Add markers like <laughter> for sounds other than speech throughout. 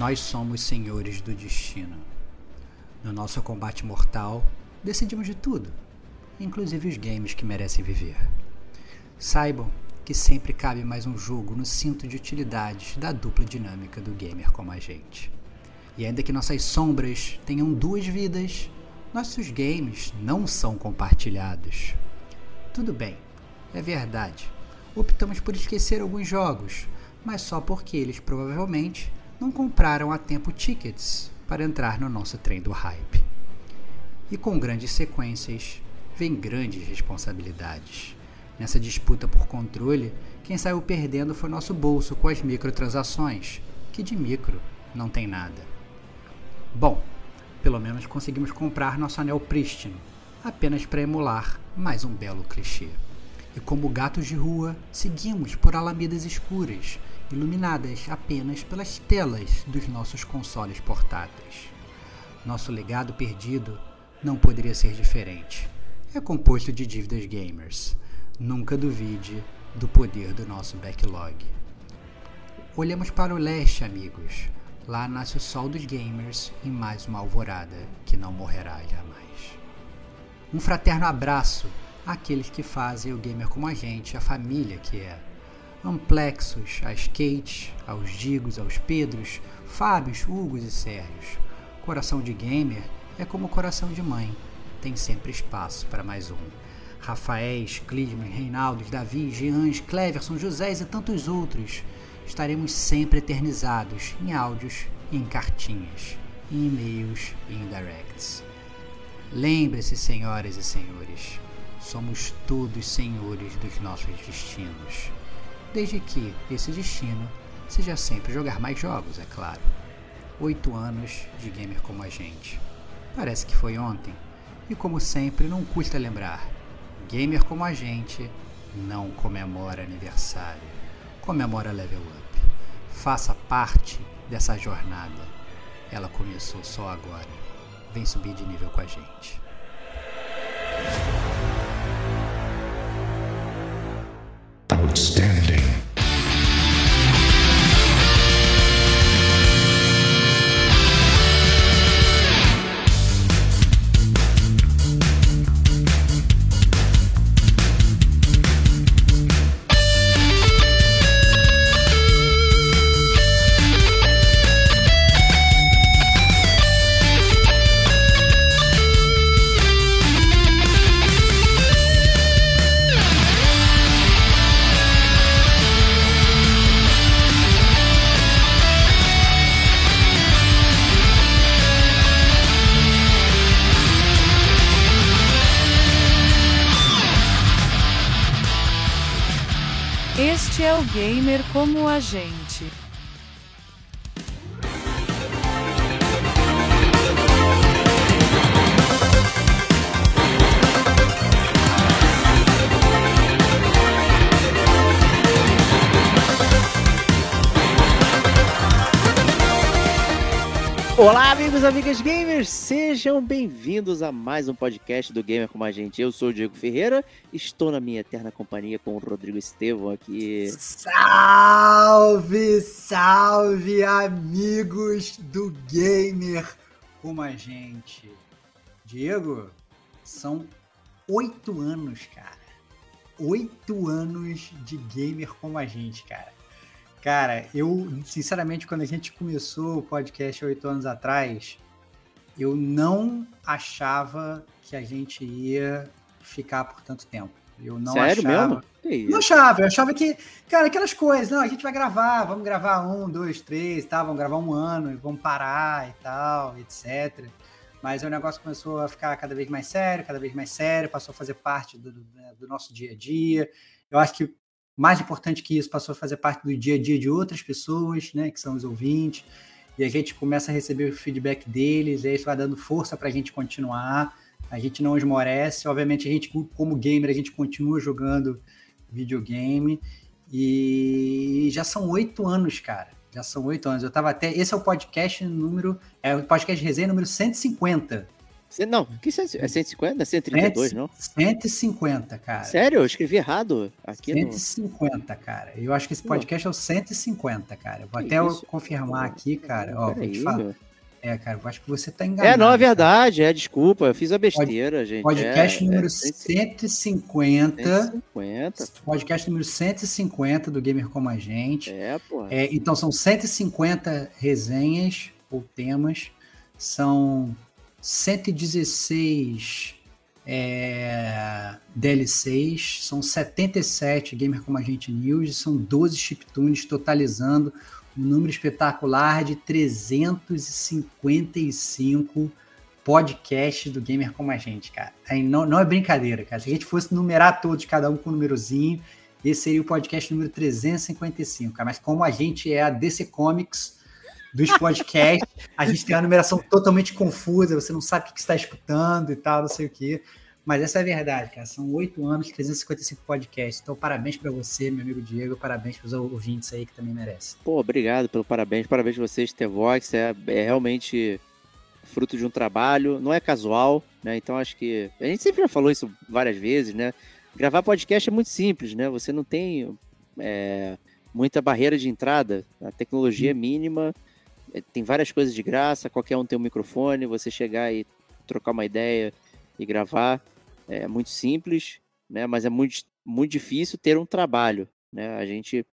Nós somos senhores do destino. No nosso combate mortal, decidimos de tudo, inclusive os games que merecem viver. Saibam que sempre cabe mais um jogo no cinto de utilidades da dupla dinâmica do gamer como a gente. E ainda que nossas sombras tenham duas vidas, nossos games não são compartilhados. Tudo bem, é verdade. Optamos por esquecer alguns jogos, mas só porque eles provavelmente não compraram a tempo tickets para entrar no nosso trem do hype. E com grandes sequências, vem grandes responsabilidades. Nessa disputa por controle, quem saiu perdendo foi nosso bolso com as microtransações, que de micro não tem nada. Bom, pelo menos conseguimos comprar nosso anel prístino, apenas para emular mais um belo clichê. E como gatos de rua, seguimos por alamedas escuras, iluminadas apenas pelas telas dos nossos consoles portáteis. Nosso legado perdido não poderia ser diferente. É composto de dívidas gamers Nunca duvide do poder do nosso backlog. Olhamos para o leste, amigos. Lá nasce o sol dos gamers em mais uma alvorada que não morrerá jamais. Um fraterno abraço àqueles que fazem o gamer como a gente, a família que é. Amplexos, a Skate, aos Digos, aos Pedros, Fábios, Hugos e Sérgios. Coração de gamer é como coração de mãe, tem sempre espaço para mais um. Rafaéis, Clisman, Reinaldos, Davi, Jeans, Cleverson, Josés e tantos outros, estaremos sempre eternizados em áudios e em cartinhas, em e-mails e em directs. Lembre-se, senhoras e senhores, somos todos senhores dos nossos destinos, desde que esse destino seja sempre jogar mais jogos, é claro. Oito anos de gamer como a gente. Parece que foi ontem, e como sempre, não custa lembrar gamer como a gente não comemora aniversário, comemora level up. Faça parte dessa jornada. Ela começou só agora. Vem subir de nível com a gente. Outstanding. Como a gente. Olá, amigos e amigas gamers, sejam bem-vindos a mais um podcast do Gamer Como a Gente. Eu sou o Diego Ferreira, estou na minha eterna companhia com o Rodrigo Estevão aqui. Salve, salve, amigos do Gamer Como a Gente. Diego, são oito anos, cara. Oito anos de Gamer Como a Gente, cara. Cara, eu, sinceramente, quando a gente começou o podcast oito anos atrás, eu não achava que a gente ia ficar por tanto tempo. Eu não Sério achava. mesmo? Não achava, eu achava que, cara, aquelas coisas, não, a gente vai gravar, vamos gravar um, dois, três, tá, vamos gravar um ano, vamos parar e tal, etc. Mas o negócio começou a ficar cada vez mais sério, cada vez mais sério, passou a fazer parte do, do, né, do nosso dia a dia. Eu acho que mais importante que isso, passou a fazer parte do dia a dia de outras pessoas, né, que são os ouvintes, e a gente começa a receber o feedback deles, e aí isso vai dando força para a gente continuar. A gente não esmorece, obviamente a gente, como gamer, a gente continua jogando videogame, e já são oito anos, cara. Já são oito anos. Eu tava até. Esse é o podcast número. É o podcast resenha número 150. Não, que é 150? É 132, não? 150, cara. Sério? Eu escrevi errado aqui no... 150, cara. Eu acho que esse Pô. podcast é o 150, cara. Vou Que até eu isso? confirmar aqui, cara. Ó, vou te falar. É, cara, eu acho que você tá enganado. É, não, é cara. verdade, é, desculpa, eu fiz a besteira, gente. Podcast é, número é 150. 150. Podcast número 150 do Gamer Como a Gente. É, porra. É, então são 150 resenhas ou temas, são 116 é, DLCs, são 77 Gamer Como a Gente News, são 12 chiptunes, totalizando um número espetacular de 355 podcasts do Gamer Como a Gente, cara. Aí não, não é brincadeira, cara. Se a gente fosse numerar todos, cada um com um númerozinho, esse seria o podcast número 355, cara. Mas como a gente é a DC Comics dos podcasts, a gente tem uma numeração totalmente confusa, você não sabe o que está escutando e tal, não sei o quê. Mas essa é a verdade, cara. São oito anos, 355 podcasts. Então, parabéns para você, meu amigo Diego. Parabéns para os ouvintes aí que também merecem. Pô, obrigado pelo parabéns. Parabéns a vocês, T-Vox. É, é realmente fruto de um trabalho, não é casual, né? Então acho que. A gente sempre já falou isso várias vezes, né? Gravar podcast é muito simples, né? Você não tem é, muita barreira de entrada, a tecnologia é mínima, tem várias coisas de graça, qualquer um tem um microfone, você chegar e trocar uma ideia e gravar é muito simples, né? Mas é muito, muito difícil ter um trabalho, né? A gente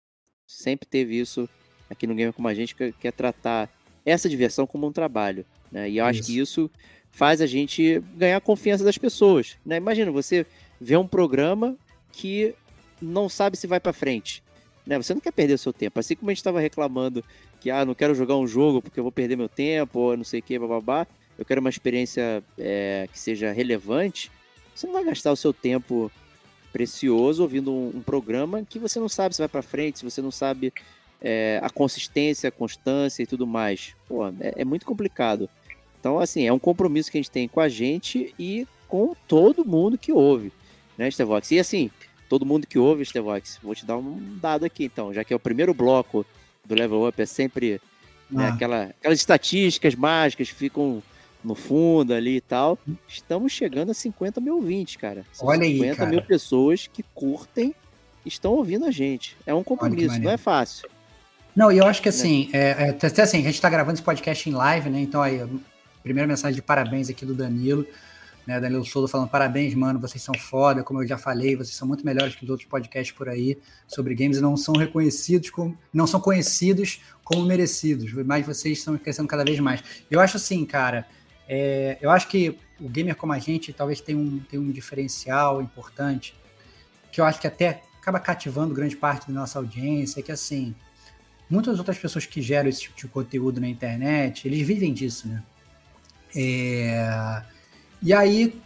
sempre teve isso aqui no Gamer Como a Gente, que, que é tratar essa diversão como um trabalho, né? E eu acho Isso. que isso faz a gente ganhar a confiança das pessoas, né? Imagina, você vê um programa que não sabe se vai para frente, né? Você não quer perder o seu tempo. Assim como a gente estava reclamando que, ah, não quero jogar um jogo porque eu vou perder meu tempo, ou não sei o que, bababá. Eu quero uma experiência é, que seja relevante. Você não vai gastar o seu tempo precioso ouvindo um, um programa que você não sabe se vai para frente, se você não sabe é, a consistência, a constância e tudo mais. Pô, é, é muito complicado. Então, assim, é um compromisso que a gente tem com a gente e com todo mundo que ouve, né, Stevox? E assim, todo mundo que ouve, Stevox, vou te dar um dado aqui, então, já que é o primeiro bloco do Level Up, é sempre né, Ah. aquela, aquelas estatísticas mágicas que ficam no fundo ali e tal. Estamos chegando a 50 mil ouvintes, cara. São Olha aí, 50 cara. mil pessoas que curtem estão ouvindo a gente. É um compromisso, não é fácil. Não, e eu acho que assim, é, é, até assim, a gente está gravando esse podcast em live, né? Então aí, primeira mensagem de parabéns aqui do Danilo, né? Danilo Souza falando parabéns, mano, vocês são foda, como eu já falei, vocês são muito melhores que os outros podcasts por aí sobre games e não são reconhecidos como, não são conhecidos como merecidos, mas vocês estão crescendo cada vez mais. Eu acho assim, cara, é, eu acho que o gamer como a gente talvez tenha um, tenha um diferencial importante, que eu acho que até acaba cativando grande parte da nossa audiência, que assim, muitas outras pessoas que geram esse tipo de conteúdo na internet, eles vivem disso, né? É, E aí,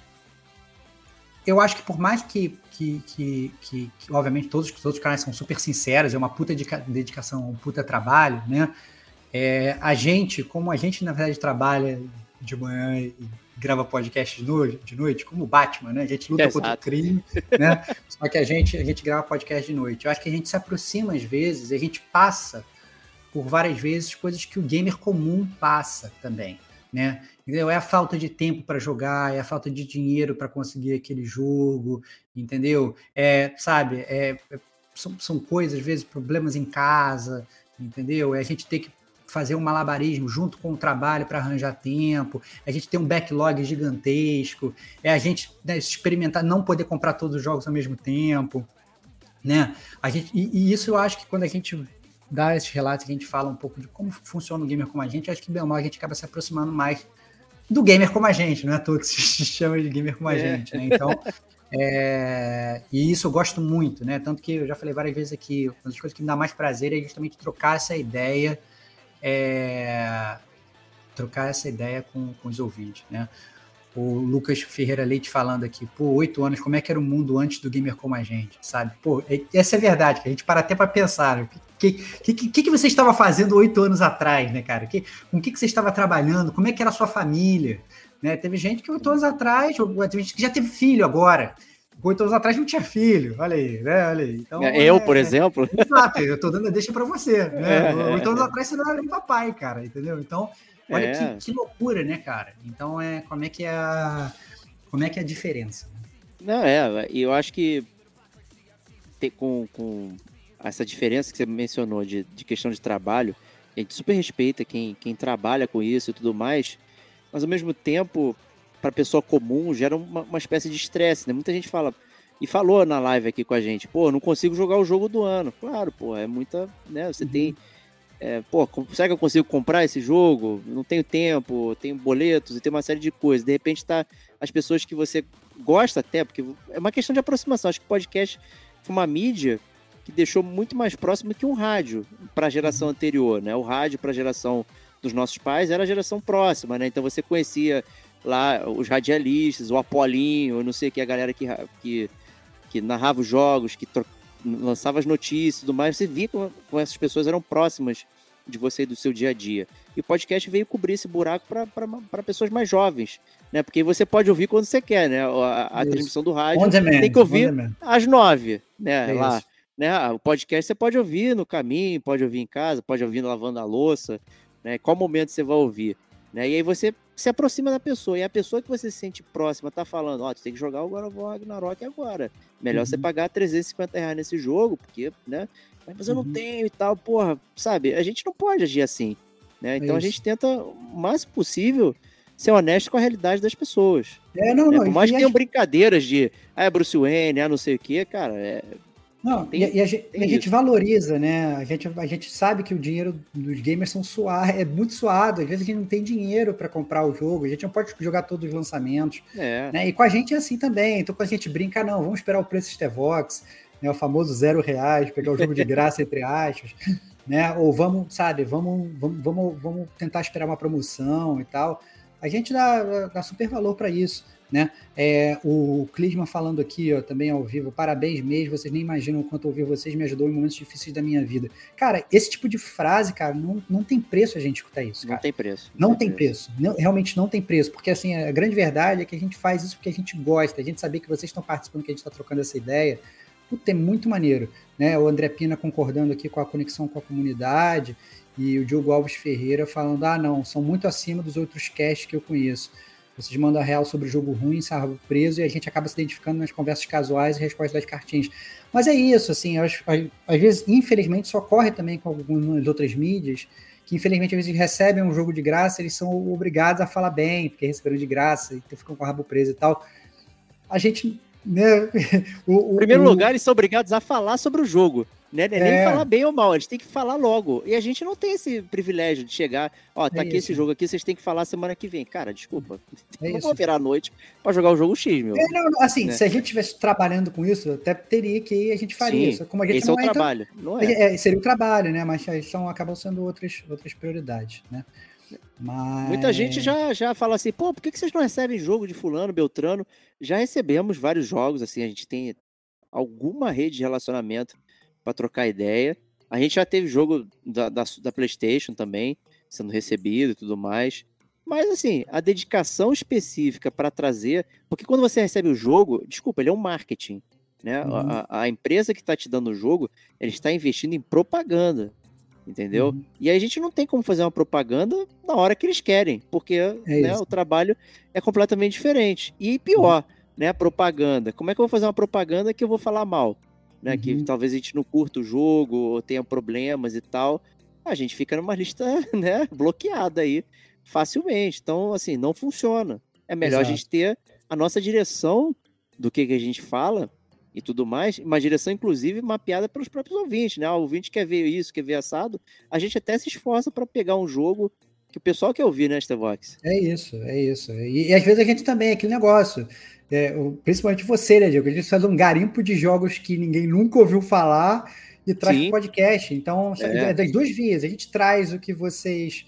eu acho que por mais que, que, que, que, que, obviamente, todos os outros canais são super sinceros, é uma puta dedica- dedicação, um puta trabalho, né? É, a gente, como a gente, na verdade, trabalha de manhã e grava podcast de noite, de noite como o Batman, né? A gente luta contra o crime, né? <laughs> Só que a gente, a gente grava podcast de noite. Eu acho que a gente se aproxima às vezes, a gente passa por várias vezes coisas que o gamer comum passa também, né? Entendeu? É a falta de tempo para jogar, é a falta de dinheiro para conseguir aquele jogo, entendeu? É, sabe, é, é- são, são coisas, às vezes, problemas em casa, entendeu? É a gente ter que fazer um malabarismo junto com o trabalho para arranjar tempo, a gente tem um backlog gigantesco, é a gente né, experimentar, não poder comprar todos os jogos ao mesmo tempo, né? A gente, e, e isso eu acho que quando a gente dá esses relatos, a gente fala um pouco de como funciona o gamer como a gente, acho que bem ou mal a gente acaba se aproximando mais do gamer como a gente, não é à toa que se <laughs> chama de gamer como a É. gente, né? Então, é, e isso eu gosto muito, né? Tanto que eu já falei várias vezes aqui, uma das coisas que me dá mais prazer é justamente trocar essa ideia, é, trocar essa ideia com, com os ouvintes, né? O Lucas Ferreira Leite falando aqui, pô, oito anos, como é que era o mundo antes do gamer como a gente, sabe? Pô, é- essa é verdade, que a gente para até para pensar, né? o que, que, que, que você estava fazendo oito anos atrás, né, cara? Que, com o que, que você estava trabalhando? Como é que era a sua família? Né? Teve gente que oito anos atrás, teve gente que já teve filho agora. Oito anos atrás não tinha filho, olha aí, né? Olha aí. Então, eu, é- por exemplo, Exato, eu tô dando a deixa para você. Né? É, é, Oito anos é. atrás você não era nem papai, cara, entendeu? Então, Olha é. que, que, loucura, né, cara? Então, é, como é que é a, como é, que é a diferença? Né? Não, é, e eu acho que tem, com, com essa diferença que você mencionou de, de questão de trabalho, a gente super respeita quem, quem trabalha com isso e tudo mais, mas ao mesmo tempo, para pessoa comum, gera uma, uma espécie de estresse, né? Muita gente fala, e falou na live aqui com a gente, pô, não consigo jogar o jogo do ano. Claro, pô, é muita, né? Você uhum. tem, é, pô, será que eu consigo comprar esse jogo? Não tenho tempo, tenho boletos e tem uma série de coisas. De repente tá as pessoas que você gosta até, porque é uma questão de aproximação. Acho que o podcast foi uma mídia que deixou muito mais próximo que um rádio para a geração uhum. anterior, né? O rádio para a geração dos nossos pais era a geração próxima, né? Então você conhecia lá os radialistas, o Apolinho, não sei o que, a galera que, que, que narrava os jogos, que lançava as notícias e tudo mais. Você via como, como essas pessoas eram próximas de você e do seu dia a dia. E o podcast veio cobrir esse buraco para pessoas mais jovens, né? Porque você pode ouvir quando você quer, né? A, a transmissão do rádio tem que ouvir às nove, né? É lá. Isso. Né? O podcast você pode ouvir no caminho, pode ouvir em casa, pode ouvir lavando a louça, né? Qual momento você vai ouvir, né? E aí você se aproxima da pessoa, e a pessoa que você se sente próxima tá falando, ó, oh, tu tem que jogar o God of War Ragnarok agora. Melhor uhum. você pagar 350 reais nesse jogo, porque, né? Mas eu não uhum. tenho e tal, porra, sabe? A gente não pode agir assim, né? Então é a gente tenta o mais possível ser honesto com a realidade das pessoas. É, não, né? não. Por mais que tenham brincadeiras de, ah, é Bruce Wayne, ah, não sei o quê, cara, é, não, tem, e, a, gente, a gente, valoriza, né? A gente, a gente sabe que o dinheiro dos gamers são é muito suado. Às vezes a gente não tem dinheiro para comprar o jogo, a gente não pode jogar todos os lançamentos. É. Né? E com a gente é assim também. Então, quando a gente brinca, não, vamos esperar o preço Stevox, né? o famoso zero reais, pegar o jogo de graça, <laughs> entre aspas. Né? Ou vamos, sabe, vamos, vamos, vamos, vamos tentar esperar uma promoção e tal. A gente dá, dá super valor para isso. Né? É, o Clisman falando aqui ó, também ao vivo, parabéns mesmo, vocês nem imaginam o quanto ouvir vocês me ajudou em momentos difíceis da minha vida. Cara, esse tipo de frase, cara, não, não tem preço a gente escutar isso. Cara. Não tem preço. Não, não tem, tem preço. preço. Não, realmente não tem preço, porque assim, a grande verdade é que a gente faz isso porque a gente gosta, a gente saber que vocês estão participando, que a gente está trocando essa ideia. Puta, é muito maneiro. Né? O André Pina concordando aqui com a conexão com a comunidade e o Diogo Alves Ferreira falando: ah, não, são muito acima dos outros casts que eu conheço. Vocês mandam a real sobre o jogo ruim, sarro preso, e a gente acaba se identificando nas conversas casuais e respostas das cartinhas. Mas é isso, assim, às, às vezes, infelizmente, isso ocorre também com algumas outras mídias, que infelizmente às vezes recebem um jogo de graça, eles são obrigados a falar bem, porque receberam de graça, então ficam com o rabo preso e tal. A gente. Né, <laughs> o, o, em primeiro o... lugar, eles são obrigados a falar sobre o jogo. Né? É. Nem falar bem ou mal, a gente tem que falar logo. E a gente não tem esse privilégio de chegar, ó, tá é aqui isso. esse jogo aqui, vocês têm que falar semana que vem. Cara, desculpa. É não isso. vou virar a noite para jogar o jogo X, meu. É, não, assim, né? se a gente estivesse trabalhando com isso, até teria que a gente faria Sim, isso. Como a gente esse é o então trabalho, então, não é? é? Seria o trabalho, né? Mas são, acabam sendo outras, outras prioridades, né? Mas... Muita gente já, já fala assim, pô, por que, que vocês não recebem jogo de fulano, Beltrano? Já recebemos vários jogos, assim, a gente tem alguma rede de relacionamento para trocar ideia. A gente já teve jogo da, da, da, PlayStation também, sendo recebido e tudo mais. Mas, assim, a dedicação específica para trazer. Porque quando você recebe o jogo, desculpa, ele é um marketing. Né? Uhum. A, a, empresa que está te dando o jogo, ele está investindo em propaganda. Entendeu? Uhum. E aí a gente não tem como fazer uma propaganda na hora que eles querem, porque é né, o trabalho é completamente diferente. E pior, uhum. né? Propaganda. Como é que eu vou fazer uma propaganda que eu vou falar mal? Né? Uhum. Que talvez a gente não curta o jogo ou tenha problemas e tal. A gente fica numa lista, <laughs> né, bloqueada aí facilmente. Então, assim, não funciona. É melhor Exato. a gente ter a nossa direção do que, que a gente fala e tudo mais, uma direção, inclusive, mapeada pelos próprios ouvintes, né? O ouvinte quer ver isso, quer ver assado. A gente até se esforça para pegar um jogo que o pessoal quer ouvir, né, Stevox? É isso, é isso. E, e, às vezes a gente também, aquele negócio. É, principalmente você, né, Diego? A gente faz um garimpo de jogos que ninguém nunca ouviu falar e traz para podcast. Então, é. é. das duas vias. A gente traz o que vocês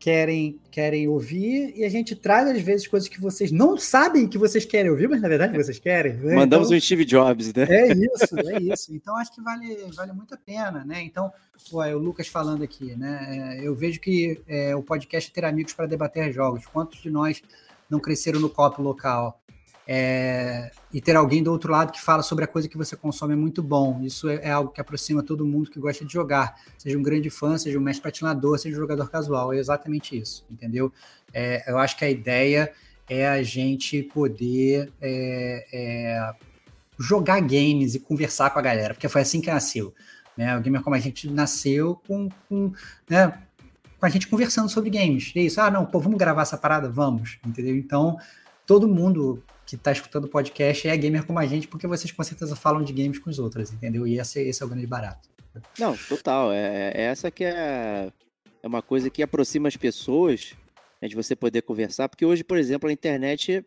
querem querem ouvir e a gente traz às vezes coisas que vocês não sabem que vocês querem ouvir, mas na verdade vocês querem. Né? Mandamos então, o Steve Jobs, né? É isso, é isso. Então acho que vale, vale muito a pena, né? Então, pô, é o Lucas falando aqui, né? É, eu vejo que é, o podcast é ter amigos para debater jogos. Quantos de nós não cresceram no copo local? É, e ter alguém do outro lado que fala sobre a coisa que você consome é muito bom. Isso é, é, algo que aproxima todo mundo que gosta de jogar, seja um grande fã, seja um mestre patinador, seja um jogador casual. É exatamente isso, entendeu? É, eu acho que a ideia é a gente poder é, é, jogar games e conversar com a galera, porque foi assim que nasceu. Né? O Gamer Como a gente nasceu com, com né, com a gente conversando sobre games. É isso. Ah, não, pô, vamos gravar essa parada? Vamos, entendeu? Então, todo mundo que está escutando o podcast é gamer como a gente, porque vocês com certeza falam de games com os outros, entendeu? E esse, esse é o grande barato. Não, total. É, é essa que é, é uma coisa que aproxima as pessoas né, de você poder conversar, porque hoje, por exemplo, a internet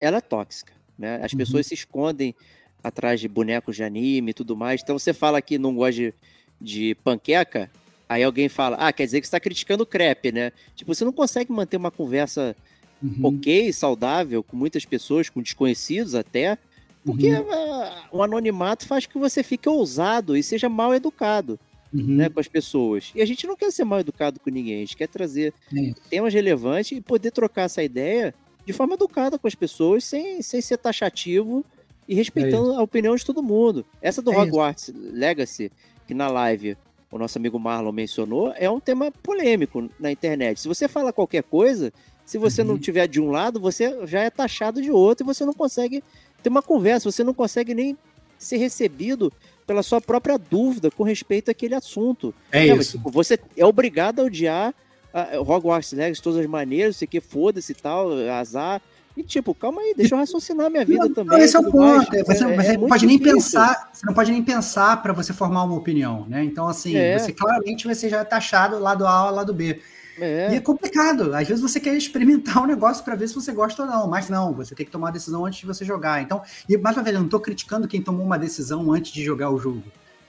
ela é tóxica. Né? As uhum. pessoas se escondem atrás de bonecos de anime e tudo mais. Então você fala que não gosta de, de panqueca, Aí alguém fala, ah, quer dizer que você está criticando o crepe, né? Tipo, você não consegue manter uma conversa uhum. ok, saudável, com muitas pessoas, com desconhecidos até, porque uhum. uh, o anonimato faz que você fique ousado e seja mal educado. Uhum. Né, com as pessoas. E a gente não quer ser mal educado com ninguém, a gente quer trazer é temas relevantes e poder trocar essa ideia de forma educada com as pessoas, sem, sem ser taxativo e respeitando é a opinião de todo mundo. Essa do é Hogwarts isso. Legacy, que na live o nosso amigo Marlon mencionou, é um tema polêmico na internet. Se você fala qualquer coisa, se você uhum. não tiver de um lado, você já é taxado de outro e você não consegue ter uma conversa, você não consegue nem ser recebido pela sua própria dúvida com respeito àquele assunto. É não, isso. Tipo, você é obrigado a odiar a Hogwarts Legacy de todas as maneiras, sei que foda-se e tal, azar. E tipo, calma aí, deixa eu raciocinar minha vida não, também. Esse é o ponto. É, você, é, você é pode nem pensar, você não pode nem pensar para você formar uma opinião, né? Então, assim, é. você claramente você já é taxado lado A, lado B. É. E é complicado. Às vezes você quer experimentar um negócio para ver se você gosta ou não, mas não, você tem que tomar a decisão antes de você jogar. Então, e mais uma vez, eu não estou criticando quem tomou uma decisão antes de jogar o jogo.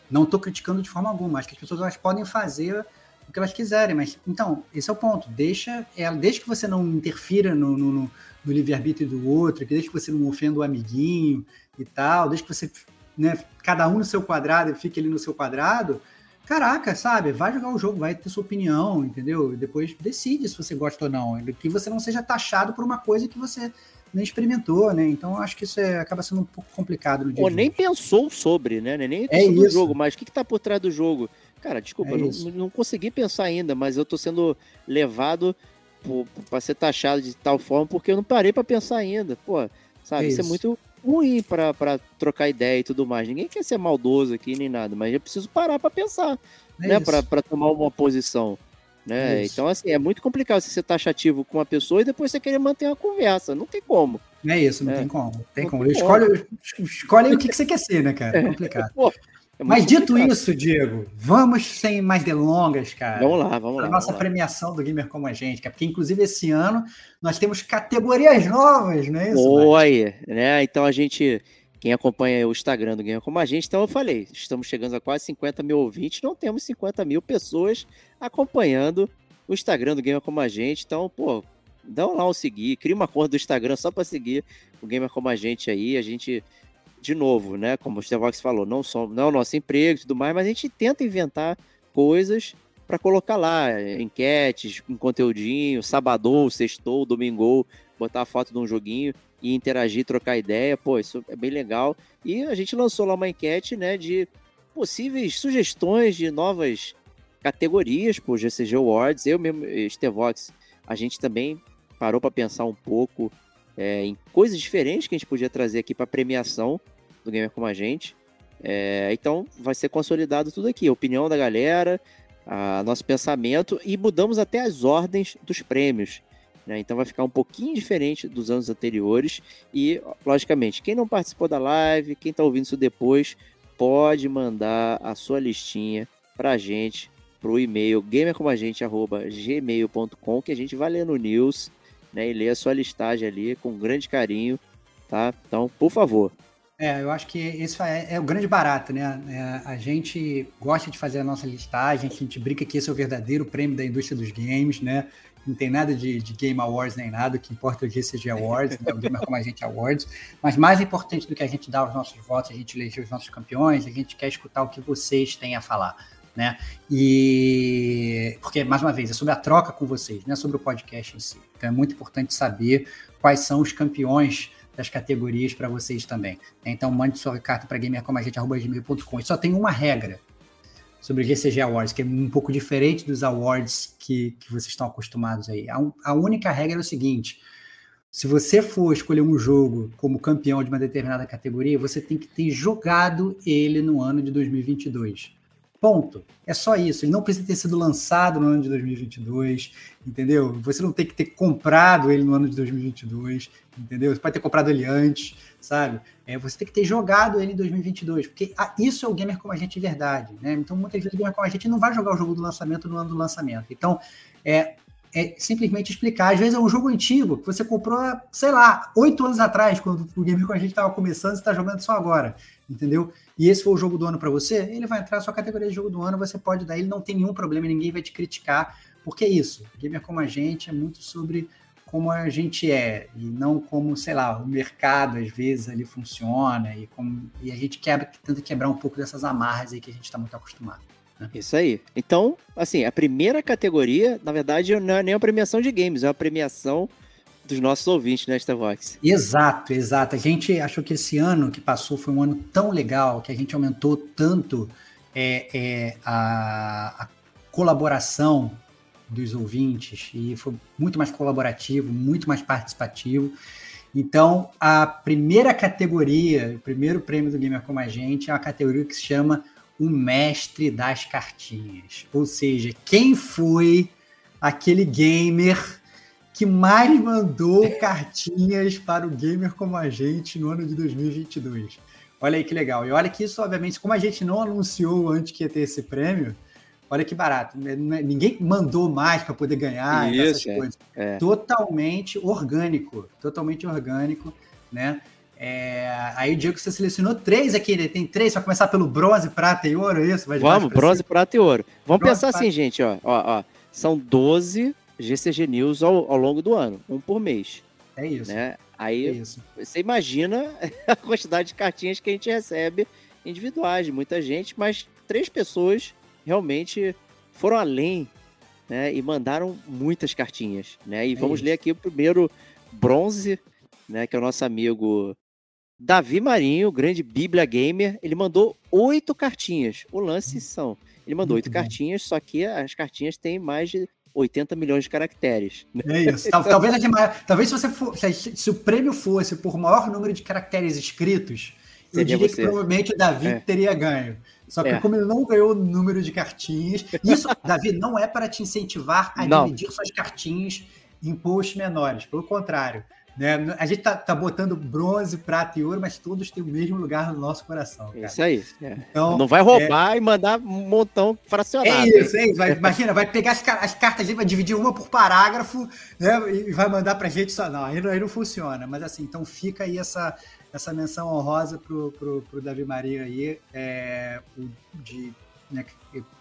Não estou criticando de forma alguma. Acho que as pessoas elas podem fazer o que elas quiserem, mas então, esse é o ponto. Deixa ela, desde que você não interfira no, no, no livre-arbítrio do outro, que desde que você não ofenda o amiguinho e tal, desde que você, né, cada um no seu quadrado e fique ali no seu quadrado, caraca, sabe? Vai jogar o jogo, vai ter sua opinião, entendeu? E depois decide se você gosta ou não. Que você não seja taxado por uma coisa que você nem experimentou, né? Então acho que isso é, acaba sendo um pouco complicado no dia. Ou nem pensou sobre, né? Nem é sobre o jogo, mas o que, está por trás do jogo? Cara, desculpa, é não, não, consegui pensar ainda, mas eu tô sendo levado para ser taxado de tal forma porque eu não parei para pensar ainda. Pô, sabe? É isso. isso. é muito ruim para trocar ideia e tudo mais. Ninguém quer ser maldoso aqui nem nada, mas eu preciso parar para pensar, é né? Para tomar uma posição. Né? É então, assim, é muito complicado você ser taxativo com uma pessoa e depois você querer manter uma conversa. Não tem como. É isso, não é. tem como. Tem não como. Tem escolhe, como. escolhe o que, que você quer ser, né, cara? É complicado. <laughs> Pô, é Mas dito complicado. isso, Diego, vamos sem mais delongas, cara. Vamos lá, vamos lá. A nossa premiação do Gamer Como a Gente, porque inclusive esse ano nós temos categorias novas, não é isso? Oi, né? Então a gente, quem acompanha o Instagram do Gamer Como a Gente, então eu falei, estamos chegando a quase 50 mil ouvintes, não temos 50 mil pessoas acompanhando o Instagram do Gamer Como a Gente, então, pô, dá lá um seguir, cria uma conta do Instagram só para seguir o Gamer Como a Gente aí, a gente de novo, né? Como o Stevox falou, não, somos, não é o nosso emprego e tudo mais, mas a gente tenta inventar coisas para colocar lá, enquetes, um conteúdinho, sabadou, sextou, domingou, botar a foto de um joguinho e interagir, trocar ideia, pô, isso é bem legal. E a gente lançou lá uma enquete, né, de possíveis sugestões de novas categorias pro GCG Awards. Eu mesmo, Stevox, a gente também parou para pensar um pouco é, em coisas diferentes que a gente podia trazer aqui para premiação do Gamer Como a Gente. É, então vai ser consolidado tudo aqui, a opinião da galera, a nosso pensamento e mudamos até as ordens dos prêmios. Né? Então vai ficar um pouquinho diferente dos anos anteriores e, logicamente, quem não participou da live, quem está ouvindo isso depois, pode mandar a sua listinha para a gente para o e-mail gamercomagente@gmail.com que a gente vai ler no news né, e ler a sua listagem ali com grande carinho, tá? Então, por favor. É, eu acho que esse é, é o grande barato, né? É, a gente gosta de fazer a nossa listagem, a gente brinca que esse é o verdadeiro prêmio da indústria dos games, né? Não tem nada de, de Game Awards nem nada, o que importa é o GCG Awards, né? o Gamer Como a Gente Awards. Mas mais importante do que a gente dar os nossos votos, a gente eleger os nossos campeões, a gente quer escutar o que vocês têm a falar né? E porque mais uma vez é sobre a troca com vocês, não é sobre o podcast em si. Então é muito importante saber quais são os campeões das categorias para vocês também. Então mande sua carta para gamercomagente.com. E só tem uma regra sobre o GCG Awards, que é um pouco diferente dos awards que, que vocês estão acostumados aí. A, a única regra é o seguinte: se você for escolher um jogo como campeão de uma determinada categoria, você tem que ter jogado ele no ano de 2022. Ponto. É só isso. Ele não precisa ter sido lançado no ano de 2022, entendeu? Você não tem que ter comprado ele no ano de 2022, entendeu? Você pode ter comprado ele antes, sabe? É, você tem que ter jogado ele em 2022, porque ah, isso é o gamer como a gente de verdade, né? Então, muitas vezes o gamer como a gente não vai jogar o jogo do lançamento no ano do lançamento. Então, é, é simplesmente explicar. Às vezes é um jogo antigo que você comprou, sei lá, oito anos atrás, quando o gamer com a gente estava começando, você está jogando só agora, entendeu? E esse foi o jogo do ano para você, ele vai entrar na sua categoria de jogo do ano, você pode dar, ele não tem nenhum problema, ninguém vai te criticar, porque é isso. Gamer como a gente é muito sobre como a gente é, e não como, sei lá, o mercado às vezes ali funciona, e, como, e a gente quebra, tenta quebrar um pouco dessas amarras aí que a gente está muito acostumado. Isso aí. Então, assim, a primeira categoria, na verdade, não é nem a premiação de games, é a premiação dos nossos ouvintes, né, Starvox? Exato, exato. A gente achou que esse ano que passou foi um ano tão legal, que a gente aumentou tanto é, é, a, a colaboração dos ouvintes e foi muito mais colaborativo, muito mais participativo. Então, a primeira categoria, o primeiro prêmio do Gamer Como a Gente é uma categoria que se chama o mestre das cartinhas. Ou seja, quem foi aquele gamer que mais mandou cartinhas para o gamer como a gente no ano de 2022. Olha aí que legal. E olha que isso, obviamente, como a gente não anunciou antes que ia ter esse prêmio, olha que barato. É, é, ninguém mandou mais para poder ganhar isso, essas é, coisas. É. Totalmente orgânico. Totalmente orgânico, né? É, aí o Diego você selecionou três aqui, né? Tem três, vai começar pelo bronze, prata e ouro, é isso? Vai Vamos, bronze, prata e ouro. Vamos bronze, pensar prata. assim, gente, ó, ó, ó, São 12 GCG News ao, ao, longo do ano, um por mês. É isso. Né? Aí é isso. você imagina <laughs> a quantidade de cartinhas que a gente recebe individuais, de muita gente, mas três pessoas realmente foram além né, e mandaram muitas cartinhas. Né? E é vamos isso. ler aqui o primeiro bronze, né, que é o nosso amigo Davi Marinho, grande Bíblia Gamer, ele mandou oito cartinhas. O lance hum. são, ele mandou oito cartinhas, só que as cartinhas têm mais de 80 milhões de caracteres. Né? É isso. talvez, talvez se, você for, se, se, o prêmio fosse por maior número de caracteres escritos, Seria eu diria você. que provavelmente o Davi é. teria ganho. Só que é. como ele não ganhou o número de cartinhas, isso, <laughs> Davi, não é para te incentivar a não. dividir suas cartinhas em posts menores. Pelo contrário, né? A gente tá, tá botando bronze, prata e ouro, mas todos têm o mesmo lugar no nosso coração. Cara. Isso aí. É. Então, não vai roubar é... e mandar um montão fracionado. É isso, é isso. Vai, imagina, vai pegar as, as cartas ali, vai dividir uma por parágrafo né? e vai mandar pra gente só. Não, aí, aí não funciona. Mas assim, então fica aí essa, essa menção honrosa pro, pro, pro Davi Maria aí, é, de né,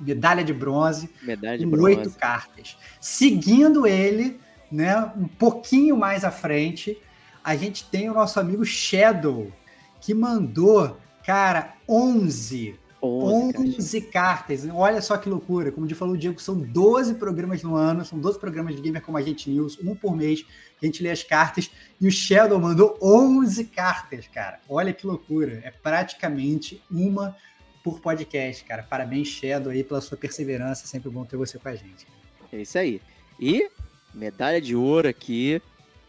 medalha de bronze, medalha de com bronze. oito cartas. Seguindo ele né? Um pouquinho mais à frente, a gente tem o nosso amigo Shadow, que mandou, cara, 11 11, 11 cartas. Olha só que loucura. Como o falou, o Diego, são 12 programas no ano, são 12 programas de Gamer como a gente News, um por mês, que a gente lê as cartas. E o Shadow mandou 11 cartas, cara. Olha que loucura. É praticamente uma por podcast, cara. Parabéns, Shadow, aí, pela sua perseverança. É sempre bom ter você com a gente. É isso aí. E medalha de ouro aqui.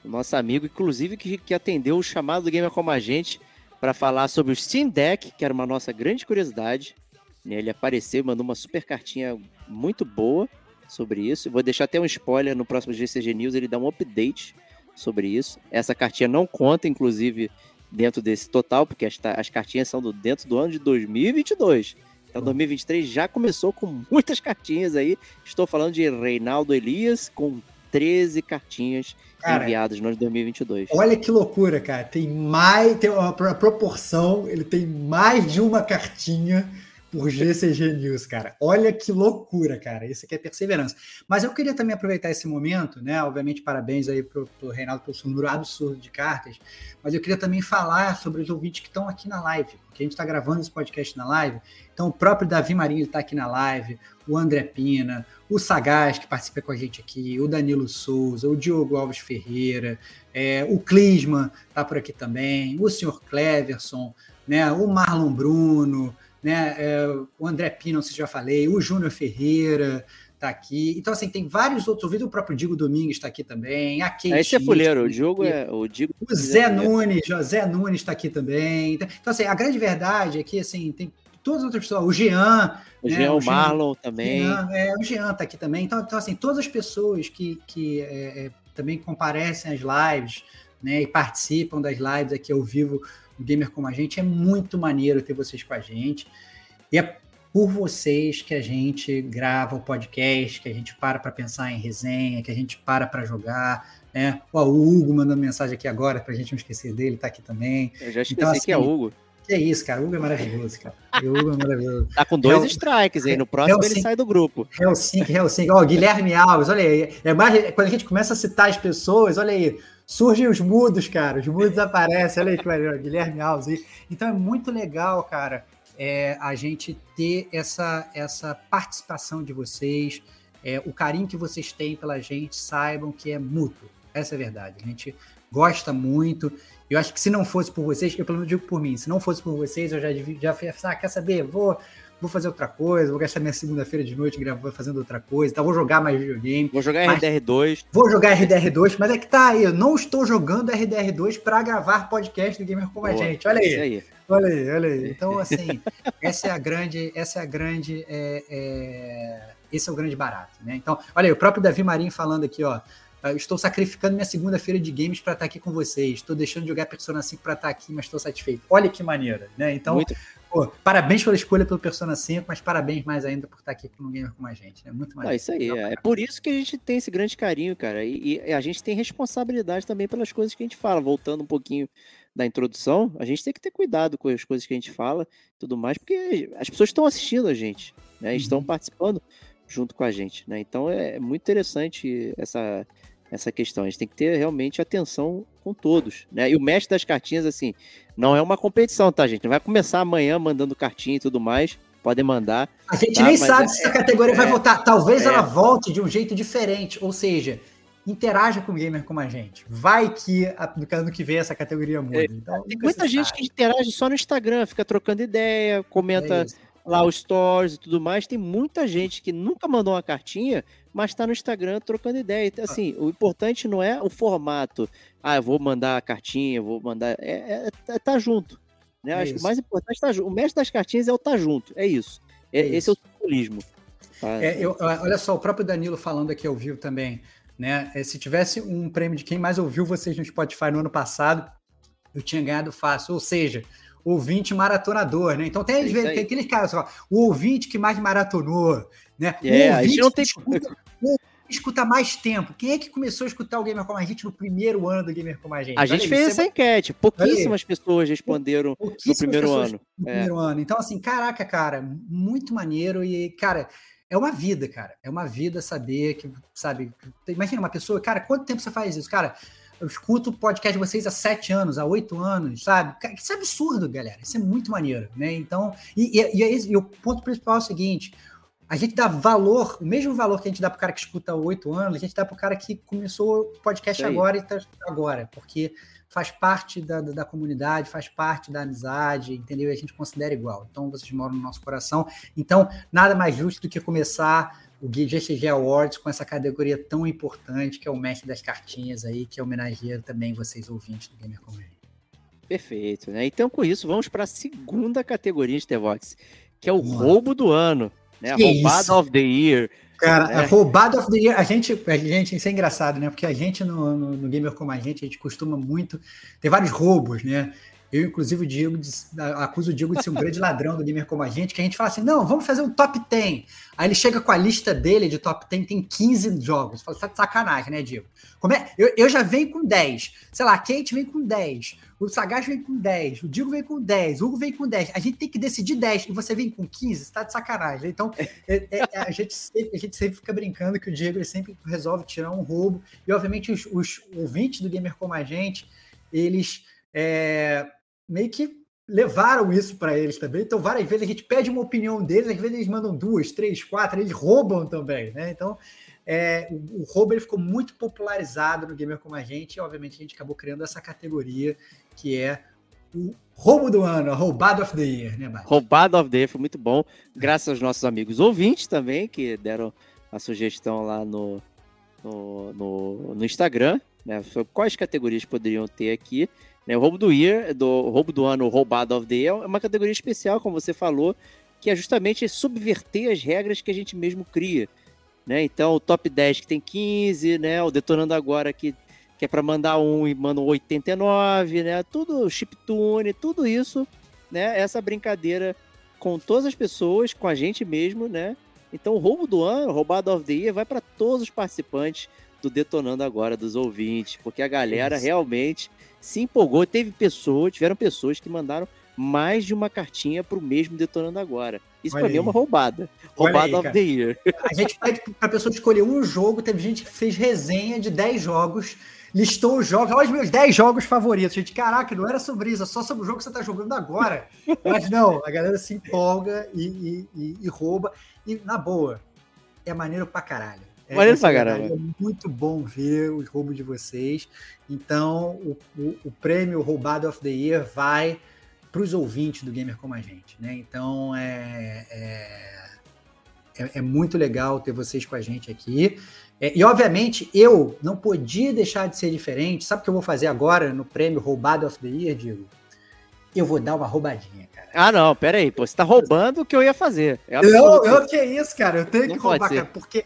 Nosso amigo, inclusive, que, que atendeu o chamado do Gamer Como a Gente para falar sobre o Steam Deck, que era uma nossa grande curiosidade. Né? Ele apareceu, mandou uma super cartinha muito boa sobre isso. Vou deixar até um spoiler no próximo GCG News, ele dá um update sobre isso. Essa cartinha não conta, inclusive, dentro desse total, porque as, as cartinhas são do, dentro do ano de 2022. Então, 2023 já começou com <laughs> muitas cartinhas aí. Estou falando de Reinaldo Elias com 13 cartinhas cara, enviadas no ano de 2022. Olha que loucura, cara. Tem mais, tem uma proporção, ele tem mais de uma cartinha por GCG News, cara. Olha que loucura, cara. Isso aqui é perseverança. Mas eu queria também aproveitar esse momento, né? Obviamente, parabéns aí pro, pro Reinaldo pelo seu número absurdo de cartas. Mas eu queria também falar sobre os ouvintes que estão aqui na live, porque a gente está gravando esse podcast na live. Então, o próprio Davi Marinho está aqui na live, o André Pina, o Sagaz, que participa com a gente aqui, o Danilo Souza, o Diogo Alves Ferreira, é, o Clisman está por aqui também, o senhor Cleverson, né? O Marlon Bruno né? É, o André sei se já falei, o Júnior Ferreira está aqui. Então, assim, tem vários outros ouvidos, o próprio Digo Domingues está aqui também, a Kate. Esse é fuleiro, o Diogo é. O, Digo, o Zé é Nunes, José Nunes está aqui também. Então, assim, a grande verdade é que, assim, tem todas as outras pessoas, o Jean. O né, Jean, o Marlon também. Jean, é, o Jean está aqui também. Então, então, assim, todas as pessoas que, que é, é, também comparecem às lives, né, e participam das lives aqui ao vivo gamer como a gente. É muito maneiro ter vocês com a gente. E é por vocês que a gente grava o podcast, que a gente para para pensar em resenha, que a gente para para jogar. Né? o Hugo mandando mensagem aqui agora, para a gente não esquecer dele, tá aqui também. Eu já esqueci então, assim, que é assim, Hugo. Que é isso, cara. O Hugo é maravilhoso, cara. O Hugo é maravilhoso. tá com dois Hel... strikes aí. No próximo Helsinki, ele sai do grupo. Helsinki, Helsinki. Ó, oh, Guilherme Alves, olha aí. É mais, quando a gente começa a citar as pessoas, olha aí surgem os mudos, cara. Os mudos aparecem. Olha aí que maneiro, Guilherme Alves aí. Então é muito legal, cara, é, a gente ter essa, essa participação de vocês, é, o carinho que vocês têm pela gente, saibam que é mútuo. Essa é a verdade. A gente gosta muito. Eu acho que se não fosse por vocês, eu pelo menos digo por mim, se não fosse por vocês, eu já, já ah, quer saber? Vou vou fazer outra coisa, vou gastar minha segunda-feira de noite gravando, fazendo outra coisa, tá? vou jogar mais videogame. Vou jogar RDR2. Vou jogar RDR2, mas é que tá aí, eu não estou jogando RDR2 para gravar podcast do Gamer com a gente. Olha aí. aí. Olha aí, olha aí. Então, assim, essa é a grande, essa é a grande, é, é, esse é o grande barato, né? Então, olha aí, o próprio Davi Marinho falando aqui, ó, estou sacrificando minha segunda-feira de games para estar aqui com vocês. Estou deixando de jogar Persona 5 para estar aqui, mas estou satisfeito. Olha que maneira, né? Então, Muito... Pô, parabéns pela escolha pelo Persona 5, mas parabéns mais ainda por estar aqui no Gamer com a gente. É muito mais. É isso aí. É. é por isso que a gente tem esse grande carinho, cara. E, e, a gente tem responsabilidade também pelas coisas que a gente fala. Voltando um pouquinho da introdução, a gente tem que ter cuidado com as coisas que a gente fala tudo mais, porque as pessoas estão assistindo a gente, né? Estão uhum. participando junto com a gente, né? Então é muito interessante essa essa questão. A gente tem que ter realmente atenção com todos, né? E o mestre das cartinhas, assim, não é uma competição, tá, gente? Não vai começar amanhã mandando cartinha e tudo mais. Podem mandar. A gente tá? nem Mas sabe é, se essa categoria é, vai voltar. Talvez é, ela volte de um jeito diferente. Ou seja, interaja com o gamer como a gente. Vai que no ano que vem essa categoria muda. É, então, tem muita gente que interage só no Instagram, fica trocando ideia, comenta é lá os stories e tudo mais. Tem muita gente que nunca mandou uma cartinha, mas está no Instagram trocando ideia. Então, assim, o importante não é o formato. Ah, eu vou mandar a cartinha, vou mandar. É, é, é tá junto. Né? É Acho que o mais importante é tá junto. O mestre das cartinhas é o tá junto. É isso. É, é esse é o simbolismo. Tá? É, eu, olha só, o próprio Danilo falando aqui ao vivo também. Né? Se tivesse um prêmio de quem mais ouviu vocês no Spotify no ano passado, eu tinha ganhado fácil. Ou seja, ouvinte maratonador, né? Então tem, é vezes, tem aqueles caras, ó, o ouvinte que mais maratonou, né? É, o a gente não tem. Escuta, escuta mais tempo. Quem é que começou a escutar o Gamer Como a Gente no primeiro ano do Gamer Como a Gente? A gente fez essa é... enquete. Pouquíssimas pessoas responderam no primeiro ano. No é. primeiro ano. Então, assim, caraca, cara, muito maneiro. E, cara, é uma vida, cara. É uma vida saber que, sabe, imagina uma pessoa, cara, quanto tempo você faz isso? Cara, eu escuto o podcast de vocês há sete anos, há oito anos, sabe? Isso é absurdo, galera. Isso é muito maneiro, né? Então, e, e, e, e o ponto principal é o seguinte: a gente dá valor, o mesmo valor que a gente dá para o cara que escuta há oito anos, a gente dá para o cara que começou o podcast agora e está agora, porque faz parte da, da, da, comunidade, faz parte da amizade, entendeu? E a gente considera igual. Então, vocês moram no nosso coração. Então, nada mais justo do que começar o GCG Awards com essa categoria tão importante, que é o mestre das cartinhas aí, que homenageia também vocês ouvintes do Gamer Community. Perfeito, né? Então, com isso, vamos para a segunda categoria de Devox, que é o Mano. roubo do ano. Né? Roubado of the Year. Cara, né? roubado of the Year, a gente, a gente, isso é engraçado, né? Porque a gente no, no, no Gamer como a gente, a gente costuma muito ter vários roubos, né? Eu, inclusive, o Diego acuso o Diego de ser um grande ladrão do gamer como a gente, que a gente fala assim: não, vamos fazer um top 10. Aí ele chega com a lista dele de top 10, tem 15 jogos. Fala, tá de sacanagem, né, Diego? Como é? Eu, eu já venho com 10. Sei lá, a Kate vem com 10. O Sagaz vem com 10. O Diego vem com 10. O Hugo vem com 10. A gente tem que decidir 10. E você vem com 15, você tá de sacanagem. Então, é, é, é, a, gente sempre, a gente sempre fica brincando que o Diego sempre resolve tirar um roubo. E, obviamente, os, os ouvintes do gamer como a gente, eles. É, meio que levaram isso para eles também. Então, várias vezes a gente pede uma opinião deles, às vezes eles mandam duas, três, quatro, eles roubam também, né? Então, é, o, o roubo ele ficou muito popularizado no Gamer Como a Gente, e obviamente a gente acabou criando essa categoria que é o roubo do ano, a roubado of the year, né, Bate? Roubado of the year foi muito bom, graças aos nossos amigos ouvintes também, que deram a sugestão lá no, no, no, no Instagram, né? Quais categorias poderiam ter aqui. Né? O roubo do year, do roubo do ano, roubado of the year, é uma categoria especial, como você falou, que é justamente subverter as regras que a gente mesmo cria. Né? Então, o top 10 que tem 15, né? O Detonando Agora que, que é para mandar um e manda um 89, né? Tudo chiptune, tudo isso, né? Essa brincadeira com todas as pessoas, com a gente mesmo, né? Então, o roubo do ano, roubado of the year, vai para todos os participantes do Detonando Agora, dos ouvintes, porque a galera isso. realmente se empolgou. Teve pessoas, tiveram pessoas que mandaram mais de uma cartinha para o mesmo Detonando Agora. Isso para mim é uma roubada. Roubada of the year. <laughs> A gente pede para a pessoa escolher um jogo. Teve gente que fez resenha de 10 jogos, listou os jogos. Olha os meus 10 jogos favoritos. Gente, caraca, não era sobre isso, é só sobre o jogo que você está jogando agora. <laughs> Mas não, a galera se empolga e, e, e, e rouba. E na boa, é maneiro pra caralho. É, Maneiro pra caramba. É muito bom ver os roubos de vocês. Então, o, o, o prêmio Roubado of the Year vai para os ouvintes do Gamer Como a Gente. Né? Então, é, é, é, é, muito legal ter vocês com a gente aqui. É, e, obviamente, eu não podia deixar de ser diferente. Sabe o que eu vou fazer agora no prêmio Roubado of the Year, Diego? Eu vou dar uma roubadinha, cara. Ah, não, pera aí, pô, você tá roubando o que eu ia fazer. É eu, eu, que é isso, cara, eu tenho não que roubar, cara, porque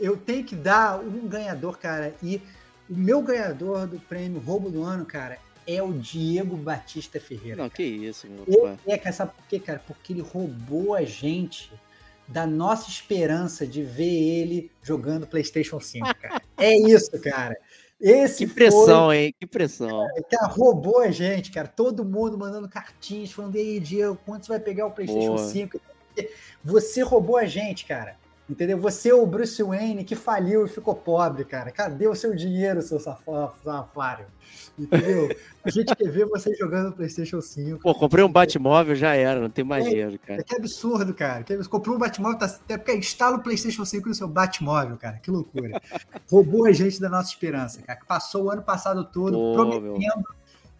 eu tenho que dar um ganhador, cara. E o meu ganhador do prêmio Roubo do Ano, cara, é o Diego Batista Ferreira. Não, cara. que isso, meu ele é, sabe por quê, cara? Porque ele roubou a gente da nossa esperança de ver ele jogando PlayStation 5, cara. <laughs> é isso, cara. Esse que pressão, foi, hein? Que pressão. Cara, cara, roubou a gente, cara. Todo mundo mandando cartinhas, falando, ei, Diego, quando você vai pegar o PlayStation Boa. 5? Você roubou a gente, cara. Entendeu? Você é o Bruce Wayne que faliu e ficou pobre, cara. Cadê o seu dinheiro, seu safário? Entendeu? A gente quer ver você jogando PlayStation 5. Pô, comprei um Batmóvel, já era, não tem mais é, dinheiro, cara. É que absurdo, cara. Que Comprou um Batmóvel, tá, até porque instala o PlayStation 5 no seu Batmóvel, cara. Que loucura. Roubou a gente da nossa esperança, cara. Que passou o ano passado todo Pô, prometendo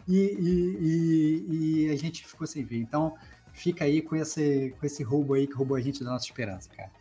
e, e, e, e a gente ficou sem ver. Então, fica aí com esse, com esse roubo aí que roubou a gente da nossa esperança, cara.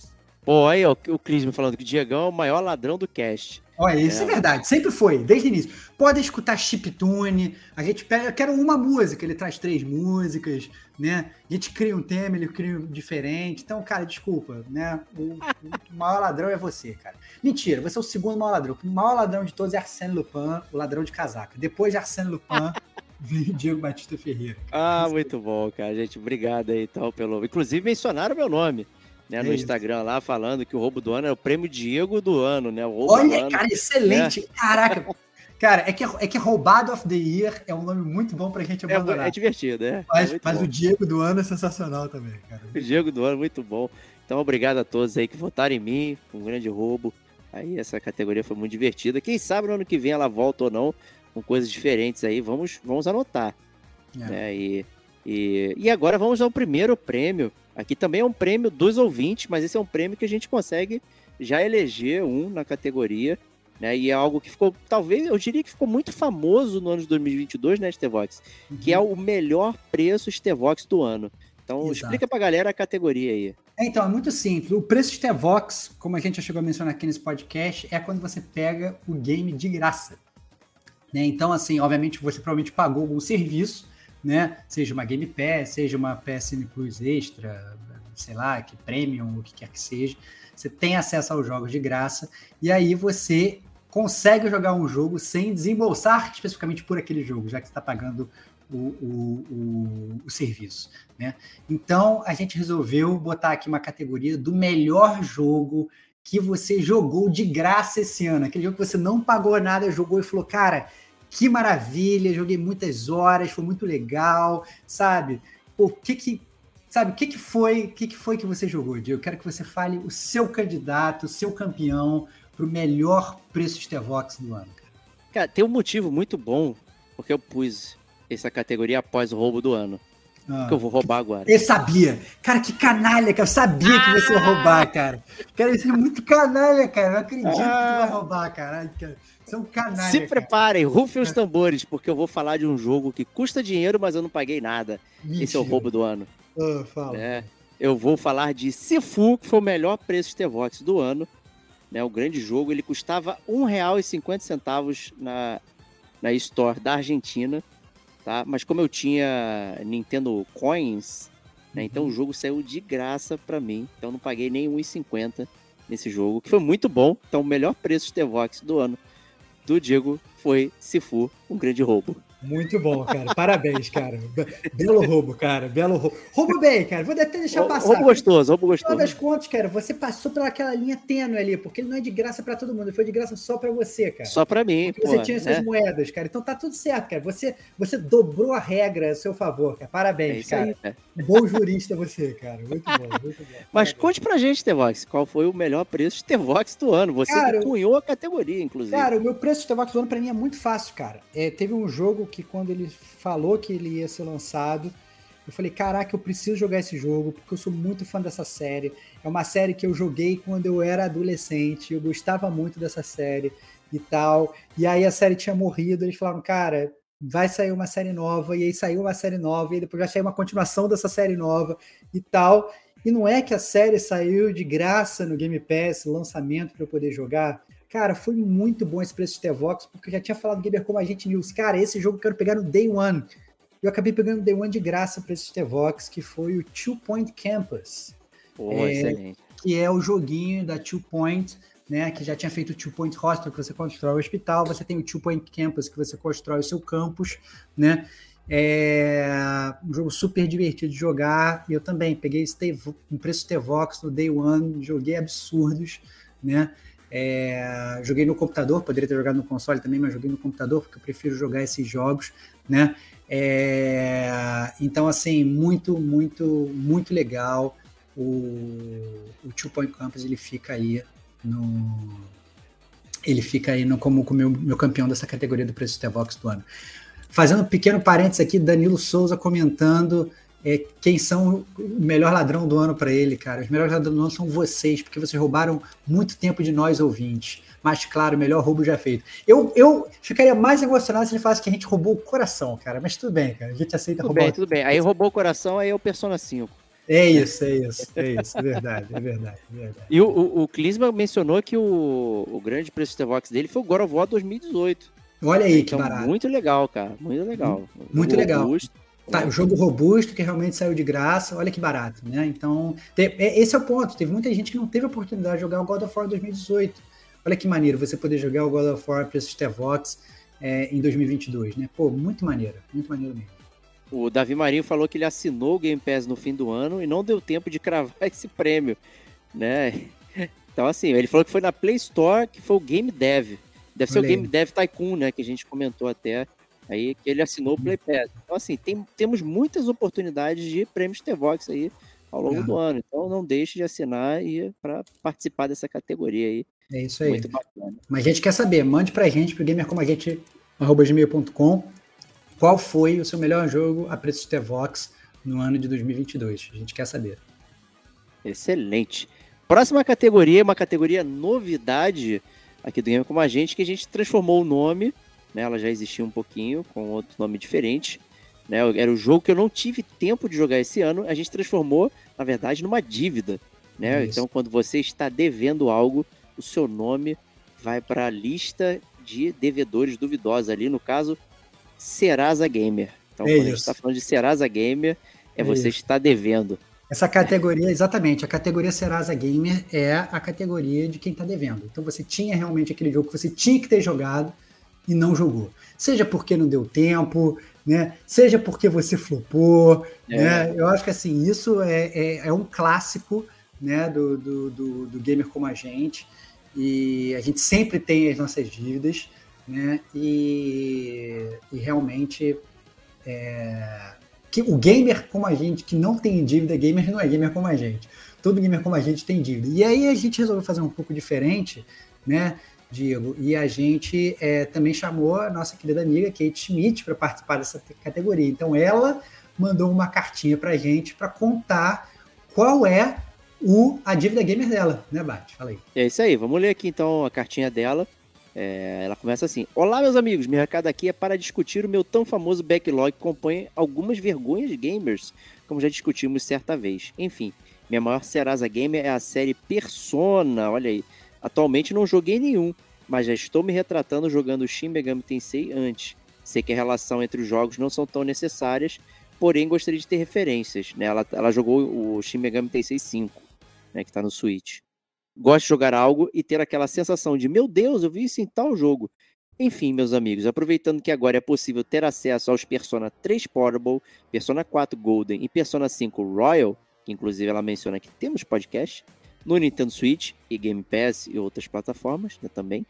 Pô, aí, ó, o Cris me falando que o Diegão é o maior ladrão do cast. Olha, isso é. é. verdade, sempre foi, desde o início. Pode escutar chiptune, a gente pega, eu quero uma música, ele traz três músicas, né? A gente cria um tema, ele cria um diferente. Então, cara, desculpa, né? O, o maior ladrão é você, cara. Mentira, você é o segundo maior ladrão. O maior ladrão de todos é Arsène Lupin, o ladrão de casaca. Depois de Arsène Lupin, <laughs> vem Diego Batista Ferreira. Ah, muito bom, cara, gente. Obrigado aí, então, pelo. Inclusive, mencionaram meu nome né, no é Instagram lá, falando que o roubo do ano é o prêmio Diego do ano, né? Olha, cara, excelente. Né? Caraca. <laughs> Cara, é que, é que Roubado of the Year é um nome muito bom pra gente é abandonar. É, é divertido, é. Mas, é mas o Diego do ano é sensacional também, cara. O Diego do ano, muito bom. Então, obrigado a todos aí que votaram em mim, um grande roubo. Aí essa categoria foi muito divertida. Quem sabe no ano que vem ela volta ou não, com coisas diferentes aí, vamos, vamos anotar. É. Né? E, e, e agora vamos ao primeiro prêmio, Aqui também é um prêmio dos ouvintes, mas esse é um prêmio que a gente consegue já eleger um na categoria, né? E é algo que ficou, talvez, eu diria que ficou muito famoso no ano de 2022, né, Stevox? Uhum. Que é o melhor preço Stevox do ano. Então, Exato. explica pra galera a categoria aí. É, então, é muito simples. O preço Stevox, como a gente já chegou a mencionar aqui nesse podcast, é quando você pega o game de graça. Né? Então, assim, obviamente, você provavelmente pagou algum serviço, né? Seja uma Game Pass, seja uma PSN Plus Extra, sei lá, que Premium, o que quer que seja. Você tem acesso aos jogos de graça e aí você consegue jogar um jogo sem desembolsar especificamente por aquele jogo, já que está pagando o, o, o, o serviço. Né? Então a gente resolveu botar aqui uma categoria do melhor jogo que você jogou de graça esse ano. Aquele jogo que você não pagou nada, jogou e falou, cara, que maravilha, joguei muitas horas, foi muito legal, sabe? O que que sabe, o que que foi, o que que foi que você jogou, Diego? Eu quero que você fale o seu candidato, o seu campeão para o melhor preço de Tevox do ano, cara. Cara, tem um motivo muito bom porque eu pus essa categoria após o roubo do ano. Ah, que eu vou roubar agora. Eu sabia. Cara, que canalha, cara. Eu sabia que você ia roubar, <laughs> cara. Cara, isso é muito canalha, cara. Eu não acredito ah. que tu vai roubar, caralho, cara. Um canalha. Se preparem, rufem os tambores, porque eu vou falar de um jogo que custa dinheiro, mas eu não paguei nada. Mentira. Esse é o roubo do ano. Ah, fala. É, eu vou falar de Sifu, que foi o melhor preço de T-Vox do ano. Né, o grande jogo, ele custava R$ 1,50 na, na Store da Argentina tá? Mas como eu tinha Nintendo Coins, né, uhum. então o jogo saiu de graça para mim, então não paguei nem 1,50 nesse jogo, que foi muito bom. Então o melhor preço de T-Vox do ano do Diego foi Sifu, um grande roubo. Muito bom, cara. Parabéns, cara. Belo roubo, cara. Belo roubo. Roubo bem, cara. Vou até deixar passar. Roubo gostoso, roubo gostoso. No das contas, cara, você passou pelaquela linha tênue ali, porque ele não é de graça para todo mundo, ele foi de graça só para você, cara. Só para mim, porque Você tinha essas né? moedas, cara. Então tá tudo certo, cara. Você, você dobrou a regra a seu favor, cara. Parabéns, é cara. Aí, né? Bom jurista você, cara. Muito bom, muito bom. <laughs> Mas conte pra gente, Tevox, qual foi o melhor preço de Tevox do ano? Você cara, cunhou a categoria, inclusive. Cara, o meu preço de Tevox do ano para mim é muito fácil, cara. É, teve um jogo que quando ele falou que ele ia ser lançado. Eu falei, caraca, eu preciso jogar esse jogo, porque eu sou muito fã dessa série. É uma série que eu joguei quando eu era adolescente, eu gostava muito dessa série e tal. E aí a série tinha morrido, eles falaram, cara, vai sair uma série nova, e aí saiu uma série nova, e depois já saiu uma continuação dessa série nova e tal. E não é que a série saiu de graça no Game Pass, lançamento para eu poder jogar. Cara, foi muito bom esse preço de T-Vox, porque eu já tinha falado do Gamer como Agente News. Cara, esse jogo eu quero pegar no Day One. Eu acabei pegando no Day One de graça para esse T-Vox, que foi o Two Point Campus. Pô, é, excelente. Que é o joguinho da Two Point, né? Que já tinha feito o Two Point Hospital, que você constrói o hospital. Você tem o Two Point Campus, que você constrói o seu campus, né? É um jogo super divertido de jogar. E eu também peguei esse um preço T-Vox no Day One, joguei absurdos, né? É, joguei no computador, poderia ter jogado no console também, mas joguei no computador porque eu prefiro jogar esses jogos, né? É, então, assim, muito, muito, muito legal. O, o Two Point Campus ele fica aí no. Ele fica aí no, como o meu, meu campeão dessa categoria do preço T-Vox do ano. Fazendo um pequeno parênteses aqui, Danilo Souza comentando é, quem são o melhor ladrão do ano para ele, cara. Os melhores ladrões do ano são vocês, porque vocês roubaram muito tempo de nós ouvintes. Mas, claro, o melhor roubo já feito. Eu, eu ficaria mais emocionado se ele falasse que a gente roubou o coração, cara. Mas tudo bem, cara. A gente aceita tudo roubar. Bem, tudo bem. Aí roubou o coração, aí é o Persona 5. É isso, é isso, é isso, é verdade, é verdade, é verdade. E o, o, o Klinsmann mencionou que o, o grande preço de Vox dele foi o God of War 2018. Olha aí, então, que barato. Muito legal, cara, muito legal. Muito legal. Robusto. Tá, o jogo robusto que realmente saiu de graça, olha que barato, né? Então, te, é, esse é o ponto. Teve muita gente que não teve a oportunidade de jogar o God of War 2018. Olha que maneiro você poder jogar o God of War para esses Tevox é, em 2022, né? Pô, muito maneiro, muito maneiro mesmo. O Davi Marinho falou que ele assinou o Game Pass no fim do ano e não deu tempo de cravar <laughs> esse prêmio, né? Então, assim, ele falou que foi na Play Store, que foi o Game Dev. Deve ser Olha o Game. Dev Tycoon, né? Que a gente comentou até aí que ele assinou o Play Pass. Então, assim, tem, temos muitas oportunidades de prêmios T-Vox aí ao longo é. do ano. Então, não deixe de assinar e para participar dessa categoria aí. É isso aí. Muito bacana. Mas a gente quer saber, mande pra gente, pro gamercomagente.com, qual foi o seu melhor jogo a preço de T-Vox no ano de 2022. A gente quer saber. Excelente. Próxima categoria, uma categoria novidade aqui do Gamer Como a Gente, que a gente transformou o nome né? Ela já existia um pouquinho, com outro nome diferente. Né? Era o jogo que eu não tive tempo de jogar esse ano. A gente transformou, na verdade, numa dívida. Né? Então, quando você está devendo algo, o seu nome vai para a lista de devedores duvidosos ali. No caso, Serasa Gamer. Então, é quando isso. a gente está falando de Serasa Gamer, é, é você isso. está devendo. Essa categoria, exatamente, a categoria Serasa Gamer é a categoria de quem está devendo. Então você tinha realmente aquele jogo que você tinha que ter jogado, e não jogou. Seja porque não deu tempo, né? Seja porque você flopou, é. né? Eu acho que assim, isso é, é, é um clássico né, do, do, do, do, gamer como a gente. E a gente sempre tem as nossas dívidas, né? E, e realmente é, que o gamer como a gente, que não tem dívida, gamer não é gamer como a gente. Todo gamer como a gente tem dívida. E aí a gente resolveu fazer um pouco diferente, né? Diego, e a gente é, também chamou a nossa querida amiga Kate Schmidt para participar dessa categoria. Então ela mandou uma cartinha para a gente para contar qual é o, a dívida gamer dela, né, Bate? Fala aí. É isso aí, vamos ler aqui então a cartinha dela. É, ela começa assim: Olá, meus amigos, meu recado aqui é para discutir o meu tão famoso backlog que compõe algumas vergonhas gamers, como já discutimos certa vez. Enfim, minha maior Serasa Gamer é a série Persona, olha aí. Atualmente não joguei nenhum, mas já estou me retratando jogando Shin Megami Tensei antes. Sei que a relação entre os jogos não são tão necessárias, porém gostaria de ter referências. Né? Ela, ela jogou o Shin Megami Tensei 5, né, que está no Switch. Gosto de jogar algo e ter aquela sensação de, meu Deus, eu vi isso em tal jogo. Enfim, meus amigos, aproveitando que agora é possível ter acesso aos Persona 3 Portable, Persona 4 Golden e Persona 5 Royal, que inclusive ela menciona que temos podcast, no Nintendo Switch e Game Pass e outras plataformas né, também.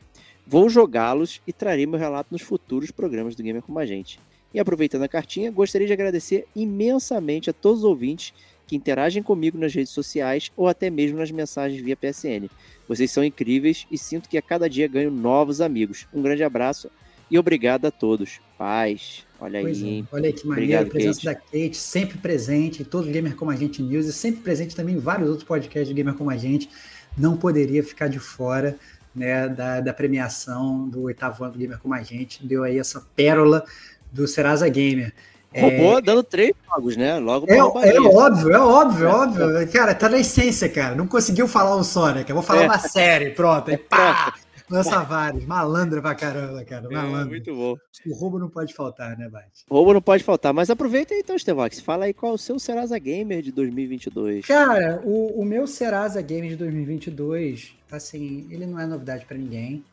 Vou jogá-los e trarei meu relato nos futuros programas do Gamer Como a Gente. E aproveitando a cartinha, gostaria de agradecer imensamente a todos os ouvintes que interagem comigo nas redes sociais ou até mesmo nas mensagens via PSN. Vocês são incríveis e sinto que a cada dia ganho novos amigos. Um grande abraço e obrigado a todos. Paz. Olha pois aí. É. Olha aí que maneiro, a presença Kate. da Kate, sempre presente em todo Gamer Como a Gente News e sempre presente também em vários outros podcasts de Gamer Como a Gente. Não poderia ficar de fora né, da, da premiação do oitavo ano do Gamer Como a Gente. Deu aí essa pérola do Serasa Gamer. Roubou é... dando três jogos, né? Logo é, é óbvio, é óbvio, é óbvio. Cara, tá na essência, cara. Não conseguiu falar o Sonic. Eu vou falar é. uma série, pronto. Aí <laughs> pá! Lança vários. Malandra pra caramba, cara. Malandro. É, muito bom. O roubo não pode faltar, né, Bate? O roubo não pode faltar. Mas aproveita aí, então, Estevox. Fala aí qual o seu Serasa Gamer de 2022. Cara, o, o meu Serasa Gamer de 2022, assim, ele não é novidade para ninguém.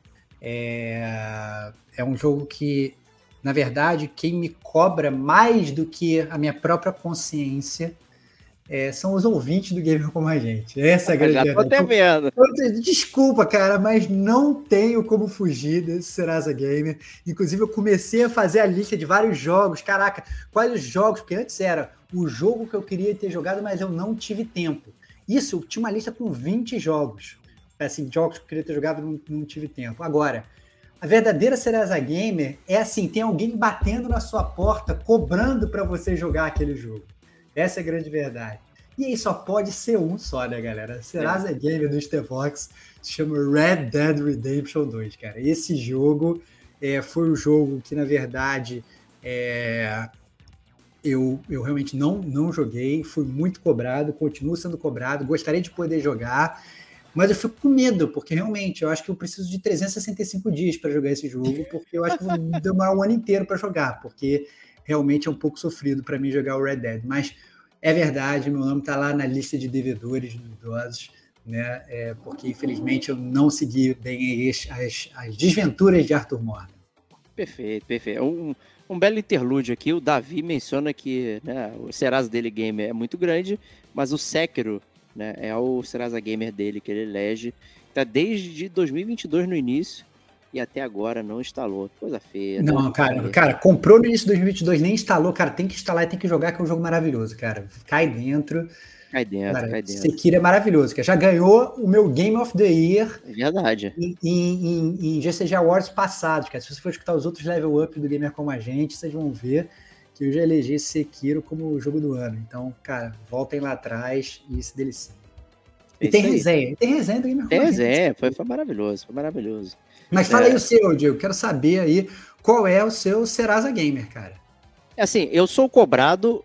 É, é um jogo que, na verdade, quem me cobra mais do que a minha própria consciência é, são os ouvintes do Gamer Como a Gente. Essa é a grande Já tô até vendo. Desculpa, cara, mas não tenho como fugir desse Serasa Gamer. Inclusive, eu comecei a fazer a lista de vários jogos. Caraca, quais os jogos? Porque antes era o jogo que eu queria ter jogado, mas eu não tive tempo. Isso, eu tinha uma lista com 20 jogos. Assim, jogos que eu queria ter jogado, não, não tive tempo. Agora, a verdadeira Serasa Gamer é assim: tem alguém batendo na sua porta, cobrando para você jogar aquele jogo. Essa é a grande verdade. E aí só pode ser um só, né, galera? Serasa é. Game do Stevox se chama Red Dead Redemption 2, cara. Esse jogo é, foi o um jogo que, na verdade, é, eu, eu realmente não, não joguei, fui muito cobrado, continuo sendo cobrado, gostaria de poder jogar, mas eu fico com medo, porque realmente eu acho que eu preciso de 365 dias para jogar esse jogo, porque eu acho que vou demorar um ano inteiro para jogar, porque realmente é um pouco sofrido para mim jogar o Red Dead. Mas é verdade, meu nome está lá na lista de devedores dos idosos, né? É, porque infelizmente eu não segui bem as, as, as desventuras de Arthur Morgan. Perfeito, perfeito. Um, um belo interlúdio aqui. O Davi menciona que né, o Serasa dele Gamer é muito grande, mas o Sekiro né, é o Serasa Gamer dele que ele elege. Está desde 2022 no início e até agora não instalou. Coisa feia. Não, não cara, cara, comprou no início de 2022, nem instalou, cara, tem que instalar e tem que jogar, que é um jogo maravilhoso, cara. Cai dentro. Cai dentro, cara, cai dentro. Sekiro é maravilhoso, que já ganhou o meu Game of the Year. É verdade. Em, em, em GCG Awards passados, cara. Se você for escutar os outros level up do Gamer como a gente, vocês vão ver que eu já elegi Sekiro como o jogo do ano. Então, cara, voltem lá atrás e se deliciem. E tem resenha, tem resenha do Gamer Tem resenha, foi, foi maravilhoso, foi maravilhoso. Mas fala é. aí o seu, Diego. Quero saber aí qual é o seu Serasa Gamer, cara. É assim, eu sou cobrado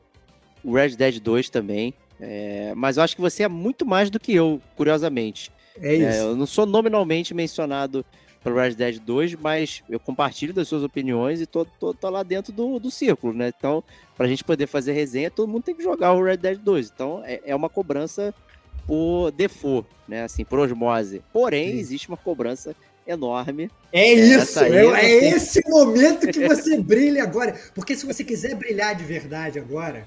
o Red Dead 2 também, é, mas eu acho que você é muito mais do que eu, curiosamente. É isso. É, eu não sou nominalmente mencionado pelo Red Dead 2, mas eu compartilho das suas opiniões e tô, tô, tô lá dentro do, do círculo, né? Então, pra gente poder fazer resenha, todo mundo tem que jogar o Red Dead 2. Então, é, é uma cobrança por default, né? Assim, por osmose. Porém, Sim. existe uma cobrança enorme. É isso, é, é esse momento que você <laughs> brilha agora. Porque se você quiser brilhar de verdade agora,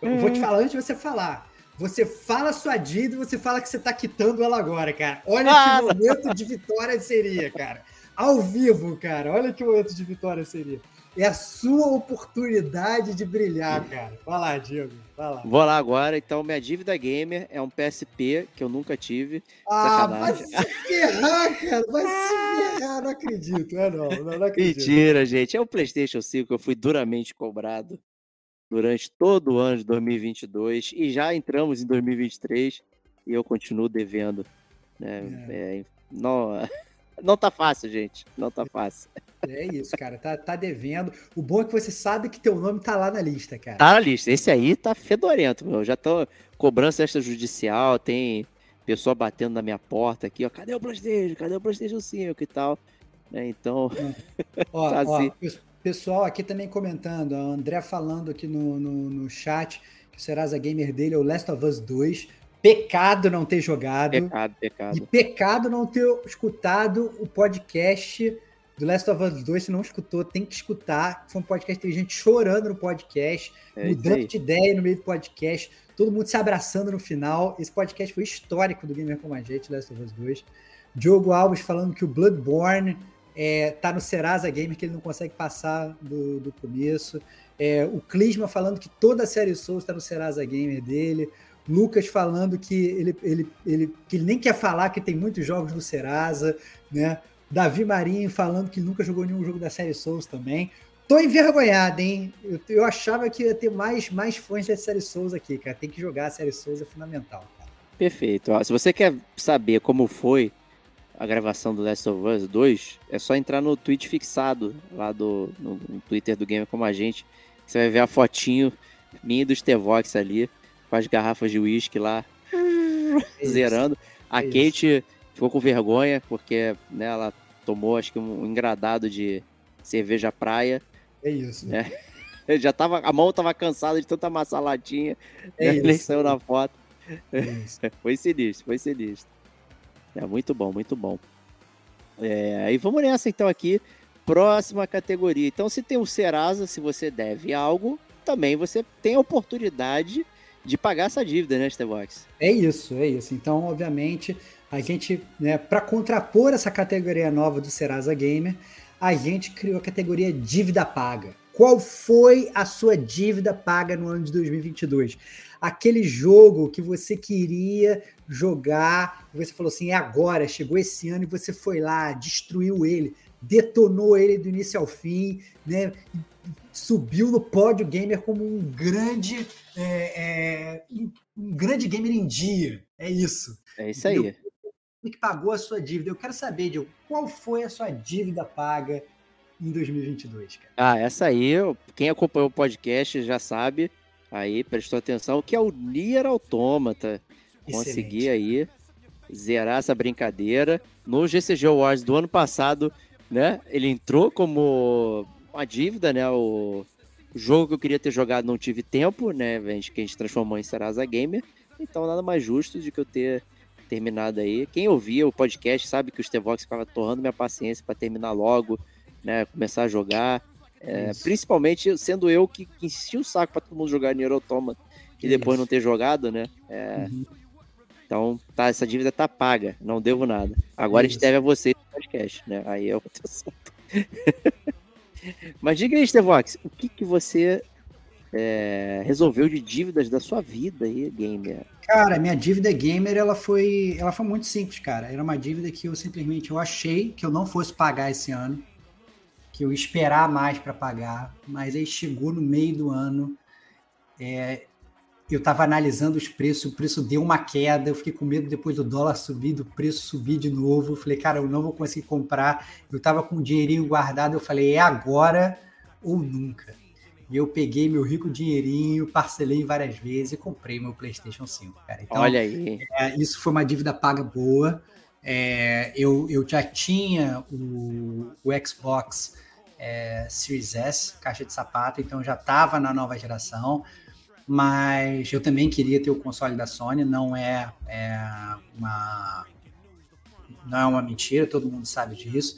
eu vou te hum. falar antes de você falar. Você fala sua dívida e você fala que você tá quitando ela agora, cara. Olha ah, que momento de vitória seria, cara. Ao vivo, cara. Olha que momento de vitória seria. É a sua oportunidade de brilhar, cara. Vai lá, Diego. Vai lá. Vou lá agora. Então, minha dívida gamer é um PSP que eu nunca tive. Ah, vai se ferrar, cara. Vai se ferrar. Não acredito. É, não. Não, não acredito. Mentira, gente. É o PlayStation 5 que eu fui duramente cobrado durante todo o ano de 2022 e já entramos em 2023 e eu continuo devendo. Né? É. É, não, <laughs> não tá fácil, gente. Não tá fácil. É isso, cara. Tá, tá devendo. O bom é que você sabe que teu nome tá lá na lista, cara. Tá na lista. Esse aí tá fedorento, meu. Já tô cobrança extrajudicial, tem pessoa batendo na minha porta aqui, ó. Cadê o PlayStation? Cadê o PlayStation 5 e tal? É, então. É. ó, <laughs> tá assim. ó, pessoal aqui também comentando, a André falando aqui no, no, no chat que o Serasa Gamer dele é o Last of Us 2. Pecado não ter jogado. Pecado, pecado. E pecado não ter escutado o podcast do Last of Us 2, se não escutou, tem que escutar. Foi um podcast, tem gente chorando no podcast, é mudando de ideia no meio do podcast, todo mundo se abraçando no final. Esse podcast foi histórico do Gamer Como a Gente, Last of Us 2. Diogo Alves falando que o Bloodborne é, tá no Serasa Gamer, que ele não consegue passar do, do começo. É, o Clisma falando que toda a série Souls está no Serasa Gamer dele. Lucas falando que ele, ele, ele, que ele nem quer falar que tem muitos jogos no Serasa, né? Davi Marinho falando que nunca jogou nenhum jogo da série Souls também. Tô envergonhado, hein? Eu, eu achava que ia ter mais, mais fãs da série Souls aqui, cara. Tem que jogar a série Souls, é fundamental. Cara. Perfeito. se você quer saber como foi a gravação do Last of Us 2, é só entrar no tweet fixado lá do no, no Twitter do Gamer Como a Gente. Você vai ver a fotinho minha do Stevox ali, com as garrafas de uísque lá, <laughs> zerando. A Kate ficou com vergonha, porque né, ela tomou acho que um engradado de cerveja praia. É isso. Né? <laughs> Já tava, a mão tava cansada de tanta maçalatinha. É né? <laughs> Nem saiu na foto. É <laughs> foi sinistro, foi sinistro. É muito bom, muito bom. É, aí vamos nessa então aqui. Próxima categoria. Então, se tem o Serasa, se você deve algo, também você tem a oportunidade de pagar essa dívida, né, Stevox? É isso, é isso. Então, obviamente, a gente, né, para contrapor essa categoria nova do Serasa Gamer, a gente criou a categoria dívida paga. Qual foi a sua dívida paga no ano de 2022? Aquele jogo que você queria jogar, você falou assim, é agora, chegou esse ano e você foi lá, destruiu ele, detonou ele do início ao fim, né? Subiu no pódio gamer como um grande, é, é, um grande gamer em dia. É isso. É isso aí que pagou a sua dívida. Eu quero saber, Diogo, qual foi a sua dívida paga em 2022, cara? Ah, essa aí, quem acompanhou o podcast já sabe, aí prestou atenção, que é o Nier Automata. Consegui aí zerar essa brincadeira. No GCG Awards do ano passado, né, ele entrou como uma dívida, né, o jogo que eu queria ter jogado não tive tempo, né, que a gente transformou em Serasa Gamer. Então nada mais justo de que eu ter terminado aí. Quem ouvia o podcast sabe que o Stevox ficava torrando minha paciência para terminar logo, né? Começar a jogar. É, principalmente sendo eu que, que enchi o saco para todo mundo jogar Nier Automata e depois não ter jogado, né? É, uhum. Então, tá, essa dívida tá paga, não devo nada. Agora Isso. a gente deve a você o podcast, né? Aí é outro <laughs> assunto. Mas diga aí, Stevox, o que, que você é, resolveu de dívidas da sua vida aí, gamer? Cara, minha dívida gamer, ela foi, ela foi muito simples, cara. Era uma dívida que eu simplesmente eu achei que eu não fosse pagar esse ano, que eu ia esperar mais para pagar, mas aí chegou no meio do ano, é, eu estava analisando os preços, o preço deu uma queda, eu fiquei com medo depois do dólar subir, do preço subir de novo. Falei, cara, eu não vou conseguir comprar. Eu estava com um dinheirinho guardado, eu falei, é agora ou nunca. E eu peguei meu rico dinheirinho, parcelei várias vezes e comprei meu PlayStation 5, cara. Então, Olha aí. É, isso foi uma dívida paga boa. É, eu, eu já tinha o, o Xbox é, Series S, caixa de sapato, então já estava na nova geração. Mas eu também queria ter o console da Sony, não é, é uma não é uma mentira, todo mundo sabe disso.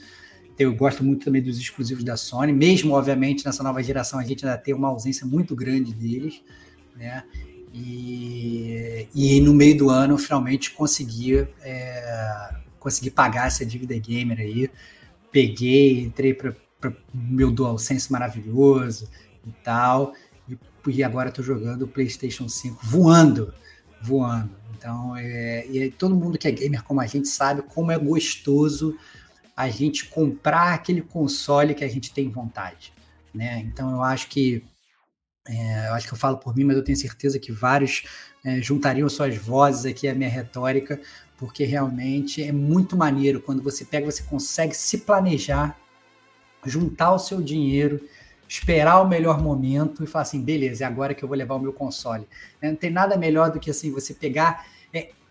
Eu gosto muito também dos exclusivos da Sony, mesmo, obviamente, nessa nova geração a gente ainda tem uma ausência muito grande deles, né? E, e no meio do ano, finalmente, consegui, é, pagar essa dívida gamer aí. Peguei, entrei para meu DualSense maravilhoso e tal. E, e agora estou jogando o PlayStation 5 voando, voando. Então, é, e todo mundo que é gamer como a gente sabe como é gostoso a gente comprar aquele console que a gente tem vontade, né? Então eu acho que é, eu acho que eu falo por mim, mas eu tenho certeza que vários é, juntariam suas vozes aqui à minha retórica, porque realmente é muito maneiro quando você pega, você consegue se planejar, juntar o seu dinheiro, esperar o melhor momento e falar assim, beleza, é agora que eu vou levar o meu console. Não tem nada melhor do que assim você pegar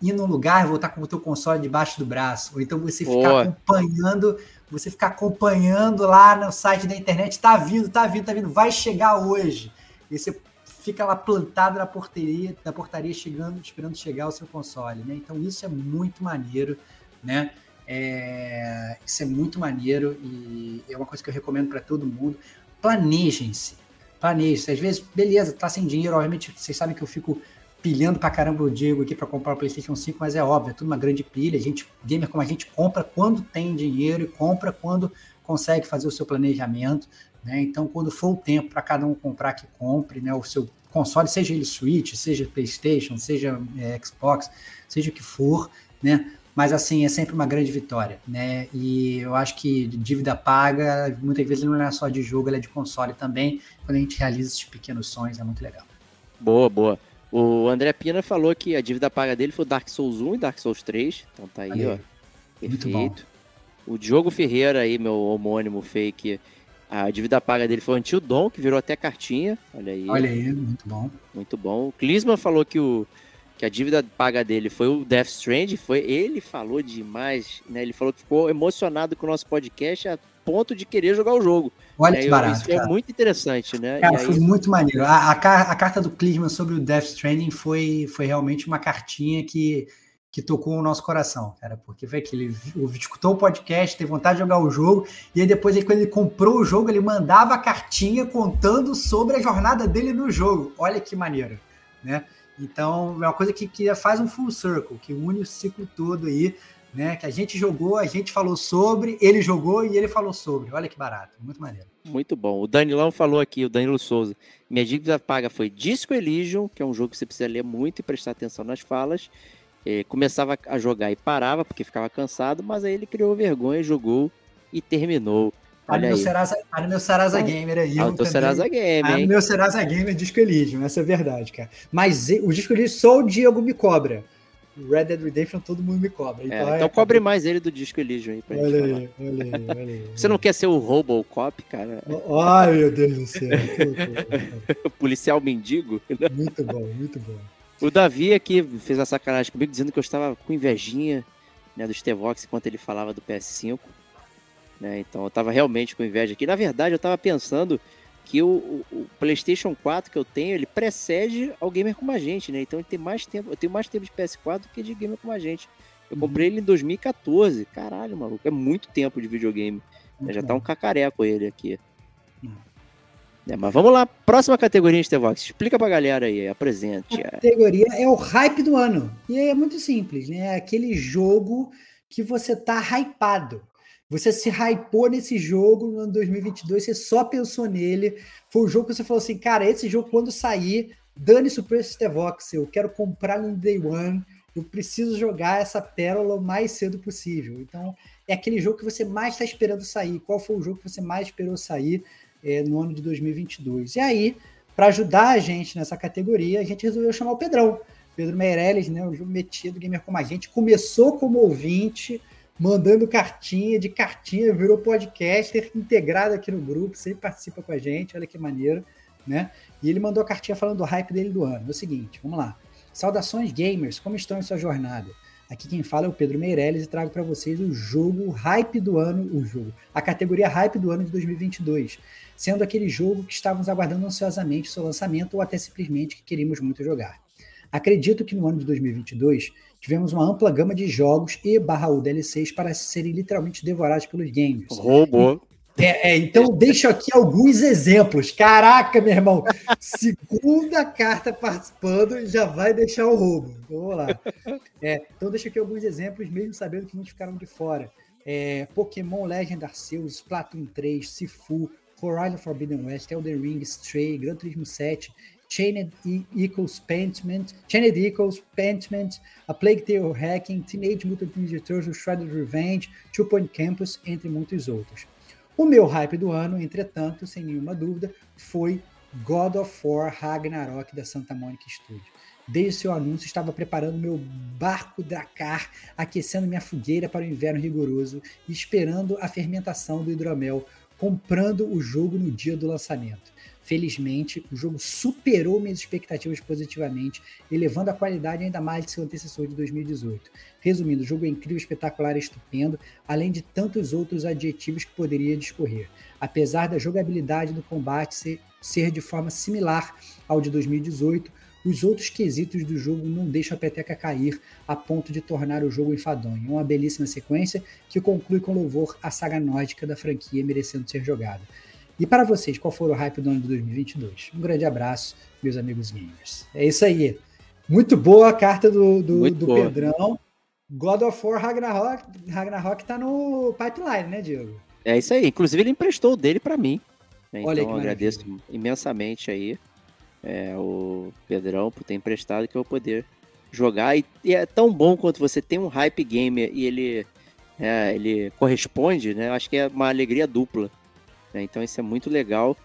ir num lugar e voltar com o teu console debaixo do braço. Ou então você ficar Boa. acompanhando, você ficar acompanhando lá no site da internet, tá vindo, tá vindo, tá vindo, vai chegar hoje. E você fica lá plantado na portaria, na portaria chegando, esperando chegar o seu console, né? Então isso é muito maneiro, né? É, isso é muito maneiro e é uma coisa que eu recomendo para todo mundo. Planejem-se, planejem-se. Às vezes, beleza, tá sem dinheiro, obviamente, vocês sabem que eu fico pilhando pra caramba o Diego aqui para comprar o PlayStation 5, mas é óbvio, é tudo uma grande pilha. A gente, gamer como a gente, compra quando tem dinheiro e compra quando consegue fazer o seu planejamento. Né? Então, quando for o tempo para cada um comprar, que compre né? o seu console, seja ele Switch, seja PlayStation, seja é, Xbox, seja o que for, né? Mas assim, é sempre uma grande vitória, né? E eu acho que dívida paga, muitas vezes não é só de jogo, ela é de console também. Quando a gente realiza esses pequenos sonhos, é muito legal. Boa, boa. O André Pina falou que a dívida paga dele foi Dark Souls 1 e Dark Souls 3. Então tá aí, aí ó. Perfeito. O Diogo Ferreira aí, meu homônimo fake, a dívida paga dele foi o Until Dawn, que virou até cartinha. Olha aí. Olha aí, muito bom. Muito bom. O Klisman falou que, o, que a dívida paga dele foi o Death Strand. Foi, ele falou demais, né? Ele falou que ficou emocionado com o nosso podcast a ponto de querer jogar o jogo. Olha que barato. Isso cara. é muito interessante, né? Cara, aí... foi muito maneiro. A, a, a, carta do Klisman sobre o Death Stranding foi, foi realmente uma cartinha que, que tocou o nosso coração, cara, porque foi que ele escutou o podcast, teve vontade de jogar o jogo, e aí depois, quando ele comprou o jogo, ele mandava a cartinha contando sobre a jornada dele no jogo. Olha que maneiro, né? Então, é uma coisa que, que faz um full circle, que une o ciclo todo aí né? Que a gente jogou, a gente falou sobre, ele jogou e ele falou sobre. Olha que barato, muito maneiro. Muito bom. O Danilão falou aqui, o Danilo Souza. Minha dívida paga foi Disco Elysium, que é um jogo que você precisa ler muito e prestar atenção nas falas. É, começava a jogar e parava porque ficava cansado, mas aí ele criou vergonha, jogou e terminou. Olha no meu Serasa, no meu Serasa ah, Gamer aí. Ah, o Serasa Gamer. no meu Serasa Gamer Disco Elysium, essa é verdade, cara. Mas o Disco Elysium só o Diego me cobra. Red Dead Redemption todo mundo me cobra. Então, é, então é, cobre cara. mais ele do Disco Elysium aí pra olha gente aí. Olha aí, olha aí. <laughs> Você não quer ser o Robocop, cara? Ai, meu Deus do céu. <laughs> Policial mendigo? <laughs> Muito bom, muito bom. O Davi aqui fez a sacanagem comigo, dizendo que eu estava com invejinha né, do Stevox enquanto ele falava do PS5. Né, então eu estava realmente com inveja aqui. Na verdade, eu estava pensando que o, o, PlayStation 4 que eu tenho, ele precede ao gamer como a gente, né? Então ele tem mais tempo, eu tenho mais tempo de PS4 do que de gamer como a gente. Eu uhum. comprei ele em 2014. Caralho, maluco, é muito tempo de videogame. Né? Já tá um cacareco ele aqui. Uhum. É, mas vamos lá, próxima categoria de Vox. Explica pra galera aí, apresente. A categoria é o hype do ano. E é muito simples, né? É aquele jogo que você tá hypado. Você se hypou nesse jogo no ano 2022, você só pensou nele. Foi o jogo que você falou assim, cara, esse jogo quando sair, dane-se o preço de Vox, eu quero comprar no Day One, eu preciso jogar essa pérola o mais cedo possível. Então, é aquele jogo que você mais está esperando sair. Qual foi o jogo que você mais esperou sair é, no ano de 2022? E aí, para ajudar a gente nessa categoria, a gente resolveu chamar o Pedrão. Pedro Meirelles, né, o jogo metido, gamer como a gente, começou como ouvinte, mandando cartinha, de cartinha virou podcaster integrado aqui no grupo, sempre participa com a gente, olha que maneiro, né? E ele mandou a cartinha falando do hype dele do ano. É o seguinte, vamos lá. Saudações gamers, como estão em sua jornada? Aqui quem fala é o Pedro Meirelles e trago para vocês o jogo hype do ano, o jogo, a categoria hype do ano de 2022, sendo aquele jogo que estávamos aguardando ansiosamente seu lançamento ou até simplesmente que queríamos muito jogar. Acredito que no ano de 2022 tivemos uma ampla gama de jogos e barra DLCs para serem literalmente devorados pelos gamers. Roubou. É, é, então deixo aqui alguns exemplos. Caraca, meu irmão, segunda carta participando já vai deixar o roubo. Vamos lá. É, então deixo aqui alguns exemplos, mesmo sabendo que muitos ficaram de fora. É, Pokémon Legend Arceus, Splatoon 3, Sifu, Horizon Forbidden West, Elden Ring, Stray, Gran Turismo 7, Chained Equals Pentiment, Chained Equals Pentiment, A Plague Tale Hacking, Teenage Mutant Ninja Turtles, Shredded Revenge, Two Point Campus, entre muitos outros. O meu hype do ano, entretanto, sem nenhuma dúvida, foi God of War Ragnarok da Santa Monica Studio. Desde seu anúncio, estava preparando meu barco Dracar, aquecendo minha fogueira para o inverno rigoroso e esperando a fermentação do hidromel, comprando o jogo no dia do lançamento. Felizmente, o jogo superou minhas expectativas positivamente, elevando a qualidade ainda mais de seu antecessor de 2018. Resumindo, o jogo é incrível, espetacular e estupendo, além de tantos outros adjetivos que poderia discorrer. Apesar da jogabilidade do combate ser, ser de forma similar ao de 2018, os outros quesitos do jogo não deixam a peteca cair a ponto de tornar o jogo enfadonho. É uma belíssima sequência que conclui com louvor a saga nórdica da franquia merecendo ser jogada. E para vocês, qual foi o hype do ano de 2022? Um grande abraço, meus amigos gamers. É isso aí. Muito boa a carta do, do, do Pedrão. God of War Ragnarok, Ragnarok tá no pipeline, né, Diego? É isso aí. Inclusive, ele emprestou o dele para mim. Né? Olha então, agradeço imensamente aí é, o Pedrão por ter emprestado que eu vou poder jogar. E, e, é tão bom quanto você tem um hype gamer e ele, é, ele corresponde, né? Acho que é uma alegria dupla. Né? Então isso é muito legal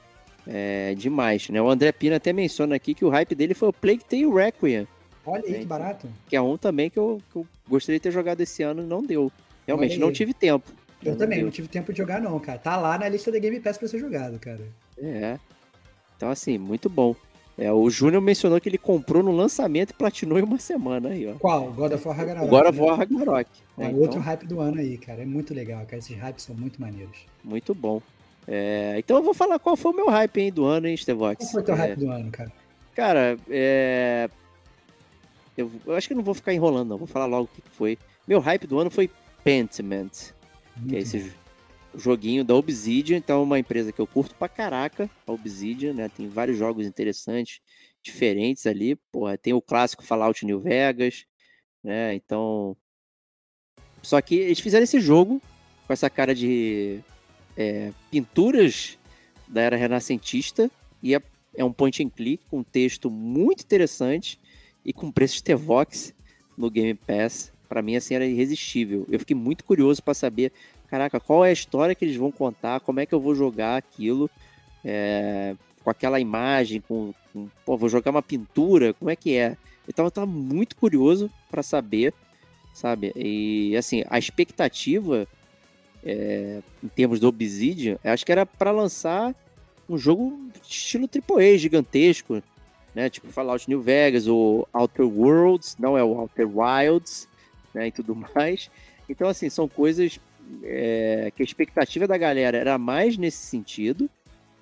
é, demais. Né? O André Pina até menciona aqui que o hype dele foi o Plague Tale Requiem. Olha aí, né? que barato. Que é um também que eu, que eu, gostaria de ter jogado esse ano e não deu. Realmente, não tive tempo. Eu não também, deu. não tive tempo de jogar não, cara. Tá lá na lista da Game Pass pra ser jogado, cara. É. Então, assim, muito bom. É, o Júnior mencionou que ele comprou no lançamento e platinou em uma semana aí, ó. Qual? God of War Ragnarok. God of né? War Ragnarok. É, é então... outro hype do ano aí, cara. É muito legal, cara. Esses hypes são muito maneiros. Muito bom. É, então eu vou falar qual foi o meu hype hein, do ano, hein, Stevox? Qual foi o teu é, hype do ano, cara? Cara, é... Eu, eu, acho que não vou ficar enrolando, não. Vou falar logo o que foi. Meu hype do ano foi Pentiment. Muito que é esse joguinho da Obsidian, então é uma empresa que eu curto pra caraca, a Obsidian, né? Tem vários jogos interessantes, diferentes ali. Porra, tem o clássico Fallout New Vegas, né? Então. Só que eles fizeram esse jogo com essa cara de é, pinturas da era renascentista e é, é, um point and click com um texto muito interessante e com preço de T-Vox no Game Pass. Para mim, assim, era irresistível. Eu fiquei muito curioso para saber caraca, qual é a história que eles vão contar, como é que eu vou jogar aquilo, é, com aquela imagem, com, com, pô, vou jogar uma pintura, como é que é? Então eu tava muito curioso para saber, sabe? E assim, a expectativa é, em termos do Obsidian, acho que era para lançar um jogo estilo AAA gigantesco, né? Tipo Fallout New Vegas ou Outer Worlds, não é o Outer Wilds, né? E tudo <laughs> mais. Então, assim, são coisas é, que a expectativa da galera era mais nesse sentido,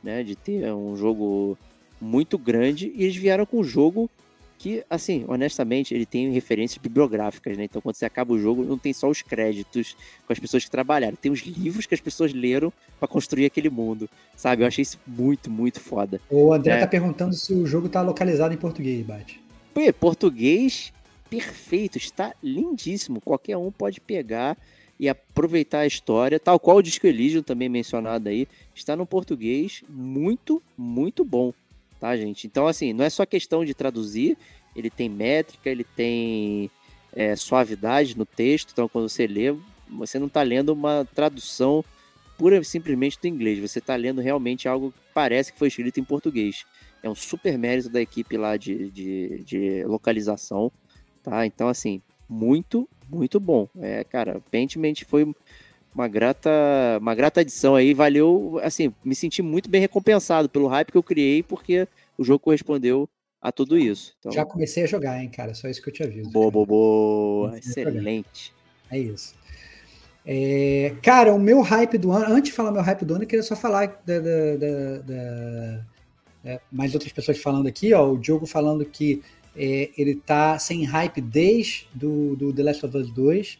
né, de ter um jogo muito grande, e eles vieram com um jogo que, assim, honestamente, ele tem referências bibliográficas, né? Então, quando você acaba o jogo, não tem só os créditos com as pessoas que trabalharam, tem os livros que as pessoas leram para construir aquele mundo, sabe? Eu achei isso muito, muito foda. O André é. tá perguntando se o jogo tá localizado em português, Bate. Pô, português perfeito, está lindíssimo. Qualquer um pode pegar e aproveitar a história, tal qual o Disco Elysium também mencionado aí, está no português muito, muito bom, tá, gente? Então, assim, não é só questão de traduzir, ele tem métrica, ele tem é, suavidade no texto, então quando você lê, você não está lendo uma tradução pura e simplesmente do inglês, você está lendo realmente algo que parece que foi escrito em português. É um super mérito da equipe lá de, de, de localização, tá? Então, assim, muito, muito bom. É, cara, Pentiment foi uma grata, uma grata adição aí, valeu, assim, me senti muito bem recompensado pelo hype que eu criei, porque o jogo correspondeu a tudo isso. Então... Já comecei a jogar, hein, cara, só isso que eu te aviso. Boa, boa, boa, excelente. É isso. É, cara, o meu hype do ano, antes de falar meu hype do ano, eu queria só falar da, da, da, da é, mais outras pessoas falando aqui, ó, o Diogo falando que é, ele tá sem hype desde do, do The Last of Us 2.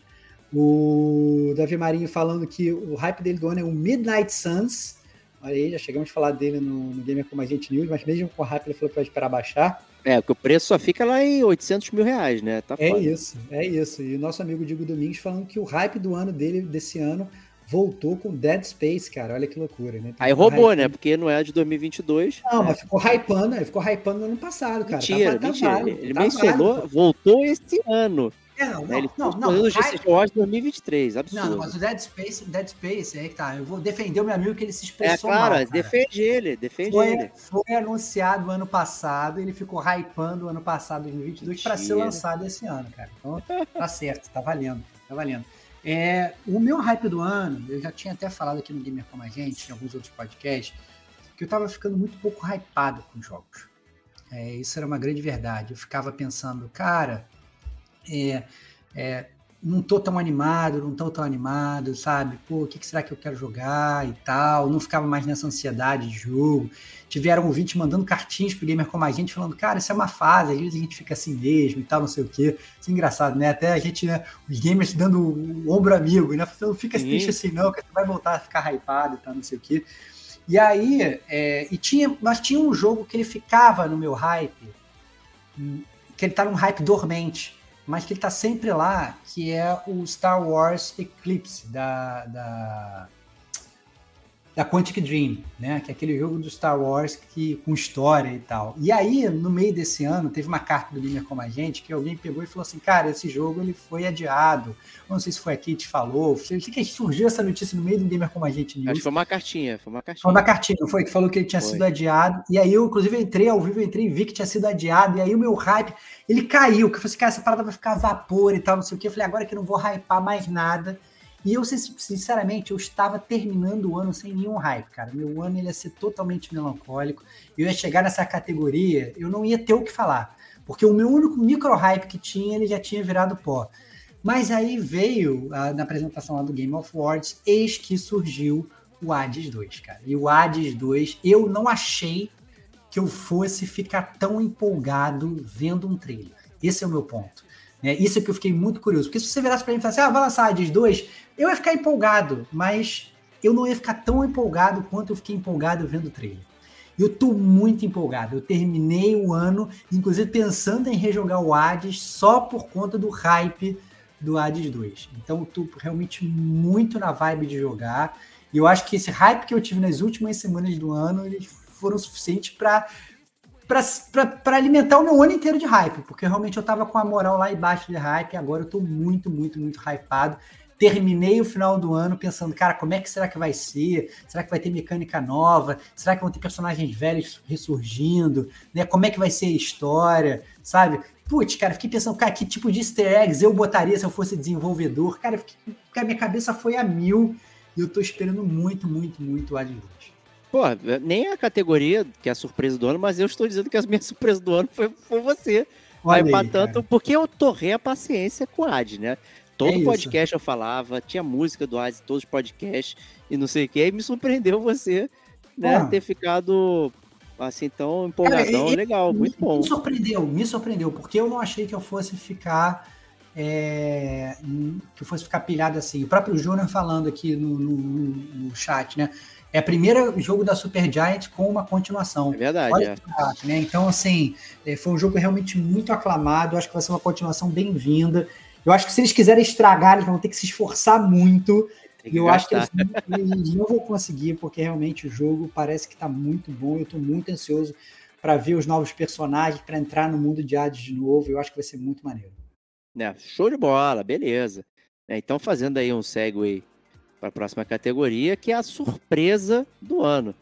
O Davi Marinho falando que o hype dele do ano é o Midnight Suns. Olha aí, já chegamos a falar dele no, no Gamer Como a Gente News, mas mesmo com o hype ele falou que vai esperar baixar. É, que o preço só fica lá em 800 mil reais, né? Tá é foda. isso, é isso. E o nosso amigo Diego Domingos falando que o hype do ano dele, desse ano, voltou com Dead Space, cara. Olha que loucura, né? Aí roubou, hypando. né? Porque não é de 2022. Não, né? mas ficou hypando, ele ficou hypando no ano passado, cara. Mentira, tá, mentira. Válido, ele tá mencionou, válido. voltou esse ano. É, não, não, ele não, não, não. Watch 2023, absurdo. Não, mas o Dead Space, Dead Space, aí que tá. Eu vou defender o meu amigo que ele se expressou é, cara, mal, cara. defende ele, defende foi, ele. Foi anunciado ano passado, ele ficou hypando o ano passado, 2022, para ser lançado esse ano, cara. Então, tá certo, tá valendo, tá valendo. É, o meu hype do ano, eu já tinha até falado aqui no Gamer Como a Gente, em alguns outros podcasts, que eu tava ficando muito pouco hypado com jogos. É, isso era uma grande verdade. Eu ficava pensando, cara, é, é, não tô tão animado, não tô tão animado, sabe? Pô, o que, que, será que eu quero jogar e tal? Não ficava mais nessa ansiedade de jogo. Tiveram ouvintes mandando cartinhas pro gamer como a gente, falando, cara, isso é uma fase, às vezes a gente fica assim mesmo e tal, não sei o quê. Isso é engraçado, né? Até a gente, né, os gamers dando o ombro amigo, né? Não fica Sim. triste assim, não, que você vai voltar a ficar hypado e tal, não sei o quê. E aí, é, e tinha, mas tinha um jogo que ele ficava no meu hype, que ele tá num hype dormente mas que ele tá sempre lá, que é o Star Wars Eclipse da, da, da Quantic Dream, né? Que é aquele jogo do Star Wars que, com história e tal. E aí, no meio desse ano, teve uma carta do Gamer Como a Gente que alguém pegou e falou assim, cara, esse jogo ele foi adiado. Não sei se foi aqui que te falou. Sei que surgiu essa notícia no meio do Gamer Como a Gente News. Acho que foi uma cartinha, foi uma cartinha. Foi uma cartinha, foi? Que falou que ele tinha foi. sido adiado. E aí eu, inclusive, entrei ao vivo, entrei e vi que tinha sido adiado. E aí o meu hype, ele caiu. Que eu falei assim, cara, essa parada vai ficar vapor e tal, não sei o quê. Eu falei, agora que eu não vou hypar mais nada. E eu, sinceramente, eu estava terminando o ano sem nenhum hype, cara. Meu ano ele ia ser totalmente melancólico. Eu ia chegar nessa categoria, eu não ia ter o que falar. Porque o meu único micro hype que tinha, ele já tinha virado pó. Mas aí veio, a, na apresentação lá do Game of Awards, eis que surgiu o Hades 2, cara. E o Hades 2, eu não achei que eu fosse ficar tão empolgado vendo um trailer. Esse é o meu ponto. É, isso que eu fiquei muito curioso. Porque se você virasse para mim e falasse, ah, vai lançar Hades 2, eu ia ficar empolgado, mas eu não ia ficar tão empolgado quanto eu fiquei empolgado vendo o trailer. Eu tô muito empolgado. Eu terminei o ano, inclusive pensando em rejogar o Hades só por conta do hype do Hades 2. Então eu tô realmente muito na vibe de jogar. E eu acho que esse hype que eu tive nas últimas semanas do ano, eles foram suficientes para para alimentar o meu ano inteiro de hype, porque realmente eu tava com a moral lá embaixo de hype, e agora eu tô muito, muito, muito hypado terminei o final do ano pensando, cara, como é que será que vai ser? Será que vai ter mecânica nova? Será que vão ter personagens velhos ressurgindo? Né? Como é que vai ser a história? Sabe? Putz, cara, fiquei pensando, cara, que tipo de easter eggs eu botaria se eu fosse desenvolvedor? Cara, fiquei, cara minha cabeça foi a mil e eu tô esperando muito, muito, muito o Ad Pô, nem a categoria que é a surpresa do ano, mas eu estou dizendo que a minha <laughs> surpresa do ano foi, foi você. Vai para tanto, porque eu torrei a paciência com o Ad, né? Todo é podcast eu falava, tinha música do Adi, todos os podcasts e não sei o que. Aí me surpreendeu você, né, ter ficado assim tão empolgadão, Cara, legal, me, muito bom. Me surpreendeu, me surpreendeu, porque eu não achei que eu fosse ficar é, que eu fosse ficar pilhado assim. O próprio Júnior falando aqui no, no, no, chat, né? É o primeiro jogo da Super Giant com uma continuação. É verdade. Olha, é. né? Então, assim, é, foi um jogo realmente muito aclamado. Acho que vai ser uma continuação bem-vinda. Eu acho que se eles quiserem estragar, eles vão ter que se esforçar muito. E eu acho que eles, eles, não vão conseguir, porque realmente o jogo parece que está muito bom. Eu estou muito ansioso para ver os novos personagens, para entrar no mundo de Hades de novo. Eu acho que vai ser muito maneiro. É, show de bola, beleza. É, então, fazendo aí um segue para a próxima categoria, que é a surpresa do ano.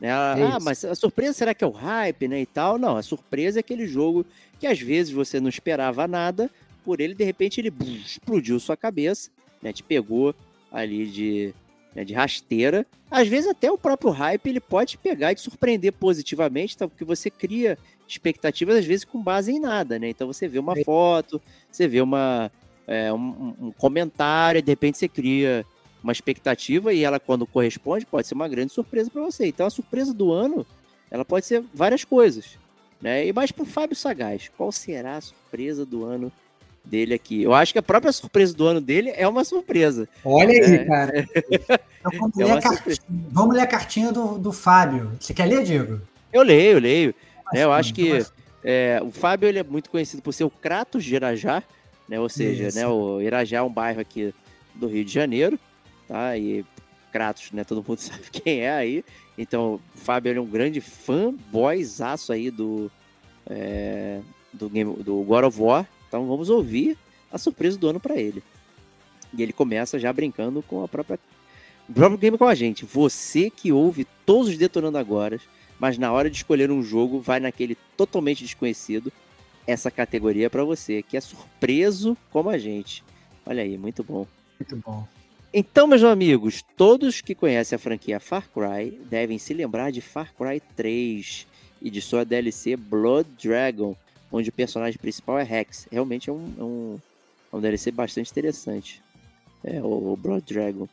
Né? Ah, é mas a surpresa será que é o hype né, e tal? Não, a surpresa é aquele jogo que às vezes você não esperava nada, por ele, de repente ele bum, explodiu sua cabeça, né? Te pegou ali de, né, de rasteira. Às vezes até o próprio hype ele pode pegar e te surpreender positivamente, tá? porque você cria expectativas às vezes com base em nada, né? Então você vê uma é. foto, você vê uma, é, um, um comentário, de repente você cria uma expectativa e ela quando corresponde pode ser uma grande surpresa para você. Então a surpresa do ano ela pode ser várias coisas. Né? E mais pro Fábio Sagaz, qual será a surpresa do ano dele aqui? Eu acho que a própria surpresa do ano dele é uma surpresa. Olha aí, é. cara. <laughs> Então, vamos, é ler cartinha, vamos, ler a cartinha do, do Fábio. Você quer ler, Diego? Eu leio, eu leio. É, eu acho que é, o Fábio ele é muito conhecido por ser o Kratos de Irajá, né? Ou seja, né, o Irajá é um bairro aqui do Rio de Janeiro, tá? E Kratos, né? Todo mundo <laughs> sabe quem é aí. Então, o Fábio é um grande fanboyzaço aí do, é, do, game, do God of War. Então, vamos ouvir a surpresa do ano para ele. E ele começa já brincando com a própria o próprio game com a gente. Você que ouve todos os Detonando Agora, mas na hora de escolher um jogo, vai naquele totalmente desconhecido. Essa categoria é para você, que é surpreso como a gente. Olha aí, muito bom. Muito bom. Então, meus amigos, todos que conhecem a franquia Far Cry devem se lembrar de Far Cry 3 e de sua DLC Blood Dragon, onde o personagem principal é Rex. Realmente é um, é um, é um DLC bastante interessante. É o, o Blood Dragon.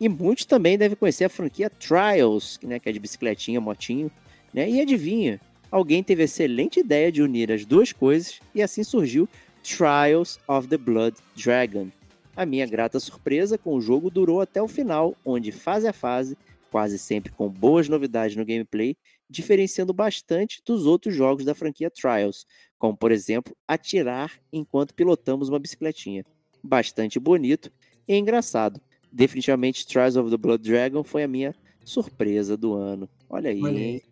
E muitos também devem conhecer a franquia Trials, né, que é de bicicletinha, motinho. Né? E adivinha, alguém teve a excelente ideia de unir as duas coisas e assim surgiu Trials of the Blood Dragon. A minha grata surpresa com o jogo durou até o final, onde fase a fase, quase sempre com boas novidades no gameplay, diferenciando bastante dos outros jogos da franquia Trials, como por exemplo, atirar enquanto pilotamos uma bicicletinha. Bastante bonito e engraçado. Definitivamente Trials of the Blood Dragon foi a minha surpresa do ano. Olha aí, Olha aí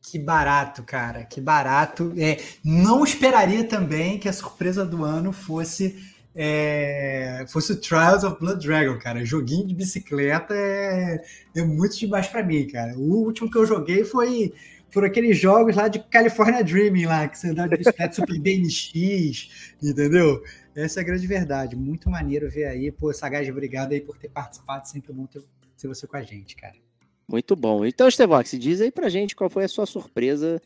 Que barato, cara, que barato. É, não esperaria também que a surpresa do ano fosse é, fosse o Trials of Blood Dragon, cara. Joguinho de bicicleta é, é muito demais para mim, cara. O último que eu joguei foi por aqueles jogos lá de California Dreaming lá, que você dá de bicicleta Super <laughs> BNX, entendeu? Essa é a grande verdade. Muito maneiro ver aí. Pô, Sagaz, obrigado aí por ter participado. Sempre bom ter, ter você com a gente, cara. Muito bom. Então, Estevox, diz aí pra gente qual foi a sua surpresa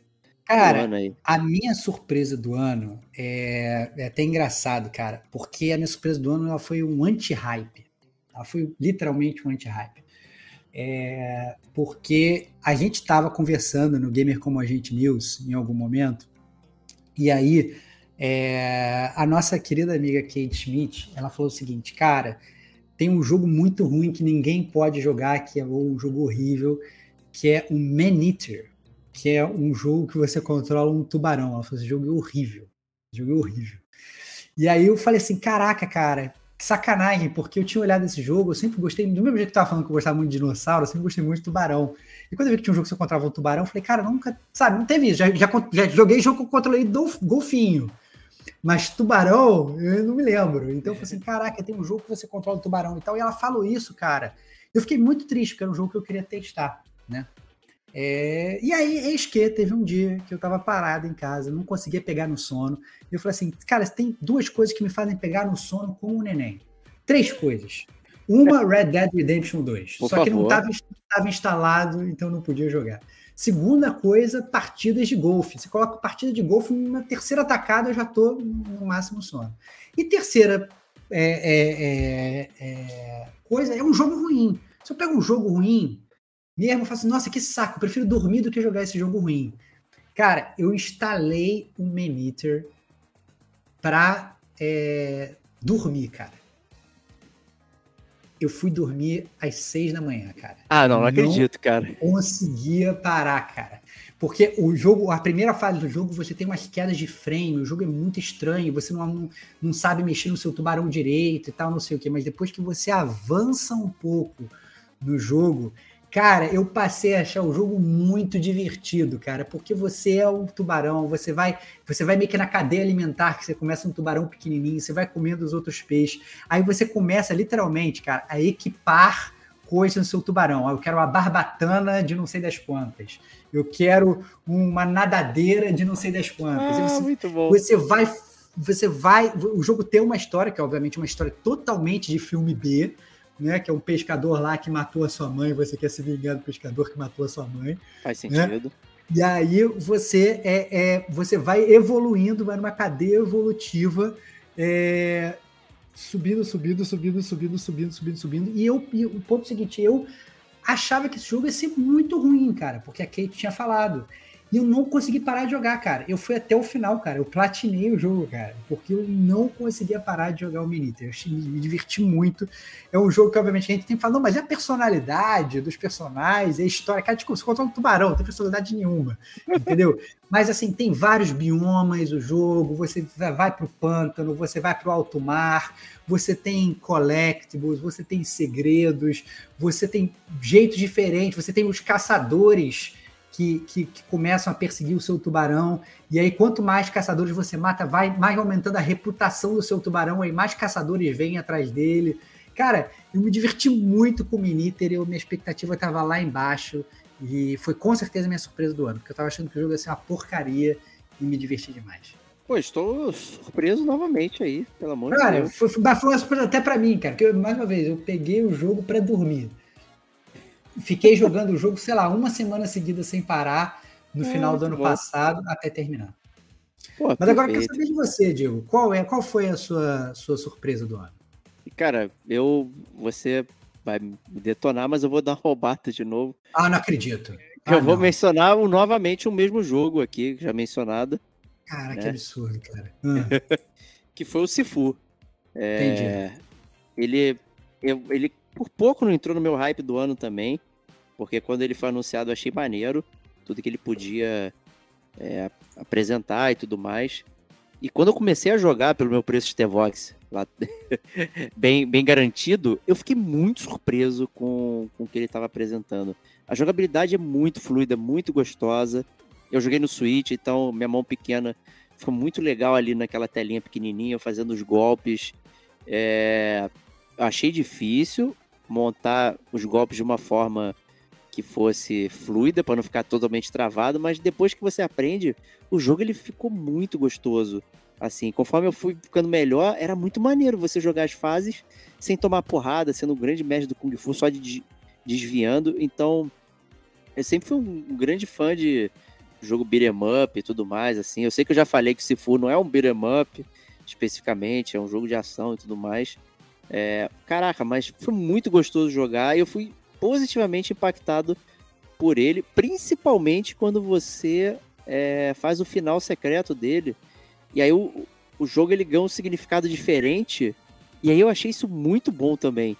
Cara, a minha surpresa do ano é, é, até engraçado, cara, porque a minha surpresa do ano ela foi um anti-hype. Ela foi literalmente um anti-hype. É, porque a gente estava conversando no Gamer Como a Gente News em algum momento, e aí é, a nossa querida amiga Kate Schmidt, ela falou o seguinte, cara, tem um jogo muito ruim que ninguém pode jogar, que é um jogo horrível, que é o Man Eater que é um jogo que você controla um tubarão. Ela falou: esse jogo é horrível. Esse jogo é horrível. E aí eu falei assim: caraca, cara, que sacanagem, porque eu tinha olhado esse jogo, eu sempre gostei, do mesmo jeito que eu tava falando que eu gostava muito de dinossauro, eu sempre gostei muito de tubarão. E quando eu vi que tinha um jogo que você controlava um tubarão, eu falei, cara, nunca, sabe, não teve isso. Já, já, já joguei jogo que eu controlei do, golfinho. Mas tubarão, eu não me lembro. Então eu falei assim: caraca, tem um jogo que você controla o tubarão e tal. E ela falou isso, cara. Eu fiquei muito triste, porque era um jogo que eu queria testar, né? É, e aí, eis que teve um dia que eu tava parado em casa, não conseguia pegar no sono. E eu falei assim, cara, tem duas coisas que me fazem pegar no sono com o neném. Três coisas. Uma, Red Dead Redemption 2. Por só favor. que não estava instalado, então não podia jogar. Segunda coisa, partidas de golfe. Você coloca partida de golfe na terceira tacada, eu já tô no máximo sono. E terceira é, é, é, é coisa, é um jogo ruim. Se eu pego um jogo ruim, mesmo eu falo assim, nossa, que saco, prefiro dormir do que jogar esse jogo ruim. Cara, eu instalei um Maniter pra é, dormir, cara. Eu fui dormir às seis da manhã, cara. Ah, não, não, não acredito, cara. Conseguia parar, cara. Porque o jogo, a primeira fase do jogo, você tem umas quedas de frame, o jogo é muito estranho, você não, não sabe mexer no seu tubarão direito e tal, não sei o que. Mas depois que você avança um pouco no jogo, Cara, eu passei a achar o jogo muito divertido, cara, porque você é um tubarão, você vai, você vai meio que na cadeia alimentar, que você começa um tubarão pequenininho, você vai comendo os outros peixes, aí você começa literalmente, cara, a equipar coisas no seu tubarão. Eu quero uma barbatana de não sei das quantas. Eu quero uma nadadeira de não sei das quantas. Ah, você, muito bom. Você vai, você vai, o jogo tem uma história que é obviamente uma história totalmente de filme B né? Que é um pescador lá que matou a sua mãe, você quer se vingar do pescador que matou a sua mãe. Faz né? sentido. Né? E aí você é, é, você vai evoluindo, vai numa cadeia evolutiva, é, subindo, subindo, subindo, subindo, subindo, subindo, subindo. E eu, e o ponto seguinte, eu achava que esse jogo ia ser muito ruim, cara, porque a Kate tinha falado. E eu não consegui parar de jogar, cara. Eu fui até o final, cara. Eu platinei o jogo, cara. Porque eu não conseguia parar de jogar o Miniter. Eu me diverti muito. É um jogo que, obviamente, a gente tem que falar, não, mas é a personalidade dos personagens, é a história. Cara, tipo, você controla um tubarão, não tem personalidade nenhuma. Entendeu? <laughs> mas, assim, tem vários biomas o jogo. Você vai pro pântano, você vai pro alto mar, você tem collectibles, você tem segredos, você tem jeitos diferentes, você tem os caçadores que, que, que, começam a perseguir o seu tubarão. E aí, quanto mais caçadores você mata, vai mais aumentando a reputação do seu tubarão, aí mais caçadores vêm atrás dele. Cara, eu me diverti muito com o Miniter, eu, minha expectativa estava lá embaixo. E foi com certeza minha surpresa do ano, porque eu estava achando que o jogo ia ser uma porcaria e me diverti demais. Pô, estou surpreso novamente aí, pelo amor cara, de Deus. Foi, foi uma surpresa até para mim, cara, porque mais uma vez, eu peguei o jogo para dormir. Fiquei jogando o jogo, sei lá, uma semana seguida sem parar no é, final do ano bom. passado até terminar. Pô, Mas agora eu quero saber de você, Diego. Qual, é, qual foi a sua, sua surpresa do ano? Cara, eu. Você vai me detonar, mas eu vou dar uma roubada de novo. Ah, não acredito. Ah, eu vou não. mencionar novamente o mesmo jogo aqui, já mencionado. Cara, né? que absurdo, cara. Ah. <laughs> que foi o Sifu. É, Entendi. Ele, eu, ele por pouco não entrou no meu hype do ano também, porque quando ele foi anunciado eu achei maneiro, tudo que ele podia é, apresentar e tudo mais. E quando eu comecei a jogar pelo meu preço de T-Vox, lá, <laughs> bem, bem garantido, eu fiquei muito surpreso com, com o que ele estava apresentando. A jogabilidade é muito fluida, muito gostosa. Eu joguei no Switch, então minha mão pequena ficou muito legal ali naquela telinha pequenininha, fazendo os golpes. É, achei difícil, montar os golpes de uma forma que fosse fluida para não ficar totalmente travado, mas depois que você aprende, o jogo ele ficou muito gostoso. Assim, conforme eu fui ficando melhor, era muito maneiro você jogar as fases sem tomar porrada, sendo um grande mestre do Kung Fu, só de desviando. Então, eu sempre fui um grande fã de jogo beat'em up e tudo mais, assim. Eu sei que eu já falei que Sifu não é um beat'em up, especificamente, é um jogo de ação e tudo mais. É, caraca, mas foi muito gostoso jogar e eu fui positivamente impactado por ele, principalmente quando você é, faz o final secreto dele. E aí o, o jogo ele ganha um significado diferente. E aí eu achei isso muito bom também.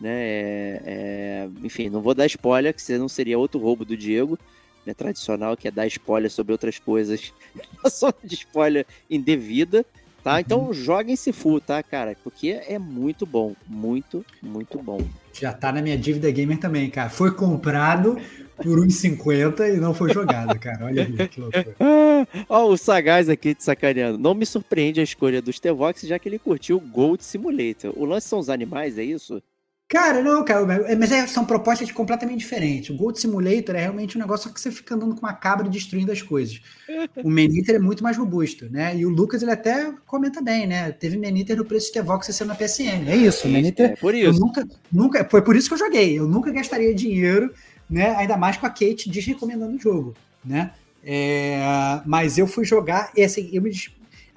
Né? É, é, enfim, não vou dar spoiler, que senão seria outro roubo do Diego. Né, tradicional, que é dar spoiler sobre outras coisas. <laughs> Só de spoiler indevida tá? Uhum. Então joguem Sifu, tá, cara? Porque é muito bom, muito, muito bom. Já tá na minha dívida gamer também, cara. Foi comprado por 1,50 e não foi jogado, cara. Olha aí, que loucura. <laughs> Ó, o Sagaz aqui te sacaneando. Não me surpreende a escolha do Stevox, já que ele curtiu o Gold Simulator. O lance são os animais, é isso? Cara, não, cara, mas é, são propostas completamente diferentes. O Gold Simulator é realmente um negócio que você fica andando com uma cabra e destruindo as coisas. <laughs> O Meniter é muito mais robusto, né? E o Lucas ele até comenta bem, né? Teve Meniter no preço de Tevox sendo na PSN. É isso, Meniter. É por isso. nunca, nunca, foi por isso que eu joguei. Eu nunca gastaria dinheiro, né? Ainda mais com a Kate desrecomendando o jogo, né? É, mas eu fui jogar, e assim, eu me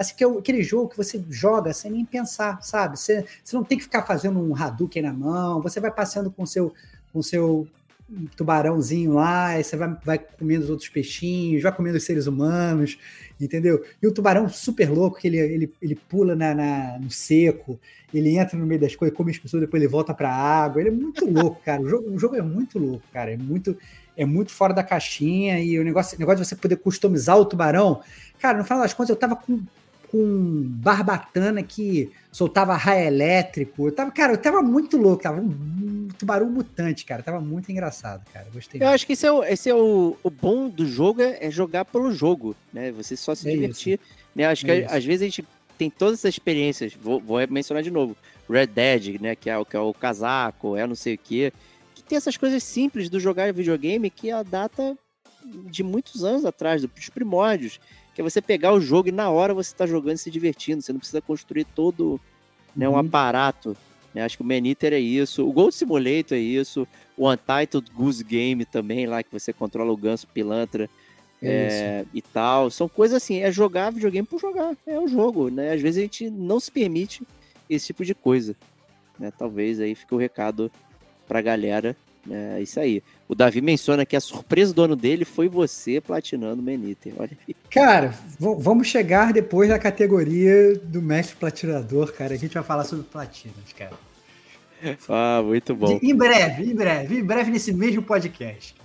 assim, que é aquele jogo que você joga sem nem pensar, sabe? Você, você não tem que ficar fazendo um Hadouken na mão, você vai passeando com seu com seu tubarãozinho lá, aí você vai, vai comendo os outros peixinhos, vai comendo os seres humanos, entendeu? E o tubarão super louco, que ele, ele, ele pula na, na no seco, ele entra no meio das coisas, come as pessoas, depois ele volta pra água, ele é muito <laughs> louco, cara, o jogo, o jogo é muito louco, cara, é muito, é muito fora da caixinha, e o negócio, o negócio de você poder customizar o tubarão, cara, no final das contas, eu tava com com barbatana que soltava raio elétrico. Eu tava, cara, eu tava muito louco, tava um, tubarão mutante, cara. Tava muito engraçado, cara. Gostei. Eu muito. acho que esse é, o, esse é o, o bom do jogo, é, é jogar pelo jogo, né? Você só se é divertir. Né? Acho que às vezes a gente tem todas essas experiências. Vou, vou, mencionar de novo. Red Dead, né? Que é, o, que é o casaco, é não sei o quê. Que tem essas coisas simples do jogar videogame que a data de muitos anos atrás, dos primórdios que é você pegar o jogo e na hora você está jogando e se divertindo. Você não precisa construir todo né, um uhum. aparato. Né? Acho que o Maniter é isso. O Gold Simulator é isso. O Untitled Goose Game também, lá que você controla o ganso pilantra é é, e tal. São coisas assim, é jogar videogame por jogar. É o jogo, né? Às vezes a gente não se permite esse tipo de coisa. Né? Talvez aí fique o recado pra galera É isso aí. O Davi menciona que a surpresa do ano dele foi você platinando o Meniter. Olha. Cara, vamos chegar depois da categoria do mestre platinador, cara. A gente vai falar sobre platinas, cara. Ah, muito bom. De, em breve, em breve, em breve nesse mesmo podcast.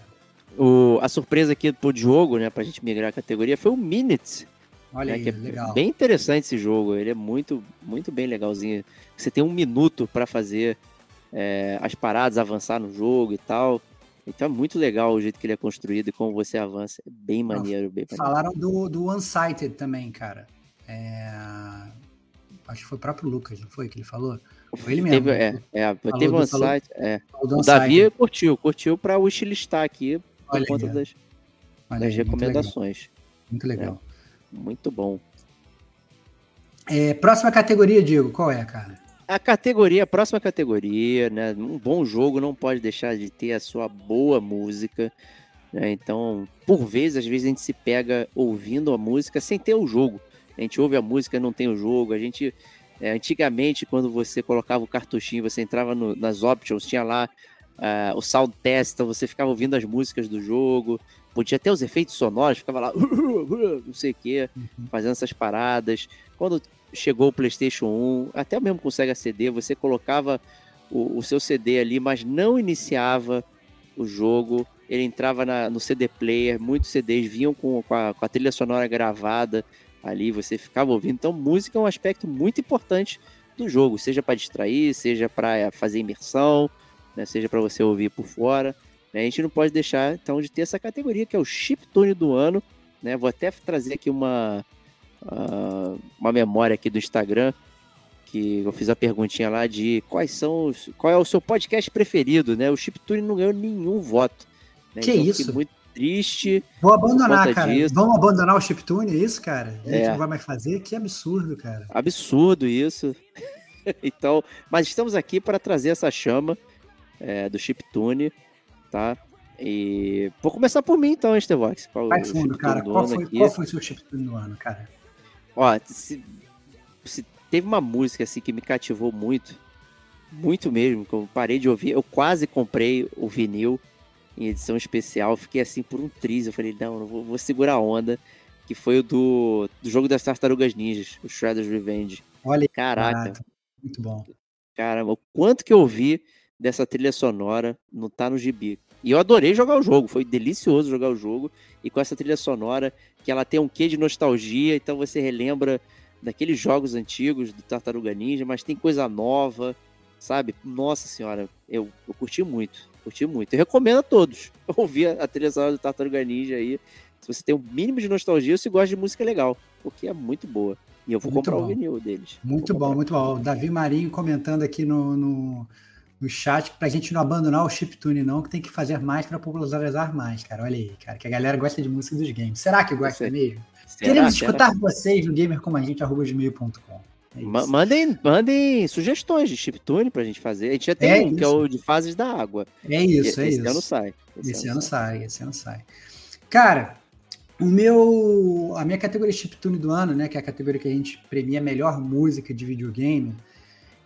O, a surpresa aqui pro jogo, né, pra gente migrar a categoria, foi o Minutes. Olha né, aí, é legal. Bem interessante esse jogo, ele é muito, muito bem legalzinho. Você tem um minuto para fazer é, as paradas, avançar no jogo e tal. Então é muito legal o jeito que ele é construído e como você avança. É bem maneiro, bem maneiro. Falaram do, do Unsighted também, cara. É... Acho que foi o próprio Lucas, não foi que ele falou? Foi ele mesmo. Teve, é, é, teve um Unsighted. É. O Davi curtiu, curtiu para wishlist aqui por Olha conta aí, das, das recomendações. Muito legal. Muito, legal. É, muito bom. É, próxima categoria, Diego, qual é, cara? A categoria, a próxima categoria, né? Um bom jogo não pode deixar de ter a sua boa música. Né? Então, por vezes, às vezes a gente se pega ouvindo a música sem ter o jogo. A gente ouve a música e não tem o jogo. A gente, é, antigamente, quando você colocava o cartuchinho, você entrava no, nas options, tinha lá uh, o sound test, então você ficava ouvindo as músicas do jogo. Podia ter os efeitos sonoros, ficava lá, <laughs> não sei o quê, uhum. fazendo essas paradas. Quando chegou o PlayStation 1, até mesmo com o Sega CD, você colocava o, o seu CD ali, mas não iniciava o jogo. Ele entrava na, no CD player, muitos CDs vinham com, com, a, com a trilha sonora gravada ali, você ficava ouvindo. Então, música é um aspecto muito importante do jogo, seja para distrair, seja para fazer imersão, né, seja para você ouvir por fora. Né, a gente não pode deixar então de ter essa categoria que é o chiptune do ano. Né, vou até trazer aqui uma, uh, uma memória aqui do Instagram, que eu fiz a perguntinha lá de quais são os, qual é o seu podcast preferido, né? O Chiptune não ganhou nenhum voto. Né? Que então, isso? muito triste. Vou abandonar, cara. Disso. Vamos abandonar o Chiptune, é isso, cara? A gente é. não vai mais fazer? Que absurdo, cara. Absurdo isso. <laughs> então, mas estamos aqui para trazer essa chama é, do Chiptune, tá? E vou começar por mim então, Estevox. Vai fundo, cara. Qual foi, qual foi o seu Chiptune do ano, cara? Ó, se, se teve uma música assim que me cativou muito, muito mesmo, que eu parei de ouvir, eu quase comprei o vinil em edição especial, fiquei assim por um triz, eu falei, não, não vou, vou segurar a onda, que foi o do, do jogo das Tartarugas Ninjas, o Shredder's Revenge. Olha, caraca. Muito bom. Cara, o quanto que eu ouvi dessa trilha sonora não tá no gibi. E eu adorei jogar o jogo, foi delicioso jogar o jogo. E com essa trilha sonora, que ela tem um quê de nostalgia, então você relembra daqueles jogos antigos do Tartaruga Ninja, mas tem coisa nova, sabe? Nossa senhora, eu, eu curti muito, curti muito. Eu recomendo a todos <laughs> ouvir a trilha sonora do Tartaruga Ninja aí. Se você tem um mínimo de nostalgia, se gosta de música legal, porque é muito boa. E eu vou muito comprar bom. o vinil deles. Muito bom, muito bom. Davi Marinho comentando aqui no, no no chat para a gente não abandonar o chiptune, não, que tem que fazer mais para popularizar mais, cara. Olha aí, cara, que a galera gosta de música dos games. Será que gosta Você... mesmo? Será? Queremos escutar Será? vocês no gamercomagente.com. É mandem, mandem sugestões de chiptune pra gente fazer. A gente já tem é um, isso. que é o de fases da água. É isso, é esse isso. Ano sai. Esse, esse ano, sai. sai, esse ano sai. Cara, o meu, a minha categoria chiptune do ano, né, que é a categoria que a gente premia melhor música de videogame,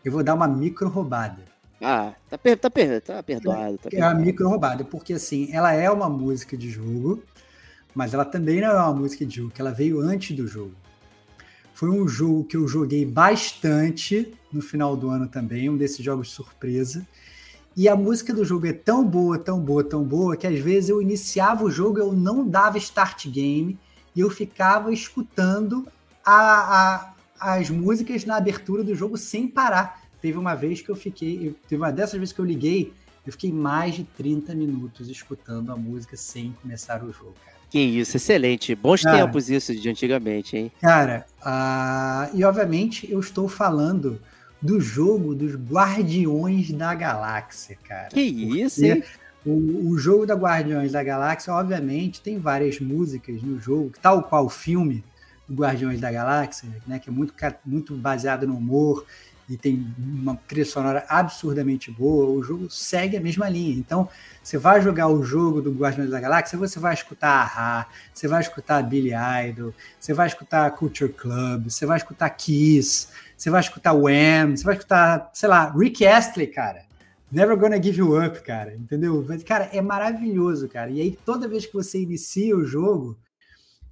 eu vou dar uma micro roubada. Ah, tá, per, tá, per, tá perdoado. Tá é a micro roubada, porque assim, ela é uma música de jogo, mas ela também não é uma música de jogo, que ela veio antes do jogo. Foi um jogo que eu joguei bastante no final do ano também, um desses jogos de surpresa. E a música do jogo é tão boa, tão boa, tão boa, que às vezes eu iniciava o jogo, eu não dava start game, e eu ficava escutando a, a, as músicas na abertura do jogo sem parar. Teve uma vez que eu fiquei, eu, teve uma dessas vezes que eu liguei, eu fiquei mais de 30 minutos escutando a música sem começar o jogo, cara. Que isso, excelente. Bons cara, tempos isso de antigamente, hein? Cara, uh, e obviamente eu estou falando do jogo dos Guardiões da Galáxia, cara. Que isso, hein? O, o jogo da Guardiões da Galáxia, obviamente, tem várias músicas no jogo, tal qual o filme do Guardiões da Galáxia, né, que é muito, muito baseado no humor e tem uma trilha sonora absurdamente boa, o jogo segue a mesma linha. Então, você vai jogar o jogo do Guardiões da Galáxia, você vai escutar a você vai escutar Billy Idol, você vai escutar Culture Club, você vai escutar Kiss, você vai escutar Wham, você vai escutar, sei lá, Rick Astley, cara. Never Gonna Give You Up, cara, entendeu? Cara, é maravilhoso, cara. E aí, toda vez que você inicia o jogo,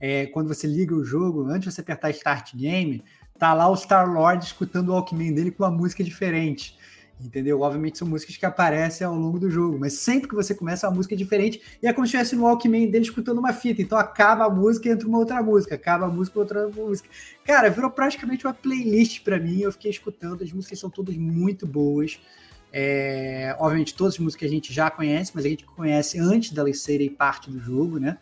é, quando você liga o jogo, antes de você apertar Start Game, tá lá o Star-Lord escutando o Walkman dele com uma música diferente. Entendeu? Obviamente são músicas que aparecem ao longo do jogo, mas sempre que você começa uma música é diferente, e é como se estivesse no Walkman dele escutando uma fita. Então acaba a música e entra uma outra música, acaba a música outra música. Cara, virou praticamente uma playlist para mim. Eu fiquei escutando, as músicas são todas muito boas. É, obviamente, todas as músicas a gente já conhece, mas a gente conhece antes delas serem parte do jogo, né?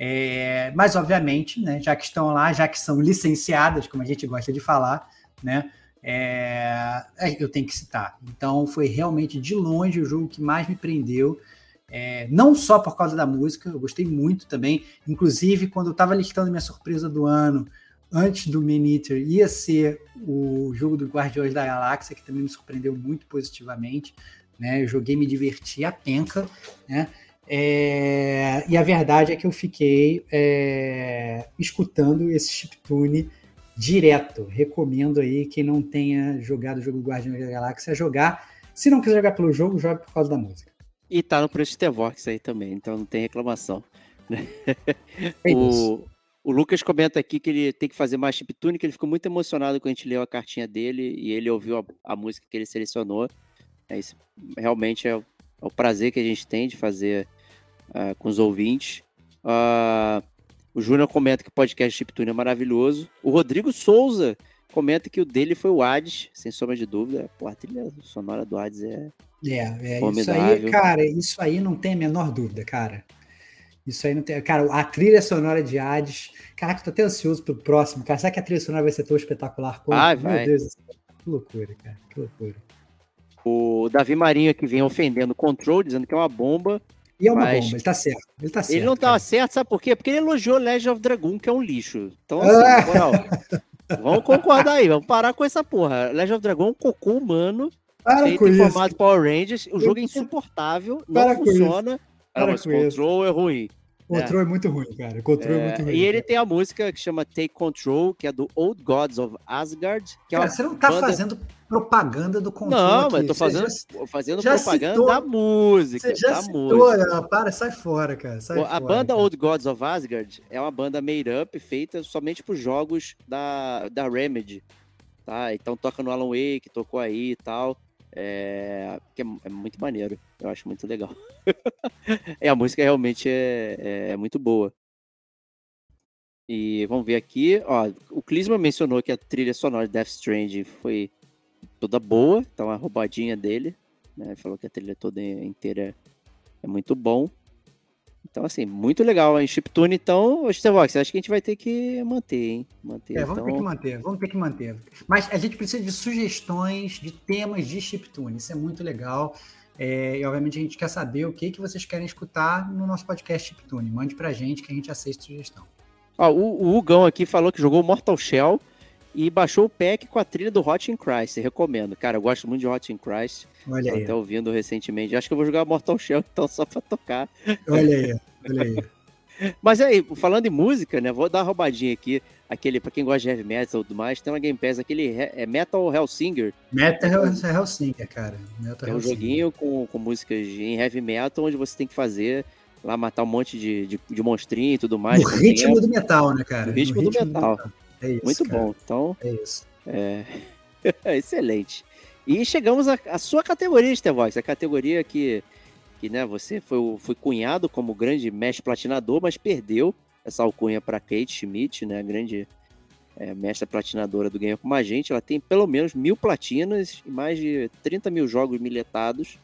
É, mas, obviamente, né, já que estão lá, já que são licenciadas, como a gente gosta de falar, né? É, é, eu tenho que citar. Então, foi realmente de longe o jogo que mais me prendeu. É, não só por causa da música, eu gostei muito também. Inclusive, quando eu estava listando minha surpresa do ano, antes do Man Eater, ia ser o jogo do Guardiões da Galáxia, que também me surpreendeu muito positivamente. Né? Eu joguei, me diverti a penca, né? É, e a verdade é que eu fiquei é, escutando esse chiptune direto. Recomendo aí quem não tenha jogado o jogo Guardiões da Galáxia jogar. Se não quiser jogar pelo jogo, jogue por causa da música. E tá no preço de Tevox aí também, então não tem reclamação. Né? <laughs> É o, o Lucas comenta aqui que ele tem que fazer mais chiptune, que ele ficou muito emocionado quando a gente leu a cartinha dele e ele ouviu a, a música que ele selecionou. É isso, realmente é, é o prazer que a gente tem de fazer uh, com os ouvintes. Uh, o Júnior comenta que o podcast Chiptune é maravilhoso. O Rodrigo Souza comenta que o dele foi o Hades, sem sombra de dúvida. Pô, a trilha sonora do Hades é. É, é isso aí, cara, isso aí não tem a menor dúvida, cara. Isso aí não tem. Cara, a trilha sonora de Hades. Caraca, tô até ansioso pro próximo, cara. Será que a trilha sonora vai ser tão espetacular quanto? Ah, vai. Meu Deus do céu. Que loucura, cara. Que loucura. O Davi Marinho aqui vem ofendendo o Control, dizendo que é uma bomba. E é uma mas... bomba, ele tá certo. Ele tá certo. Ele não tava tá certo, sabe por quê? Porque ele elogiou Legend of Dragon, que é um lixo. Então, assim, ah. moral, vamos concordar aí, vamos parar com essa porra. Legend of Dragon é um cocô humano, Para feito em isso. formato Power Rangers. O jogo é insuportável, não Para funciona. Ah, mas o control é ruim. O control é. é muito ruim, cara. O control é, é muito ruim. E ele tem a música que chama Take Control, que é do Old Gods of Asgard. Que é cara, é você não tá banda... fazendo propaganda do controle. Não, aqui. mas eu tô fazendo, já, fazendo já propaganda citou, da música. Você já da citou, música. Para, sai fora, cara. Sai a fora, banda cara. Old Gods of Asgard é uma banda made up feita somente por jogos da, da Remedy. Tá? Então toca no Alan Wake, tocou aí e tal. É, que é, é, muito maneiro. Eu acho muito legal. <laughs> é, a música realmente é, é, é, muito boa. E vamos ver aqui. Ó, o Klisma mencionou que a trilha sonora de Death Stranding foi toda boa, então a roubadinha dele, né? Falou que a trilha toda inteira é muito bom. Então, assim, muito legal em chiptune. Então, Stevox, acho que a gente vai ter que manter, hein? Manter, é, vamos então... ter que manter, vamos ter que manter. Mas a gente precisa de sugestões de temas de chiptune. Isso é muito legal. É, e obviamente a gente quer saber o que, que vocês querem escutar no nosso podcast Chiptune. Mande pra gente que a gente aceita sugestão. Ó, o, o Hugão aqui falou que jogou Mortal Shell e baixou o pack com a trilha do Hot in Christ. Recomendo. Cara, eu gosto muito de Hot in Christ. Olha aí. Até ouvindo recentemente. Acho que eu vou jogar Mortal Shell <laughs> então só pra tocar. Olha aí, olha aí. <laughs> Mas aí, falando em música, né? Vou dar uma roubadinha aqui. Aquele, pra quem gosta de heavy metal e tudo mais, tem uma Game Pass, aquele é Metal Hellsinger. Metal Hellsinger, cara. Metal é um joguinho com, com músicas em heavy metal, onde você tem que fazer lá, matar um monte de, de, de monstrinho e tudo mais. O ritmo do metal, né, cara? O ritmo, ritmo do, metal. do metal. É isso, Muito cara. bom. Então, é isso. É... <laughs> Excelente. E chegamos à, sua categoria, Stevox, a categoria que, que né, você foi, foi cunhado como grande mestre platinador, mas perdeu essa alcunha para Kate Schmidt, né, a grande é, mestra platinadora do Game Como a Gente. Ela tem pelo menos mil platinas e mais de 30 mil jogos miletados.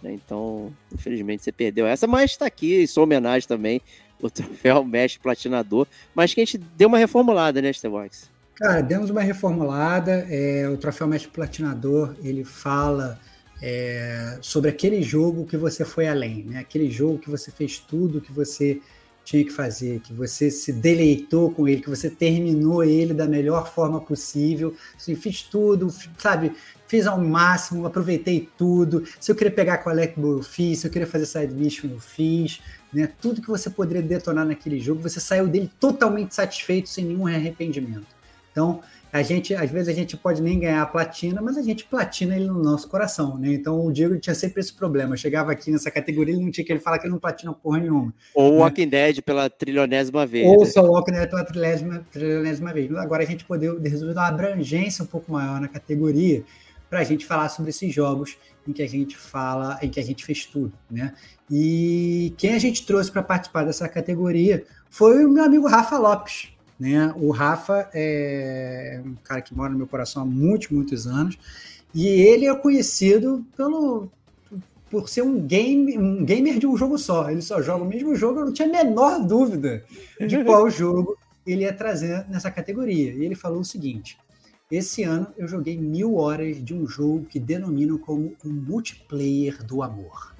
Né, então, infelizmente, você perdeu essa, mas está aqui, em sua homenagem também, <laughs> o troféu mestre platinador, mas que a gente deu uma reformulada, né, Stevox? Cara, demos uma reformulada. É, o troféu mestre platinador ele fala é, sobre aquele jogo que você foi além, né? Aquele jogo que você fez tudo que você tinha que fazer, que você se deleitou com ele, que você terminou ele da melhor forma possível. Assim, fiz tudo, sabe? Fiz ao máximo, aproveitei tudo. Se eu queria pegar com a Alecbo, eu fiz. Se eu queria fazer side mission, eu fiz. Né? Tudo que você poderia detonar naquele jogo, você saiu dele totalmente satisfeito, sem nenhum arrependimento. Então, a gente, às vezes a gente pode nem ganhar a platina, mas a gente platina ele no nosso coração, né? Então o Diego tinha sempre esse problema. chegava aqui nessa categoria, ele não tinha que ele falar que ele não platina porra nenhuma. Ou o né? Walking Dead pela trilionésima vez. Ou só o Walking Dead pela trilionésima, trilionésima vez. Agora a gente poder resolver uma abrangência um pouco maior na categoria para a gente falar sobre esses jogos em que a gente fala, em que a gente fez tudo, né? E quem a gente trouxe para participar dessa categoria foi o meu amigo Rafa Lopes, né? O Rafa é um cara que mora no meu coração há muitos, muitos anos, e ele é conhecido pelo por ser um, game, um gamer de um jogo só. Ele só joga o mesmo jogo, eu não tinha a menor dúvida de qual <laughs> jogo ele ia trazer nessa categoria. E ele falou o seguinte: esse ano eu joguei mil horas de um jogo que denominam como o multiplayer do amor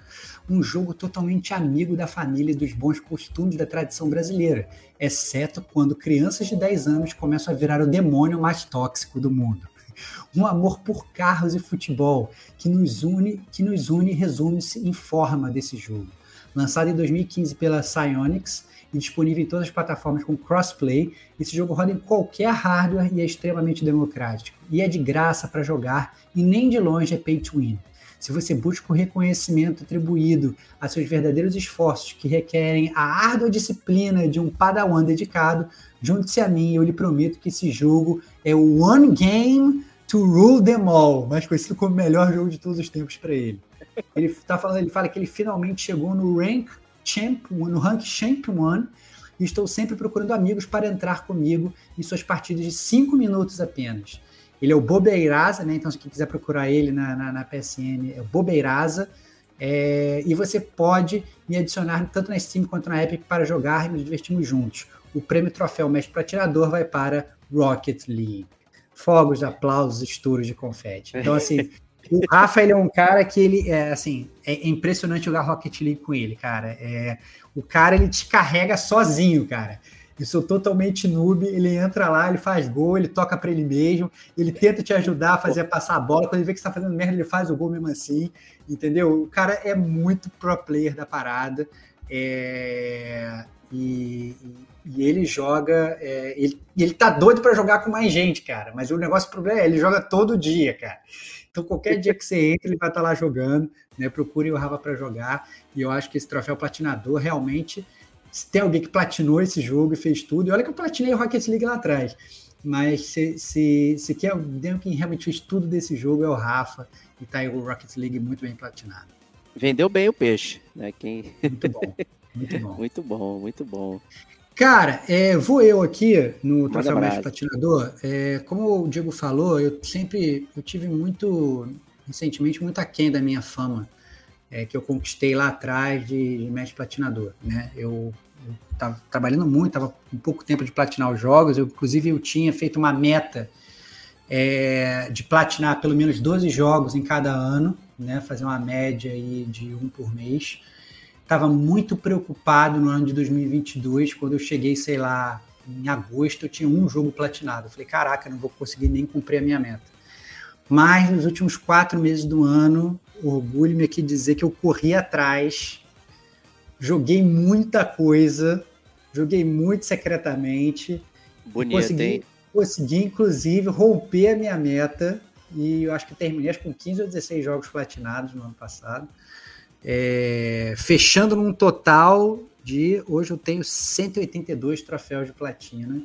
um jogo totalmente amigo da família e dos bons costumes da tradição brasileira, exceto quando crianças de 10 anos começam a virar o demônio mais tóxico do mundo. Um amor por carros e futebol que nos une, que nos une resume-se em forma desse jogo. Lançado em 2015 pela Psyonix e disponível em todas as plataformas com crossplay, esse jogo roda em qualquer hardware e é extremamente democrático. E é de graça para jogar e nem de longe é pay to win se você busca o reconhecimento atribuído a seus verdadeiros esforços que requerem a árdua disciplina de um padawan dedicado, junte-se a mim e eu lhe prometo que esse jogo é o One Game to Rule Them All, mais conhecido como o melhor jogo de todos os tempos para ele. Ele tá falando, ele fala que ele finalmente chegou no rank champ, no rank champ 1 e estou sempre procurando amigos para entrar comigo em suas partidas de 5 minutos apenas. Ele é o Bobeiraza, né? Então, se quiser procurar ele na, na, na PSN, é o Bobeiraza. É, e você pode me adicionar tanto na Steam quanto na Epic para jogar e nos divertirmos juntos. O prêmio Troféu Mestre Pratinador vai para Rocket League. Fogos, aplausos, estouros de confete. Então, assim, <laughs> o Rafa ele é um cara que ele é assim, é impressionante jogar Rocket League com ele, cara. É, o cara ele te carrega sozinho, cara eu sou totalmente noob, ele entra lá, ele faz gol, ele toca para ele mesmo, ele tenta te ajudar a fazer passar a bola, quando ele vê que está fazendo merda, ele faz o gol mesmo assim, entendeu? O cara é muito pro player da parada, é... e, e, ele joga, é... ele, ele tá doido para jogar com mais gente, cara, mas o negócio, o problema é, ele joga todo dia, cara. Então, qualquer dia que você entra, ele vai estar lá jogando, né? Procure o Rafa para jogar, e eu acho que esse troféu platinador realmente se tem alguém que platinou esse jogo e fez tudo, e olha que eu platinei o Rocket League lá atrás, mas se, se, se quer alguém que realmente fez tudo desse jogo é o Rafa, e tá aí o Rocket League muito bem platinado. Vendeu bem o peixe, né? Quem... Muito bom, muito bom. <laughs> muito bom, muito bom. Cara, é, vou eu aqui no Troféu Mestre Platinador. É, como o Diego falou, eu sempre eu tive muito, recentemente, muito aquém da minha fama é, que eu conquistei lá atrás de, de mestre platinador. Né? Eu estava trabalhando muito, estava com pouco tempo de platinar os jogos, eu, inclusive eu tinha feito uma meta é, de platinar pelo menos 12 jogos em cada ano, né? fazer uma média aí de um por mês. Estava muito preocupado no ano de 2022, quando eu cheguei, sei lá, em agosto, eu tinha um jogo platinado. Eu falei, caraca, não vou conseguir nem cumprir a minha meta. Mas nos últimos quatro meses do ano, orgulho-me aqui dizer que eu corri atrás, joguei muita coisa, joguei muito secretamente. Bonito, consegui, hein? Consegui, inclusive, romper a minha meta. E eu acho que terminei acho, com 15 ou 16 jogos platinados no ano passado. É, fechando num total de. Hoje eu tenho 182 troféus de platina.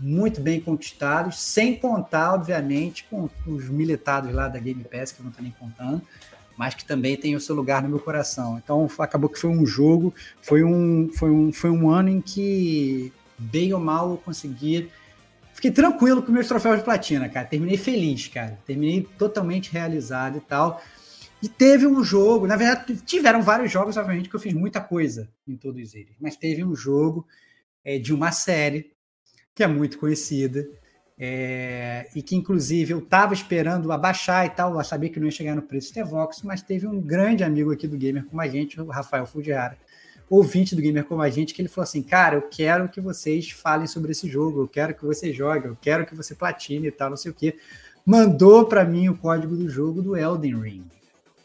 Muito bem conquistados, sem contar, obviamente, com os militares lá da Game Pass, que eu não estou nem contando mas que também tem o seu lugar no meu coração. Então acabou que foi um jogo, foi um, foi um, foi um ano em que, bem ou mal, eu consegui. Fiquei tranquilo com meus troféus de platina, cara. Terminei feliz, cara. Terminei totalmente realizado e tal. E teve um jogo, na verdade, tiveram vários jogos, obviamente, que eu fiz muita coisa em todos eles. Mas teve um jogo é, de uma série que é muito conhecida, é, e que inclusive eu estava esperando abaixar e tal, eu sabia que não ia chegar no preço Tevox, mas teve um grande amigo aqui do Gamer como a gente, o Rafael Fujiara, ouvinte do Gamer como a gente, que ele falou assim: Cara, eu quero que vocês falem sobre esse jogo, eu quero que você jogue, eu quero que você platine e tal, não sei o que. Mandou para mim o código do jogo do Elden Ring.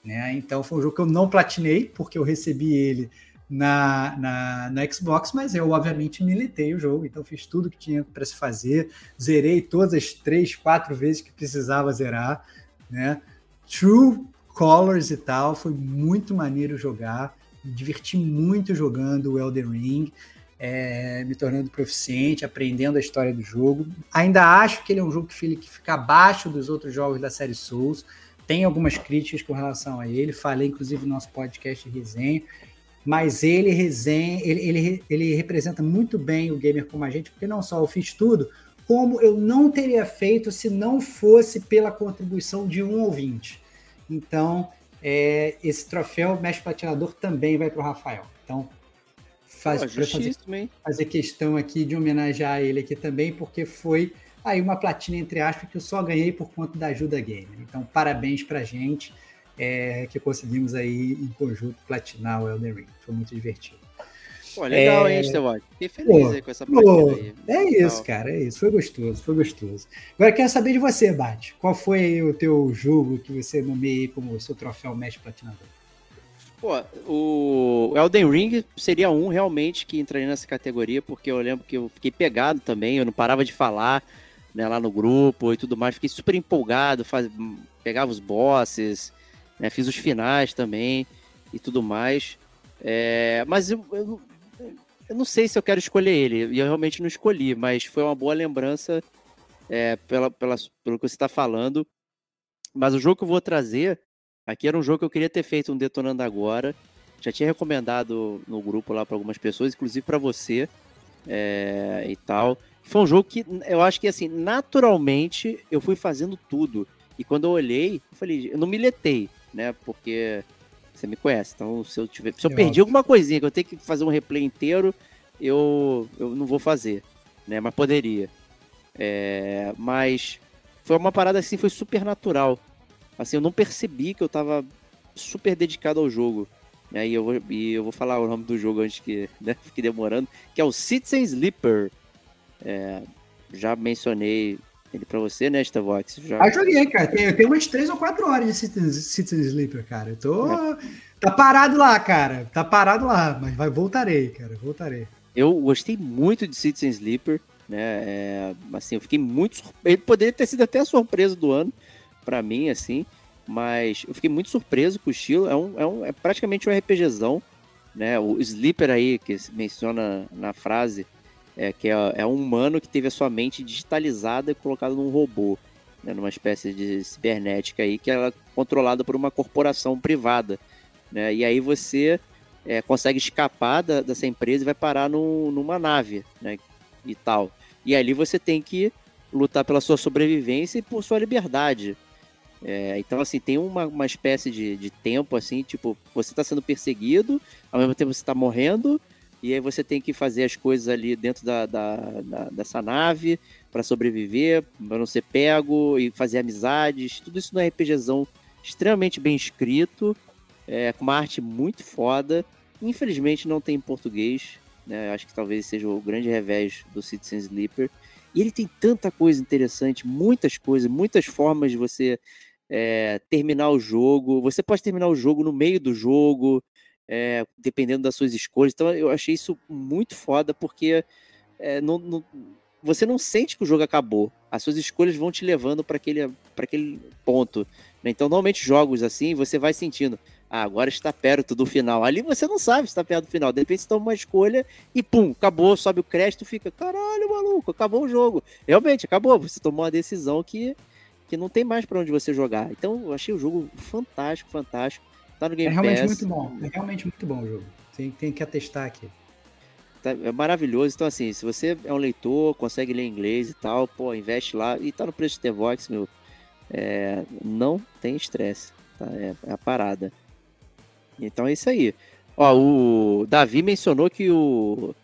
Né? Então foi um jogo que eu não platinei, porque eu recebi ele na, na, na Xbox, mas eu obviamente militei o jogo, então fiz tudo que tinha para se fazer, zerei todas as três, quatro vezes que precisava zerar, né? True Colors e tal, foi muito maneiro jogar, me diverti muito jogando o Elden Ring, é, me tornando proficiente, aprendendo a história do jogo. Ainda acho que ele é um jogo que fica abaixo dos outros jogos da série Souls. Tem algumas críticas com relação a ele, falei inclusive no nosso podcast resenha mas ele resenha, ele, ele, ele representa muito bem o gamer como a gente, porque não só eu fiz tudo, como eu não teria feito se não fosse pela contribuição de um ouvinte. Então, é, esse troféu mestre patinador também vai para o Rafael. Então, faz, Pô, fazer, fazer questão aqui de homenagear ele aqui também, porque foi aí uma platina, entre aspas, que eu só ganhei por conta da ajuda gamer. Então, parabéns para gente é, que conseguimos aí em conjunto platinar o Elden Ring. Foi muito divertido. Pô, legal, é... hein, Estevão? Fiquei feliz pô, aí com essa platina aí. É isso, cara, é isso. Foi gostoso, foi gostoso. Agora quero saber de você, Bate. Qual foi o teu jogo que você nomeia como seu troféu mestre platinador? Pô, o Elden Ring seria um realmente que entraria nessa categoria, porque eu lembro que eu fiquei pegado também, eu não parava de falar né, lá no grupo e tudo mais, fiquei super empolgado, faz... pegava os bosses, né? Fiz os finais também e tudo mais. É, mas eu, eu, eu, não sei se eu quero escolher ele. E eu realmente não escolhi, mas foi uma boa lembrança é, pela, pela, pelo que você está falando. Mas o jogo que eu vou trazer aqui era um jogo que eu queria ter feito um Detonando Agora. Já tinha recomendado no grupo lá para algumas pessoas, inclusive para você é, e tal. Foi um jogo que eu acho que, assim, naturalmente eu fui fazendo tudo. E quando eu olhei, eu falei, eu não me letei né? Porque você me conhece. Então, se eu tiver, se eu perdi alguma coisinha que eu tenho que fazer um replay inteiro, eu, eu não vou fazer, né? Mas poderia. É, mas foi uma parada assim, foi super natural. Assim, eu não percebi que eu tava super dedicado ao jogo. Né? E, eu vou, e eu vou falar o nome do jogo antes que né, <laughs> fique demorando, que é o Citizen Sleeper. É, já mencionei ele pra você, né, Stavox? Já... Ah, joguei, cara. Tem, eu tenho umas 3 ou 4 horas de Citizen, Citizen Sleeper, cara. Eu tô. É. Tá parado lá, cara. Tá parado lá, mas vai, voltarei, cara. Voltarei. Eu gostei muito de Citizen Sleeper, né? É, assim, eu fiquei muito. Ele poderia ter sido até a surpresa do ano, para mim, assim. Mas eu fiquei muito surpreso com o estilo. É, um, é, um, é praticamente um RPGzão, né? O Sleeper aí, que menciona na frase, é, que é, é, um humano que teve a sua mente digitalizada e colocada num robô, né, numa espécie de cibernética aí, que é controlada por uma corporação privada. Né, e aí você é, consegue escapar da, dessa empresa e vai parar no, numa nave né, e tal. E ali você tem que lutar pela sua sobrevivência e por sua liberdade. É, então, assim, tem uma, uma espécie de, de tempo, assim, tipo, você está sendo perseguido, ao mesmo tempo você está morrendo, e aí você tem que fazer as coisas ali dentro da, da, da dessa nave para sobreviver, para não ser pego e fazer amizades. Tudo isso no RPGzão extremamente bem escrito, é, com uma arte muito foda. Infelizmente não tem em português, né? Acho que talvez seja o grande revés do Citizen Sleeper. E ele tem tanta coisa interessante, muitas coisas, muitas formas de você é, terminar o jogo. Você pode terminar o jogo no meio do jogo, é, dependendo das suas escolhas. Então eu achei isso muito foda, porque é, não, não, você não sente que o jogo acabou. As suas escolhas vão te levando para aquele, aquele ponto. Né? Então, normalmente, jogos assim, você vai sentindo. Ah, agora está perto do final. Ali você não sabe se está perto do final. De repente você toma uma escolha e pum, acabou, sobe o crédito, fica, caralho, maluco, acabou o jogo. Realmente, acabou. Você tomou uma decisão que, que não tem mais para onde você jogar. Então, eu achei o jogo fantástico, fantástico. Tá no Game É realmente Pass. muito bom. É realmente muito bom o jogo. Tem, tem que atestar aqui. Tá, é maravilhoso. Então, assim, se você é um leitor, consegue ler inglês e tal, pô, investe lá. E tá no preço de The Vox, meu. É, não tem estresse. Tá? É, é, a parada. Então é isso aí. Ó, o Davi mencionou que o,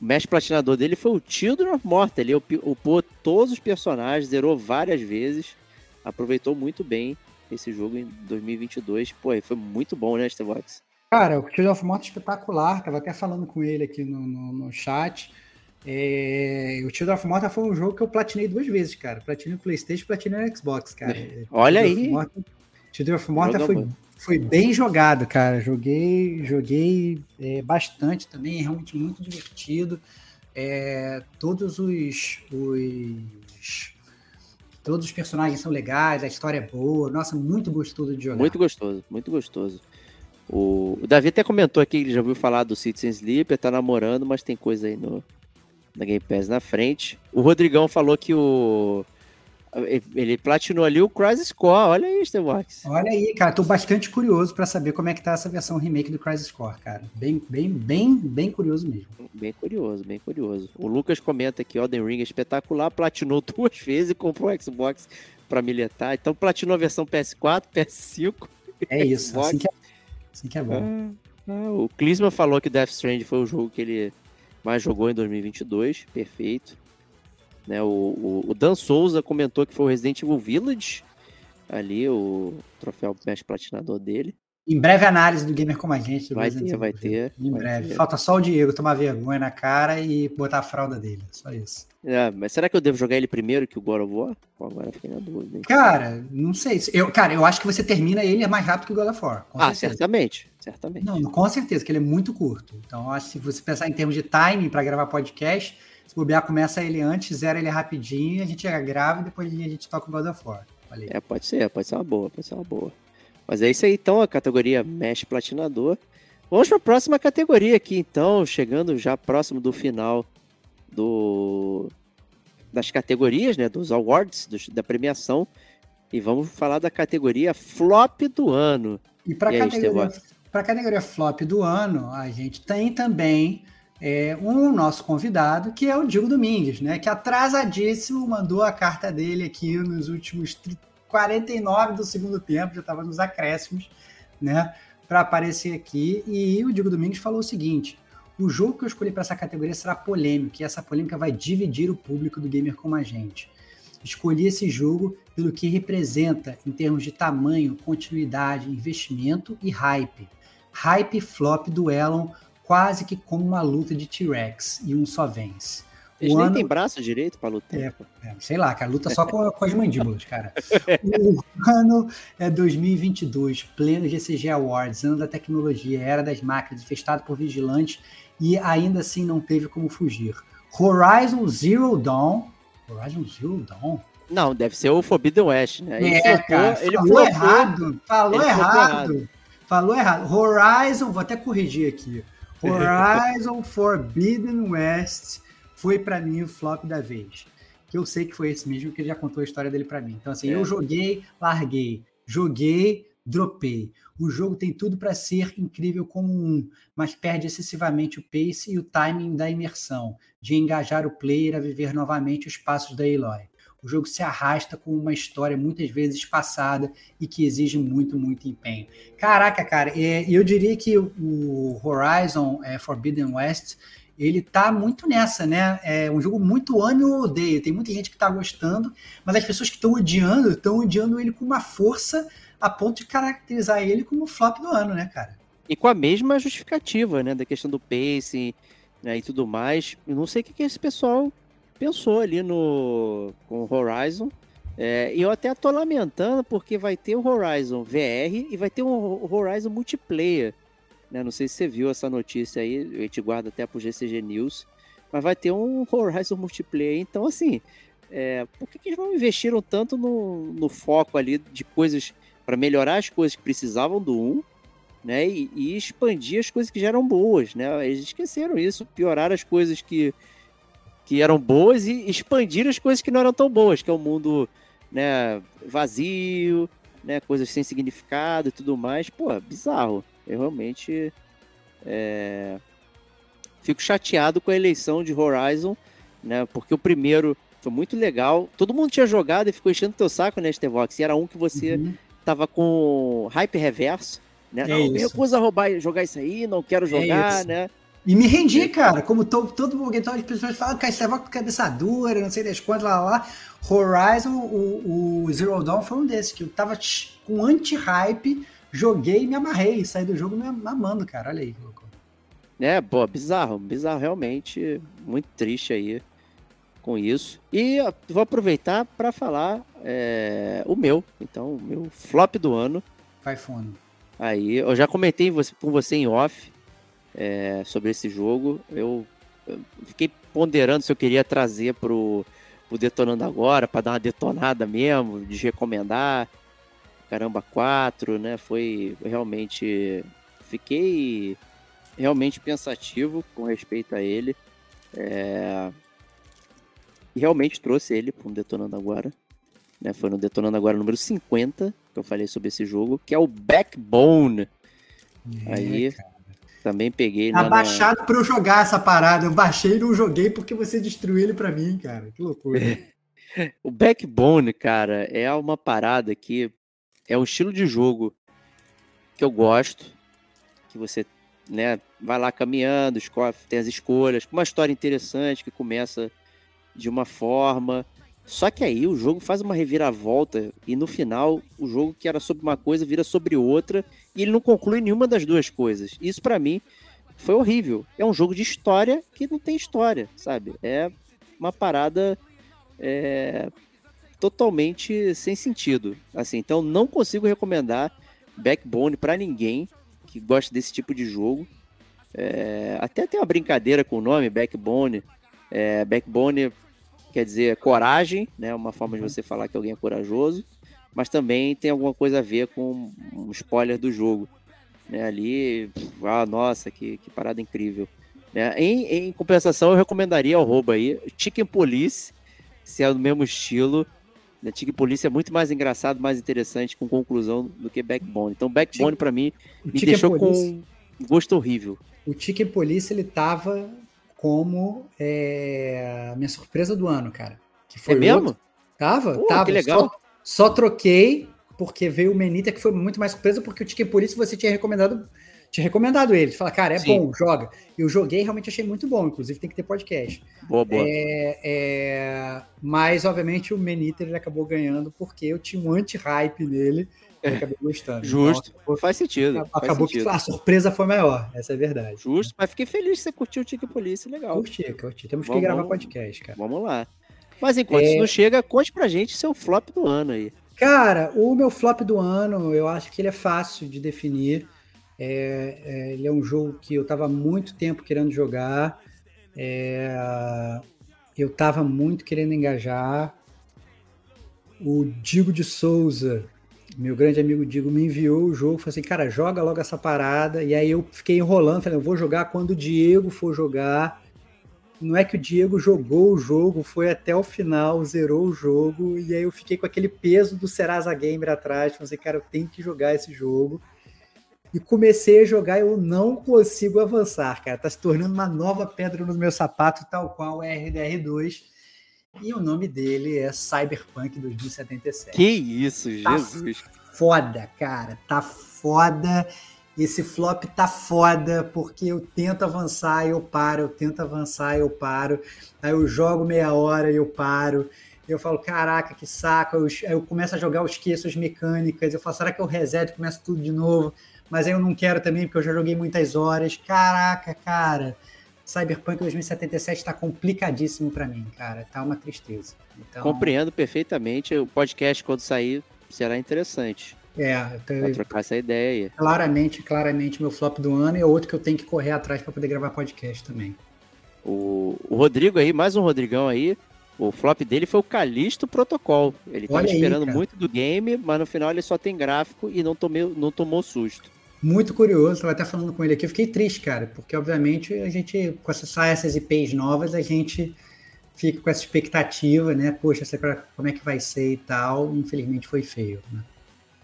o mestre platinador dele foi o Children of Morta. Ele upou todos os personagens, zerou várias vezes. Aproveitou muito bem esse jogo em 2022. Pô, foi muito bom, né, Stevox? Cara, o Children of Morta é espetacular. Tava até falando com ele aqui no, no, no chat. É, o Children of Morta foi um jogo que eu platinei duas vezes, cara. Platinei no PlayStation e platinei no Xbox, cara. Olha aí. Morta, Children of Morta foi, foi bem jogado, cara. Joguei, joguei é, bastante também, é realmente muito divertido. É, todos os, os, todos os personagens são legais, a história é boa. Nossa, muito gostoso de jogar. Muito gostoso, muito gostoso. O, o Davi até comentou aqui ele já ouviu falar do Citizen Sleeper, tá namorando, mas tem coisa aí no, na Game Pass na frente. O Rodrigão falou que o ele platinou ali o Crisis Core. Olha aí, Stevox. Olha aí, cara. Tô bastante curioso para saber como é que tá essa versão remake do Crisis Core, cara. Bem, bem, bem, bem curioso mesmo. Bem curioso, bem curioso. O Lucas comenta que Elden Ring é espetacular, platinou <laughs> duas vezes e comprou o Xbox para militar. Então platinou a versão PS4, PS5. É isso, assim que é, assim que é bom. Ah, ah, o Klisman falou que Death Strand foi o jogo que ele mais jogou em 2022. Perfeito. Né, o, o, o, Dan Souza comentou que foi o Resident Evil Village, ali, o troféu mestre platinador dele. Em breve análise do Gamer Como a Gente. Vai ter, vai ter. Em vai breve. Ter. Falta só o Diego tomar vergonha na cara e botar a fralda dele. Só isso. É, mas será que eu devo jogar ele primeiro que o God of War? Agora fiquei na dúvida. Cara, não sei. Eu, cara, eu acho que você termina ele mais rápido que o God of War. ah, certeza. certamente. Certamente. Não, com certeza, que ele é muito curto. Então, acho que se você pensar em termos de timing para gravar podcast, se bobear, começa ele antes, zera ele rapidinho, a gente já grava e depois a gente toca o God of War. Valeu. É, pode ser, pode ser uma boa, pode ser uma boa. Mas é isso aí, então, a categoria Mesh Platinador. Vamos para a próxima categoria aqui, então, chegando já próximo do final do das categorias, né, dos awards, dos, da premiação. E vamos falar da categoria Flop do ano. E para a categoria, categoria Flop do ano, a gente tem também é, um nosso convidado, que é o Diego Domingues, né? Que atrasadíssimo mandou a carta dele aqui nos últimos 49 do segundo tempo, já estava nos acréscimos, né? Para aparecer aqui. E o Diego Domingues falou o seguinte: o jogo que eu escolhi para essa categoria será polêmico, e essa polêmica vai dividir o público do gamer como a gente. Escolhi esse jogo pelo que representa em termos de tamanho, continuidade, investimento e hype. Hype flop duelam quase que como uma luta de T-Rex e um só vence. Eles o nem ano... tem braço direito para lutar. É, é, sei lá, cara, luta só com, com as mandíbulas, cara. <laughs> o ano é 2022, pleno GCG Awards, ano da tecnologia, era das máquinas, infestado por vigilantes e ainda assim não teve como fugir. Horizon Zero Dawn. Horizon Zero Dawn? Não, deve ser o Forbidden West, né? Ele é, flopou, cara, ele falou errado. Falou errado. errado. Falou errado. Horizon, vou até corrigir aqui. Horizon Forbidden West foi para mim o flop da vez. Que eu sei que foi esse mesmo, que ele já contou a história dele para mim. Então, assim, é. eu joguei, larguei. Joguei, dropei. O jogo tem tudo para ser incrível como um, mas perde excessivamente o pace e o timing da imersão, de engajar o player a viver novamente os passos da Aloy. O jogo se arrasta com uma história muitas vezes passada e que exige muito, muito empenho. Caraca, cara, é, eu diria que o Horizon é, Forbidden West ele tá muito nessa, né? É um jogo muito ou odeio. Tem muita gente que tá gostando, mas as pessoas que estão odiando, estão odiando ele com uma força a ponto de caracterizar ele como flop do ano, né, cara? E com a mesma justificativa, né? Da questão do pacing né, e tudo mais. Eu não sei o que, que esse pessoal pensou ali no com Horizon. É, e eu até tô lamentando porque vai ter o Horizon VR e vai ter um Horizon multiplayer. Né? Não sei se você viu essa notícia aí, a gente guarda até pro GCG News. Mas vai ter um Horizon multiplayer. Então, assim, é, por que, que, eles não investiram tanto no, no foco ali de coisas para melhorar as coisas que precisavam do 1, né? E, e, expandir as coisas que já eram boas, né? Eles esqueceram isso, piorar as coisas que que eram boas e expandir as coisas que não eram tão boas, que é o um mundo né, vazio, né, coisas sem significado e tudo mais. Pô, bizarro. Eu realmente é... fico chateado com a eleição de Horizon, né, porque o primeiro foi muito legal. Todo mundo tinha jogado e ficou enchendo teu saco, né, Stevox? E era um que você uhum. tava com hype reverso, né? É não, me recusa a roubar, jogar isso aí, não quero é jogar, é né? E me rendi, cara, como todo, todo mundo, então as pessoas falam que você vai com cabeça dura, não sei das quantas, lá, lá. Horizon, o, o Zero Dawn foi um desses, que eu tava com anti-hype, joguei e me amarrei, saí do jogo me amando, cara, olha aí. É, pô, bizarro, bizarro, realmente, muito triste aí com isso. E vou aproveitar para falar é, o meu, então, o meu flop do ano. Vai fundo. Aí, eu já comentei com você em off é, sobre esse jogo. Eu, eu, fiquei ponderando se eu queria trazer pro, pro Detonando Agora, para dar uma detonada mesmo, de recomendar. Caramba, 4, né? Foi realmente. Fiquei realmente pensativo com respeito a ele. É, e realmente trouxe ele para um Detonando Agora. Né? Foi no Detonando Agora número 50 que eu falei sobre esse jogo, que é o Backbone. É, Aí cara. Também peguei. Tá baixado na... para eu jogar essa parada. Eu baixei e não joguei porque você destruiu ele para mim, cara. Que loucura. <laughs> o Backbone, cara, é uma parada que é um estilo de jogo que eu gosto, que você né, vai lá caminhando, escolhe, tem as escolhas, com uma história interessante que começa de uma forma. Só que aí o jogo faz uma reviravolta e no final o jogo que era sobre uma coisa vira sobre outra e ele não conclui nenhuma das duas coisas. Isso para mim foi horrível. É um jogo de história que não tem história, sabe? É uma parada é, totalmente sem sentido. Assim, então não consigo recomendar Backbone para ninguém que gosta desse tipo de jogo. É, até tem uma brincadeira com o nome Backbone. É, backbone quer dizer coragem, né? Uma forma de você falar que alguém é corajoso, mas também tem alguma coisa a ver com um spoiler do jogo. Né? Ali, ah, nossa, que, que parada incrível. Né? Em, em compensação, eu recomendaria ao roubo aí Chicken Police, se é do mesmo estilo. Né? Chicken Police é muito mais engraçado, mais interessante com conclusão do que Backbone. Então, Backbone para mim me Chicken deixou Police. com um gosto horrível. O Chicken Police ele tava como é, minha surpresa do ano, cara. Que foi é mesmo? Outro. Tava, tava. Que legal. Só, só, troquei porque veio o Menita, que foi muito mais surpresa, porque o Ticket Police você tinha recomendado tinha recomendado ele. Fala, cara, é Sim. bom, joga. Eu joguei realmente achei muito bom. Inclusive tem que ter podcast. Boa, boa. É, é... Mas, obviamente, o Menita ele acabou ganhando porque eu tinha um anti-hype nele. Eu acabei gostando. Justo. Então, faz sentido. Acabou faz sentido. que a surpresa foi maior. Essa é a verdade. Justo, mas fiquei feliz que você curtiu o Tique Polícia. Legal. Curti, curti. Temos vamos, que gravar podcast, cara. Vamos lá. Mas enquanto é... isso não chega, conte pra gente seu flop do ano aí. Cara, o meu flop do ano, eu acho que ele é fácil de definir. É, é, ele é um jogo que eu estava muito tempo querendo jogar. É, eu estava muito querendo engajar. O Digo de Souza, meu grande amigo Digo, me enviou o jogo. Falei assim, cara, joga logo essa parada. E aí eu fiquei enrolando. Falei, eu vou jogar quando o Diego for jogar. Não é que o Diego jogou o jogo, foi até o final, zerou o jogo. E aí eu fiquei com aquele peso do Serasa Gamer atrás. Falei assim, cara, eu tenho que jogar esse jogo e comecei a jogar eu não consigo avançar, cara. Tá se tornando uma nova pedra no meu sapato, tal qual é RDR2. E o nome dele é Cyberpunk 2077. Que isso, tá Jesus. Foda, cara. Tá foda. Esse flop tá foda, porque eu tento avançar, eu paro, eu tento avançar, eu paro. Aí eu jogo meia hora e eu paro. Eu falo, caraca, que saco. Eu, eu começo a jogar, eu esqueço as mecânicas. Eu falo, será que eu reseto e começo tudo de novo? mas aí eu não quero também, porque eu já joguei muitas horas. Caraca, cara. Cyberpunk 2077 está complicadíssimo para mim, cara. Tá uma tristeza. Então... Compreendo perfeitamente. O podcast, quando sair, será interessante. É, então, pra trocar essa ideia. Claramente, claramente, meu flop do ano e outro que eu tenho que correr atrás para poder gravar podcast também. O, o Rodrigo aí, mais um Rodrigão aí. O flop dele foi o Calisto Protocol. Ele Olha tava esperando aí, muito do game, mas no final ele só tem gráfico e não, tomei, não tomou susto muito curioso, estava até falando com ele aqui, eu fiquei triste, cara, porque obviamente a gente, com essas, essas IPs novas, a gente fica com essa expectativa, né? Poxa, como é que vai ser e tal, infelizmente foi feio, né?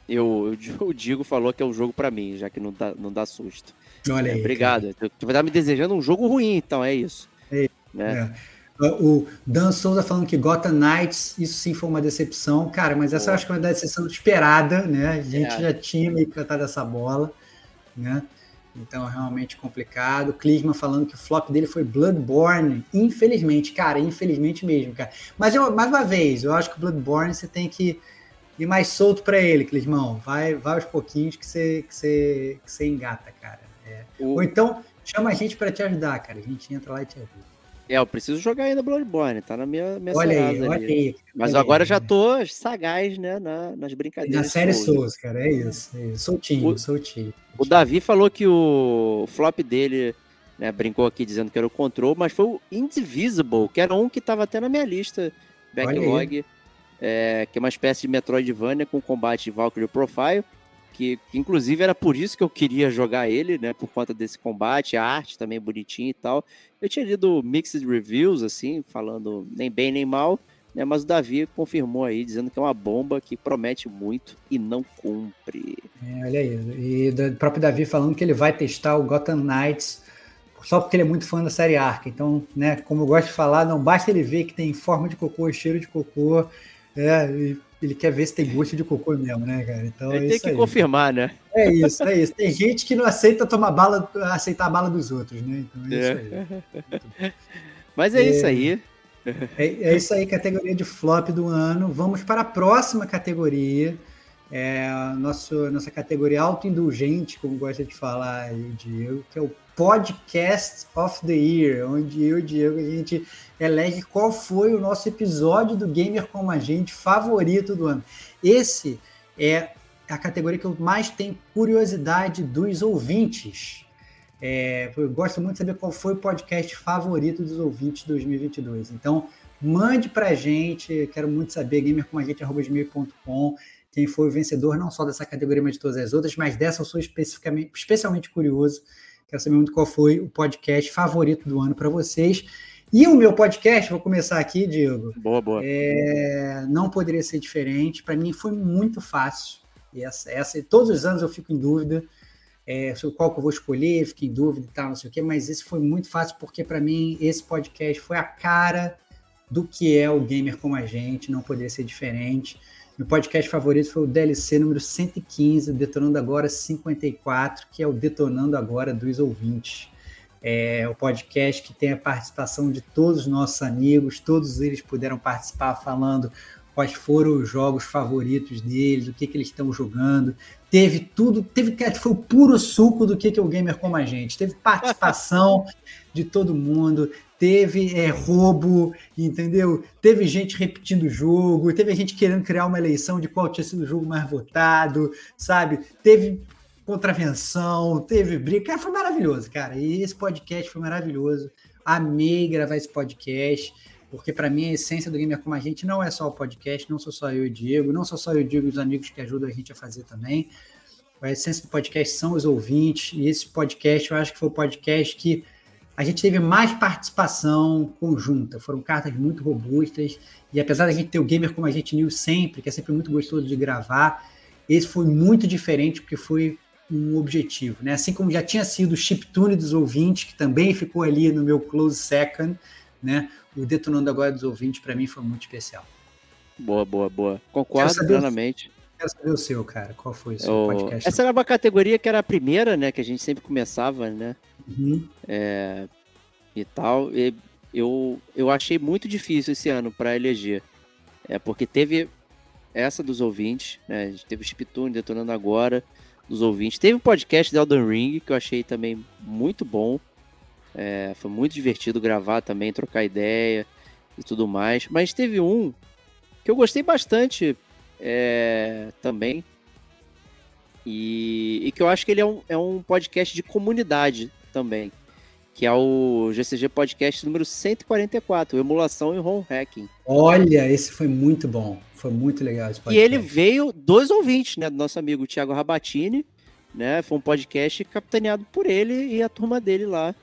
Eu, o Digo falou que é um jogo para mim, já que não dá, não dá susto. Olha é, aí. Obrigado. Cara. Tu vai estar me desejando um jogo ruim, então, é isso. É, né? É. O Dan Souza falando que Gotham Knights, isso sim foi uma decepção. Cara, mas essa eu acho que é uma decepção esperada, né? A gente é. já tinha meio cantado essa bola né? Então, realmente complicado. Klisman falando que o flop dele foi Bloodborne. Infelizmente, cara, infelizmente mesmo, cara. Mas, eu, mais uma vez, eu acho que o Bloodborne você tem que ir mais solto para ele, Clismão. Vai, vai aos pouquinhos que você, que você, que você engata, cara. É. Ou então, chama a gente para te ajudar, cara. A gente entra lá e te ajuda. É, eu preciso jogar ainda Bloodborne, tá na minha, minha Olha aí, olha aí. Mas agora aí. já tô sagaz, né, na- nas brincadeiras. Na série Souls. Souls, cara, é isso. É isso. Soltinho, O- soltinho. O Davi falou que o flop dele, né, brincou aqui dizendo que era o Control, mas foi o Indivisible, que era um que tava até na minha lista backlog, é, que é uma espécie de Metroidvania com combate de Valkyrie Profile, que, inclusive era por isso que eu queria jogar ele, né, por conta desse combate, a arte também bonitinha e tal. Eu tinha lido mixed reviews, assim, falando nem bem nem mal, né, mas o Davi confirmou aí, dizendo que é uma bomba que promete muito e não cumpre. É, olha aí. E do próprio Davi falando que ele vai testar o Gotham Knights só porque ele é muito fã da série Arca. Então, né, como eu gosto de falar, não basta ele ver que tem forma de cocô, cheiro de cocô, é, e ele quer ver se tem gosto de cocô mesmo, né, cara? Então é Ele tem isso que aí. confirmar, né? É isso, é isso. Tem gente que não aceita tomar bala, aceitar a bala dos outros, né? Então é, É. isso aí. Mas é, É. isso aí. É, é isso aí, categoria de flop do ano. Vamos para a próxima categoria. É a nosso, nossa categoria autoindulgente, como gosta de falar aí o Diego, que é o Podcast of the Year, onde eu e o Diego a gente elege qual foi o nosso episódio do Gamer Como a Gente favorito do ano. Esse é a categoria que eu mais tenho curiosidade dos ouvintes. É, eu gosto muito de saber qual foi o podcast favorito dos ouvintes de 2022. Então, mande pra gente, quero muito saber, gamercomagente.com, quem foi o vencedor, não só dessa categoria, mas de todas as outras, mas dessa eu sou especificamente, especialmente curioso. Quero saber muito qual foi o podcast favorito do ano para vocês. E o meu podcast, vou começar aqui, Diego, Boa, boa. é, não poderia ser diferente. Para mim foi muito fácil. E essa, essa, todos os anos eu fico em dúvida é, sobre qual que eu vou escolher, fico em dúvida e tal, não sei o quê, mas esse foi muito fácil porque para mim esse podcast foi a cara do que é o gamer como a gente, não poderia ser diferente. Meu podcast favorito foi o DLC número 115, Detonando Agora 54, que é o Detonando Agora dos ouvintes. É o podcast que tem a participação de todos os nossos amigos, todos eles puderam participar falando quais foram os jogos favoritos deles, o que, que eles estão jogando. Teve tudo, teve foi o puro suco do que, que é o gamer como a gente. Teve participação <laughs> de todo mundo, teve é, roubo, entendeu? Teve gente repetindo o jogo, teve gente querendo criar uma eleição de qual tinha sido o jogo mais votado, sabe? Teve contravenção, teve briga. Cara, foi maravilhoso, cara. E esse podcast foi maravilhoso. Amei gravar esse podcast, porque para mim a essência do Gamer Como a Gente não é só o podcast, não sou só eu e o Diego, não sou só eu e o Diego e os amigos que ajudam a gente a fazer também. A essência do podcast são os ouvintes, e esse podcast eu acho que foi o podcast que a gente teve mais participação conjunta. Foram cartas muito robustas, e apesar da gente ter o Gamer Como a Gente News sempre, que é sempre muito gostoso de gravar, esse foi muito diferente, porque foi um objetivo, né? Assim como já tinha sido o chiptune dos ouvintes, que também ficou ali no meu close second, né? O detonando agora dos ouvintes para mim foi muito especial. Boa, boa, boa. Concordo saber plenamente. Quero saber o seu, cara. Qual foi o seu O- podcast? Essa era uma categoria que era a primeira, né? Que a gente sempre começava, né? Uhum. É, e tal. E eu, eu achei muito difícil esse ano para eleger. É porque teve essa dos ouvintes, né? A gente teve o Chiptune detonando agora dos ouvintes. Teve o podcast de Elden Ring, que eu achei também muito bom. É, foi muito divertido gravar também, trocar ideia e tudo mais. Mas teve um que eu gostei bastante é, também. E, e que eu acho que ele é um, é um podcast de comunidade também. Que é o GCG Podcast número 144, Emulação e ROM Hacking. Olha, esse foi muito bom. Foi muito legal esse E podcast. ele veio dos ouvintes, né? Do nosso amigo Thiago Rabatini, né? Foi um podcast capitaneado por ele e a turma dele lá.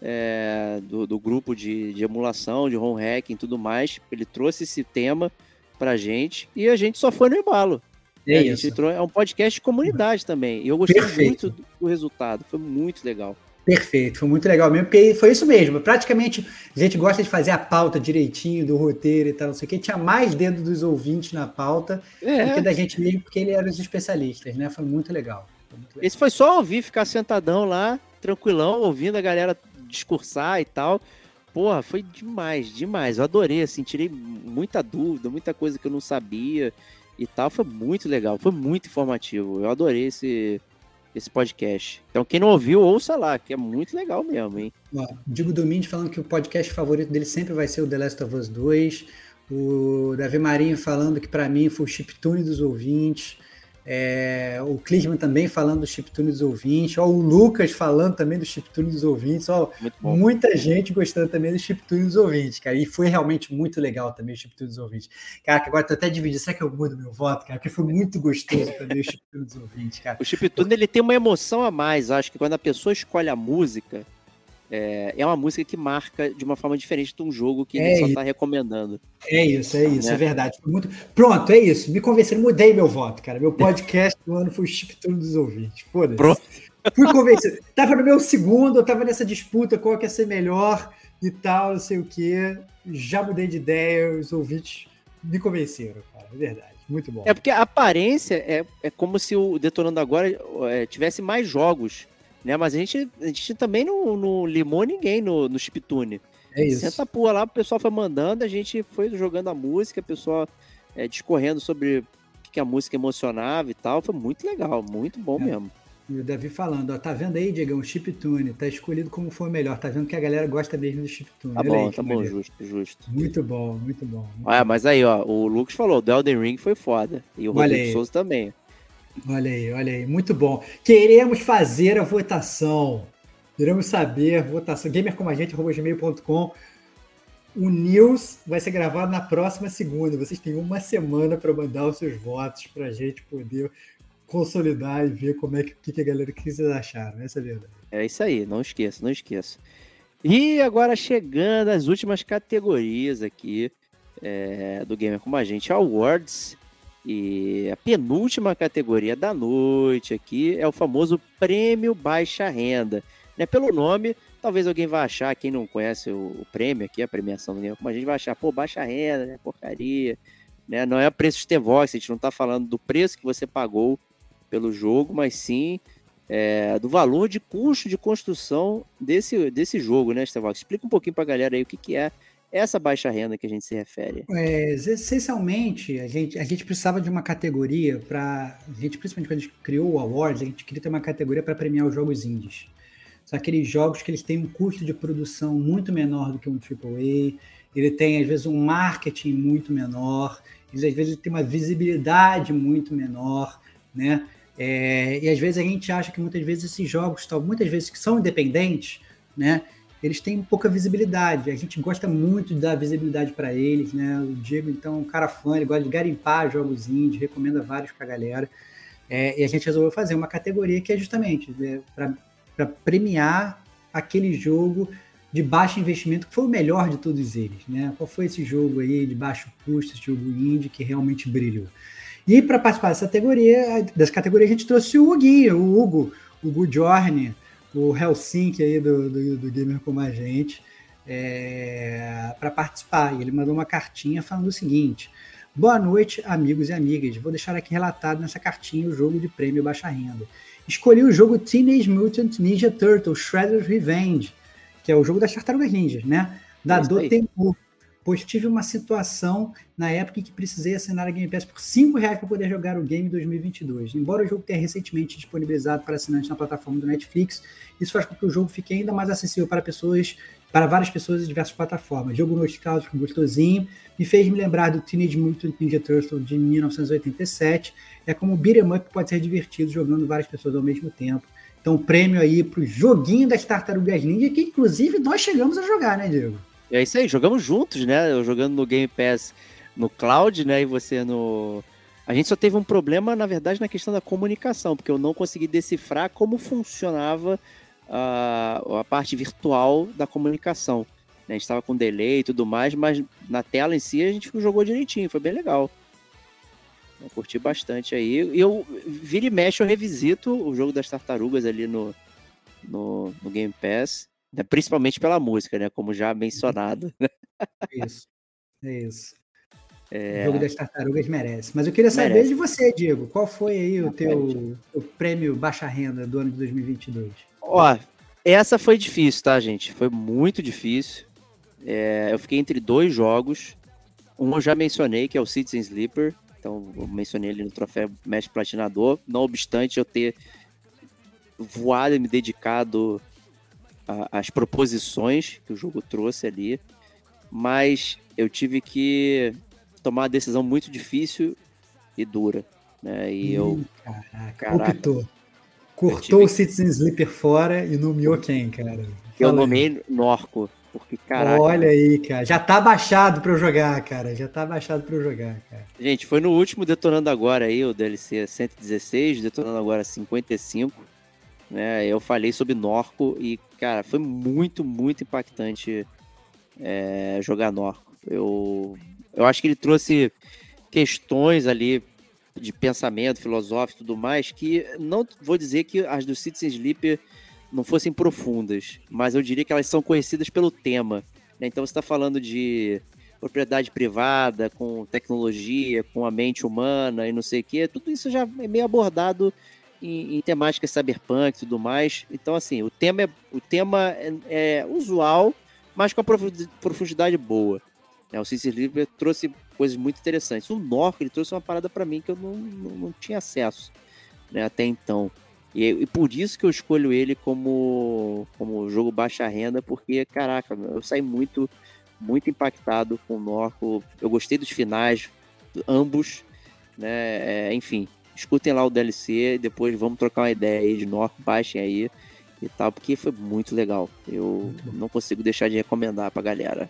é, do, do grupo de, de emulação, de ROM hacking e tudo mais. Ele trouxe esse tema pra gente e a gente só foi no embalo. É gente isso. entrou- é um podcast de comunidade também. E eu gostei Perfeito. muito do, do resultado. Foi muito legal. Perfeito, foi muito legal mesmo, porque foi isso mesmo. Praticamente a gente gosta de fazer a pauta direitinho do roteiro e tal, não sei o que. Tinha mais dedo dos ouvintes na pauta do que É, da gente mesmo, porque ele era os especialistas, né? Foi muito legal. Foi muito legal. esse foi só ouvir, ficar sentadão lá, tranquilão, ouvindo a galera discursar e tal. Porra, foi demais, demais. Eu adorei, assim, tirei muita dúvida, muita coisa que eu não sabia e tal. Foi muito legal, foi muito informativo. Eu adorei esse, esse podcast. Então, quem não ouviu, ouça lá, que é muito legal mesmo, hein? Ó, Digo Domingues falando que o podcast favorito dele sempre vai ser o The Last of Us 2. O Davi Marinho falando que para mim foi o chiptune dos ouvintes. É, o Clisman também falando do chiptune dos ouvintes. Ó, o Lucas falando também do chiptune dos ouvintes. Ó, muita gente gostando também do chiptune dos ouvintes, cara. E foi realmente muito legal também o chiptune dos ouvintes. Cara, que agora tô até dividido. Será que eu mudo meu voto, cara? Porque foi muito gostoso também o chiptune dos ouvintes, cara. O chiptune, ele tem uma emoção a mais. Acho que quando a pessoa escolhe a música, é, é uma música que marca de uma forma diferente de um jogo que é ele só está recomendando. É isso, é isso, né? é verdade. Muito... Pronto, é isso. Me convenceram, mudei meu voto, cara. Meu podcast do ano foi o Chip Tudo dos Ouvintes. Foda-se. Fui convencido. tava no meu segundo, eu tava nessa disputa qual que ia ser melhor e tal, não sei o quê. Já mudei de ideia, os ouvintes me convenceram, cara. É verdade. Muito bom. É porque a aparência é, é como se o Detonando Agora é, tivesse mais jogos né? Mas a gente, a gente também não, não limou ninguém no, no chiptune. É isso. Senta a porra lá, o pessoal foi mandando, a gente foi jogando a música, o pessoal é, discorrendo sobre o que a música emocionava e tal. Foi muito legal, muito bom é. mesmo. E o Davi falando, ó, tá vendo aí, Diego, um chiptune, tá escolhido como foi melhor, tá vendo que a galera gosta mesmo do chiptune. Tá bom, aí, tá bom, justo, justo. Muito bom, muito bom. Muito ah, bom. mas aí, ó, o Lucas falou, o Elden Ring foi foda, e o Rodrigo Souza também. Olha aí, olha aí, muito bom. Queremos fazer a votação. Queremos saber, votação, gamercomagente.gmail.com. O news vai ser gravado na próxima segunda. Vocês têm uma semana para mandar os seus votos para a gente poder consolidar e ver como é que, que a galera que vocês acharam. Essa é a verdade. É isso aí, não esqueça, não esqueça. E agora chegando às últimas categorias aqui é, do Gamer Como a Gente Awards. E a penúltima categoria da noite aqui é o famoso prêmio baixa renda. Né? Pelo nome, talvez alguém vá achar, quem não conhece o, o prêmio aqui, a premiação do Game, a gente vai achar, pô, baixa renda, né? Porcaria. Né? Não é preço de Vox, a gente não está falando do preço que você pagou pelo jogo, mas sim é, do valor de custo de construção desse, desse jogo, né, Stevox? Explica um pouquinho para a galera aí o que, que é essa baixa renda que a gente se refere? É, essencialmente, a gente, a gente precisava de uma categoria para. A gente, principalmente quando a gente criou o Awards, a gente queria ter uma categoria para premiar os jogos indies. São aqueles jogos que eles têm um custo de produção muito menor do que um AAA, ele tem, às vezes, um marketing muito menor, eles, às vezes, tem uma visibilidade muito menor, né? É, e às vezes a gente acha que muitas vezes esses jogos, muitas vezes que são independentes, né? Eles têm pouca visibilidade. A gente gosta muito de dar visibilidade para eles, né? O Diego, então, é um cara fã, ele gosta de garimpar jogos indies, recomenda vários para a galera. É, e a gente resolveu fazer uma categoria que é justamente né, para premiar aquele jogo de baixo investimento, que foi o melhor de todos eles, né? Qual foi esse jogo aí de baixo custo, esse jogo indie que realmente brilhou? E para participar dessa categoria, dessa categoria, a gente trouxe o Hugo, o Hugo, o Hugo Jorne, o Helsinki aí do, do, do Gamer Como a Gente é, para participar. E ele mandou uma cartinha falando o seguinte: Boa noite, amigos e amigas. Vou deixar aqui relatado nessa cartinha o jogo de prêmio baixa renda. Escolhi o jogo Teenage Mutant Ninja Turtles Shredder's Revenge, que é o jogo das tartarugas ninjas, né? Da Dotemu pois tive uma situação na época em que precisei assinar a Game Pass por R$ reais para poder jogar o game 2022. Embora o jogo tenha recentemente disponibilizado para assinantes na plataforma do Netflix, isso faz com que o jogo fique ainda mais acessível para pessoas, para várias pessoas em diversas plataformas. Jogo nostálgico, gostosinho, me fez me lembrar do Teenage Mutant Ninja Turtles de 1987. É como o beat'em up pode ser divertido jogando várias pessoas ao mesmo tempo. Então, prêmio aí para o joguinho das Tartarugas Ninja, que inclusive nós chegamos a jogar, né, Diego? É isso aí, jogamos juntos, né? Eu jogando no Game Pass no cloud, né? E você no. A gente só teve um problema, na verdade, na questão da comunicação, porque eu não consegui decifrar como funcionava a, a parte virtual da comunicação. Né? A gente estava com delay e tudo mais, mas na tela em si a gente jogou direitinho, foi bem legal. Eu curti bastante aí. E eu vira e mexe, eu revisito o jogo das tartarugas ali no, no, no Game Pass. Né, principalmente pela música, né? Como já mencionado. É isso. É isso. É... O jogo das tartarugas merece. Mas eu queria saber merece. de você, Diego. Qual foi aí o teu, teu prêmio baixa renda do ano de 2022? Ó, essa foi difícil, tá, gente? Foi muito difícil. É, eu fiquei entre dois jogos. Um eu já mencionei, que é o Citizen Sleeper. Então, eu mencionei ele no troféu Mestre Platinador. Não obstante eu ter voado e me dedicado às proposições que o jogo trouxe ali, mas eu tive que tomar uma decisão muito difícil e dura, né? E eu, caraca, optou. Cortou o Citizen Sleeper fora e nomeou quem, cara? Fala eu nomeei Norco. Porque, caraca. Olha aí, cara. Já tá baixado pra eu jogar, cara. Já tá baixado pra eu jogar, cara. Gente, foi no último Detonando Agora aí, o DLC 116, Detonando Agora 55. Né? Eu falei sobre Norco e, cara, foi muito, muito impactante é, jogar Norco. Eu, eu acho que ele trouxe questões ali de pensamento filosófico e tudo mais que não vou dizer que as do Citizen Sleeper não fossem profundas, mas eu diria que elas são conhecidas pelo tema. Né? Então você está falando de propriedade privada, com tecnologia, com a mente humana e não sei o quê, tudo isso já é meio abordado em, em temáticas cyberpunk e tudo mais. Então, assim, o tema é, o tema é, é usual, mas com a profundidade boa. Né? O Cicely Sleeper trouxe coisas muito interessantes. O Nork, ele trouxe uma parada para mim que eu não, não, não tinha acesso né, até então. E, e, por isso que eu escolho ele como, como jogo baixa renda, porque, caraca, eu saí muito, muito impactado com o Norco. Eu gostei dos finais, ambos, né? É, enfim, escutem lá o DLC, depois vamos trocar uma ideia aí de Norco, baixem aí e tal, porque foi muito legal. Eu não consigo deixar de recomendar pra galera.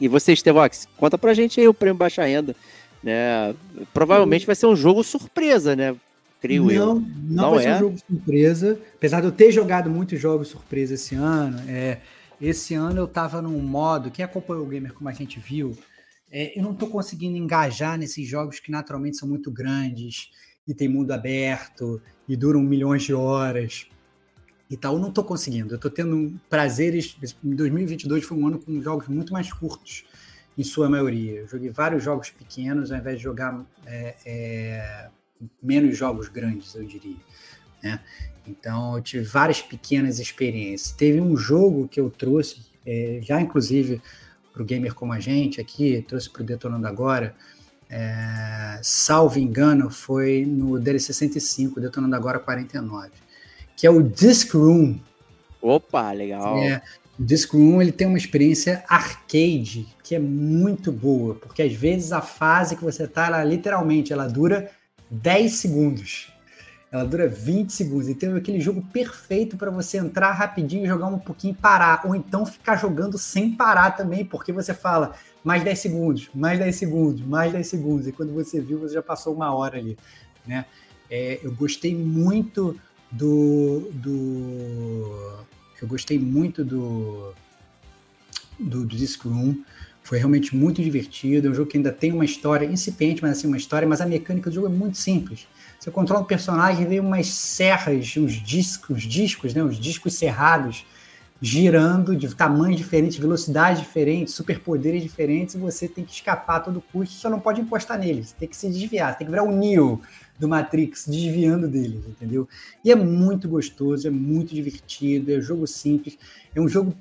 E você, Stevox, conta pra gente aí o prêmio Baixa Renda. Né? Provavelmente vai ser um jogo surpresa, né? creio não, eu. Não, não vai é? ser um jogo surpresa. Apesar de eu ter jogado muitos jogos surpresa esse ano, é, esse ano eu tava num modo, quem acompanhou o Gamer como a gente viu, é, eu não tô conseguindo engajar nesses jogos que naturalmente são muito grandes e tem mundo aberto e duram milhões de horas e tal. Eu não tô conseguindo. Eu tô tendo prazeres. Em 2022 foi um ano com jogos muito mais curtos, em sua maioria. Eu joguei vários jogos pequenos ao invés de jogar é, é, menos jogos grandes, eu diria. Né? Então, eu tive várias pequenas experiências. Teve um jogo que eu trouxe, é, já inclusive para o gamer como a gente aqui, trouxe para o Detonando Agora, é, salvo engano, foi no DLC 65, Detonando Agora 49, que é o Disc Room. Opa, legal. É, o Disc Room ele tem uma experiência arcade que é muito boa, porque às vezes a fase que você está, ela literalmente, ela dura 10 segundos. Ela dura 20 segundos. Então é aquele jogo perfeito para você entrar rapidinho, jogar um pouquinho e parar. Ou então ficar jogando sem parar também, porque você fala mais 10 segundos, mais 10 segundos, mais 10 segundos. E quando você viu, você já passou uma hora ali. Né? É, eu gostei muito do, do. Eu gostei muito do. Do, do Disc Room. Foi realmente muito divertido. É um jogo que ainda tem uma história incipiente, mas assim, uma história, mas a mecânica do jogo é muito simples. Você controla um personagem, vem umas serras, uns discos, discos, né? Uns discos cerrados girando de tamanhos diferentes, velocidades diferentes, superpoderes diferentes, e você tem que escapar a todo custo, só não pode encostar neles, tem que se desviar, tem que virar o Neo do Matrix, desviando deles, entendeu? E é muito gostoso, é muito divertido, é um jogo simples, é um jogo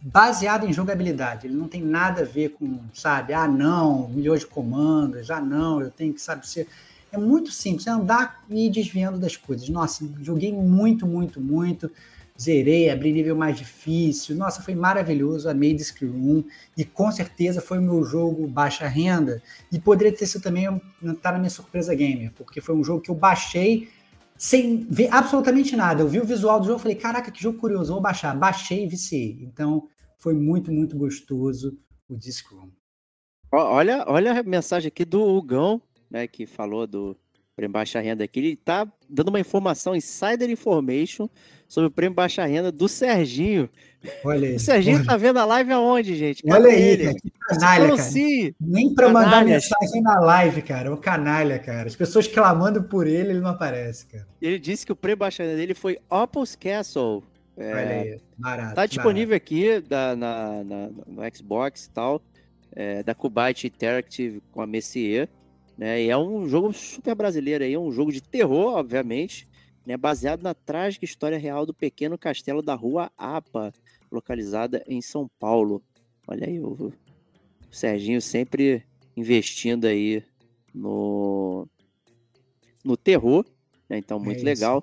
baseado em jogabilidade. Ele não tem nada a ver com, sabe, ah, não, milhões de comandos, ah, não, eu tenho que, sabe, ser. É muito simples, é andar e ir desviando das coisas. Nossa, joguei muito, muito, muito. Zerei, abri nível mais difícil. Nossa, foi maravilhoso. Amei Disc Room. E com certeza foi o meu jogo baixa renda. E poderia ter sido também, tá na minha surpresa gamer, porque foi um jogo que eu baixei sem ver absolutamente nada. Eu vi o visual do jogo e falei, caraca, que jogo curioso, vou baixar. Baixei e viciei. Então, foi muito, muito gostoso o Discroom. Olha, olha a mensagem aqui do Hugão, né, que falou do Prêmio Baixa Renda aqui. Ele tá dando uma informação, insider information, sobre o Prêmio Baixa Renda do Serginho. Olha aí. O Serginho olha. tá vendo a live aonde, gente? Cadê olha aí, ele? cara, que canalha, cara. Nem para mandar mensagem na live, cara. Um canalha, cara. As pessoas clamando por ele, ele não aparece, cara. Ele disse que o Prêmio Baixa Renda dele foi Apple's Castle. É, Olha aí, barato. Tá disponível barato. aqui da, na, na, no Xbox e tal, é, da Kubite Interactive com a Messier, né? E é um jogo super brasileiro aí, é um jogo de terror, obviamente, né? Baseado na trágica história real do pequeno castelo da Rua Apa, localizada em São Paulo. Olha aí, o, Serginho sempre investindo aí no, no terror, né? Então, muito é legal.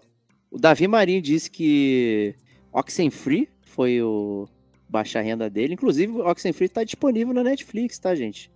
O Davi Marinho disse que Oxenfree foi o baixa renda dele. Inclusive, o Oxenfree está disponível na Netflix, tá, gente?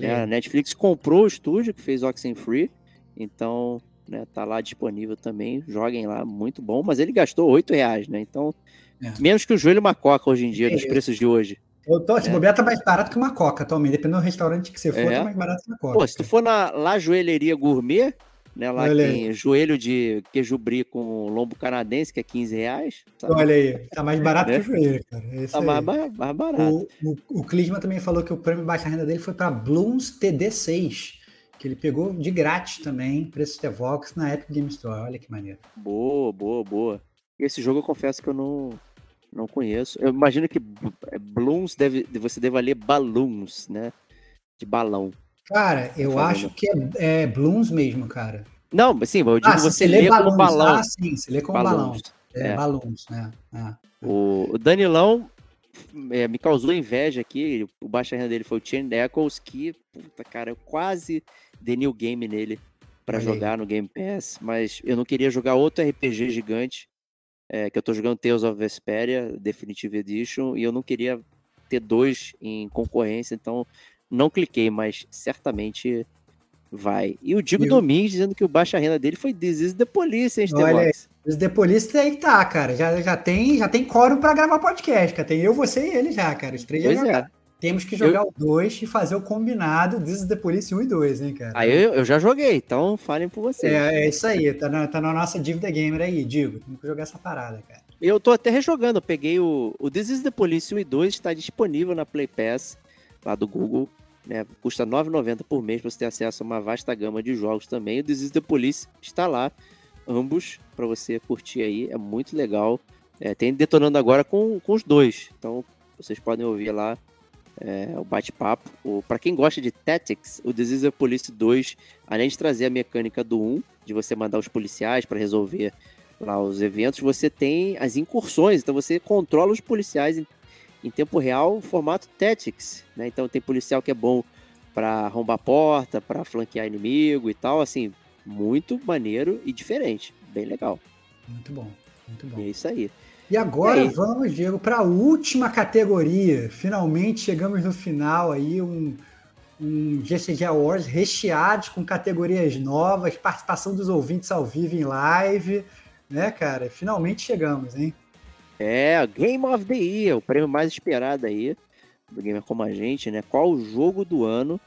É, a Netflix comprou o estúdio que fez Oxenfree, então né, tá lá disponível também. Joguem lá, muito bom. Mas ele gastou 8 reais, né? Então, é. menos que o joelho macoca hoje em dia, é dos preços de hoje. Eu tô, esse é. bobear tá mais barato que uma coca atualmente. Dependendo do restaurante que você for, é. tá mais barato que uma coca. Pô, se tu for na lá joelheria gourmet, né, lá Olha tem aí. joelho de queijo brie com lombo canadense, que é 15 reais. Sabe? Olha aí, tá mais barato é. que o joelho, cara. É tá mais, mais, barato. O, o, o Clisma também falou que o prêmio baixa renda dele foi para Blooms TD6, que ele pegou de grátis também, preço de Vox na Epic Game Store. Olha que maneiro. Boa, boa, boa. Esse jogo eu confesso que eu não, não conheço. Eu imagino que Blooms deve, você deva ler Balloons, né? De balão. Cara, eu acho que é, é Blooms mesmo, cara. Não, sim, eu digo ah, você lê, lê como balão. Ah, sim, você lê como balão. É, é. balões, né? É. O, Danilão é, me causou inveja aqui. O baixa renda dele foi o Chain Echoes, que, puta, cara, eu quase dei new game nele para jogar no Game Pass, mas eu não queria jogar outro RPG gigante é, que eu tô jogando Tales of Vesperia Definitive Edition e eu não queria ter dois em concorrência, então não cliquei, mas certamente vai. E o Diego Domingues dizendo que o baixa renda dele foi is the Police, hein, Olha, This the Police aí tá, cara. Já, já tem, já tem quórum pra gravar podcast, cara. Tem eu, você e ele já, cara. Os três pois já é. Temos que jogar eu... o 2 e fazer o combinado This is the Police 1 e 2, hein, cara? Aí eu, eu já joguei, então falem por você. É, é isso aí, tá na, tá na nossa dívida gamer aí, Digo. Temos que jogar essa parada, cara. Eu tô até rejogando, eu peguei o, o This is the Police 1 e 2, está disponível na Play Pass, lá do Google. Né, custa R$ 9,90 por mês para você ter acesso a uma vasta gama de jogos também. O This is the Police está lá, ambos, para você curtir aí, é muito legal. É, tem detonando agora com, com os dois, então vocês podem ouvir lá é, o bate-papo. Para quem gosta de Tactics, o Disease of Police 2, além de trazer a mecânica do 1, de você mandar os policiais para resolver lá os eventos, você tem as incursões, então você controla os policiais em, em tempo real, formato Tactics, né? Então tem policial que é bom para arrombar porta, para flanquear inimigo e tal, assim, muito maneiro e diferente, bem legal. Muito bom, muito bom. E é isso aí. E agora e vamos, Diego, para a última categoria. Finalmente chegamos no final aí, um, um GCG Awards recheados com categorias novas, participação dos ouvintes ao vivo em live, né, cara? Finalmente chegamos, hein? É, Game of the Year, o prêmio mais esperado aí do Gamer Como a Gente, né? Qual o jogo do ano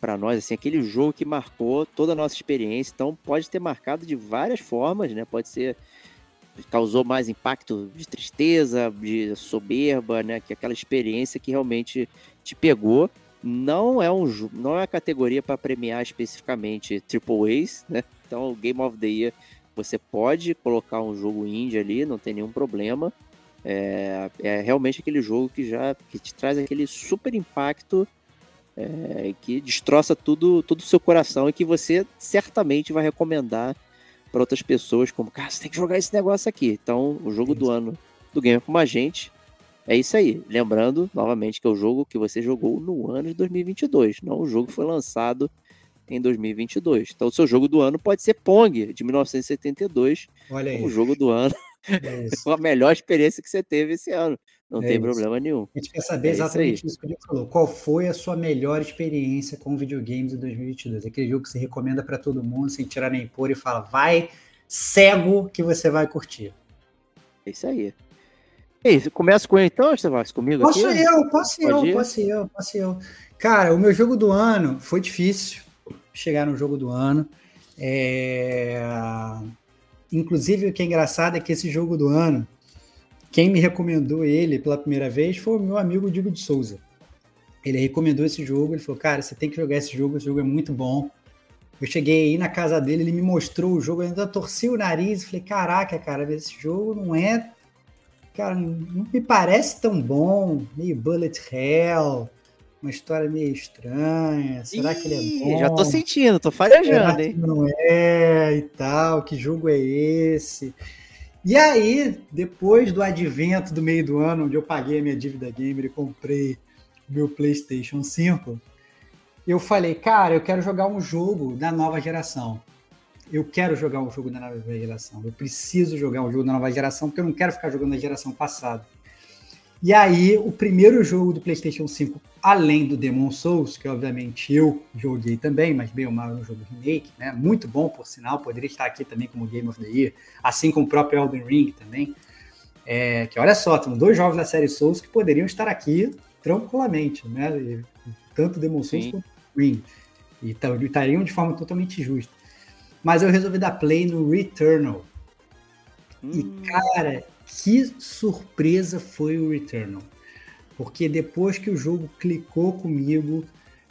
para nós, assim, aquele jogo que marcou toda a nossa experiência. Então, pode ter marcado de várias formas, né? Pode ser causou mais impacto de tristeza, de soberba, né? Que aquela experiência que realmente te pegou. Não é um não é categoria para premiar especificamente Triple A's, né? Então, Game of the Year você pode colocar um jogo indie ali, não tem nenhum problema. É, é realmente aquele jogo que já que te traz aquele super impacto é, que destroça tudo, todo o seu coração e que você certamente vai recomendar para outras pessoas, como, cara, você tem que jogar esse negócio aqui. Então, o jogo do ano do Gamer como a gente é isso aí. Lembrando, novamente, que é o jogo que você jogou no ano de 2022, não o jogo que foi lançado em 2022. Então, o seu jogo do ano pode ser Pong, de 1972. Olha aí. O jogo do ano. É <laughs> a melhor experiência que você teve esse ano. Não é tem isso. problema nenhum. A gente quer saber é exatamente isso, isso que ele falou. Qual foi a sua melhor experiência com videogames em 2022? Aquele jogo que você recomenda para todo mundo, sem tirar nem pôr, e fala, vai cego que você vai curtir. É isso aí. E começa com ele então, Estevão? Comigo posso aqui? Eu, posso Pode eu, ir? posso eu, posso eu. Cara, o meu jogo do ano foi difícil chegar no jogo do ano. É... Inclusive, o que é engraçado é que esse jogo do ano quem me recomendou ele pela primeira vez foi o meu amigo Diego de Souza. Ele recomendou esse jogo, ele falou, cara, você tem que jogar esse jogo, esse jogo é muito bom. Eu cheguei aí na casa dele, ele me mostrou o jogo, eu ainda torci o nariz e falei, caraca, cara, esse jogo não é. Cara, não me parece tão bom, meio bullet hell, uma história meio estranha. Será Ih, que ele é bom? Já tô sentindo, tô farejando, hein? Não é e tal, que jogo é esse? E aí, depois do advento do meio do ano, onde eu paguei a minha dívida gamer e comprei meu PlayStation 5, eu falei, cara, eu quero jogar um jogo da nova geração. eu quero jogar um jogo da nova geração. Eu preciso jogar um jogo da nova geração, porque eu não quero ficar jogando na geração passada. E aí, o primeiro jogo do PlayStation 5, além do Demon Souls, que obviamente eu joguei também, mas bem ou mal é um jogo remake, né? Muito bom, por sinal, poderia estar aqui também como Game of the Year, assim como o próprio Elden Ring também. É, que olha só, tem dois jogos da série Souls que poderiam estar aqui tranquilamente, né? Tanto Demon Souls Sim. quanto Ring. E estariam de forma totalmente justa. Mas eu resolvi dar play no Returnal. Hum. E, cara, que surpresa foi o Returnal. Porque depois que o jogo clicou comigo,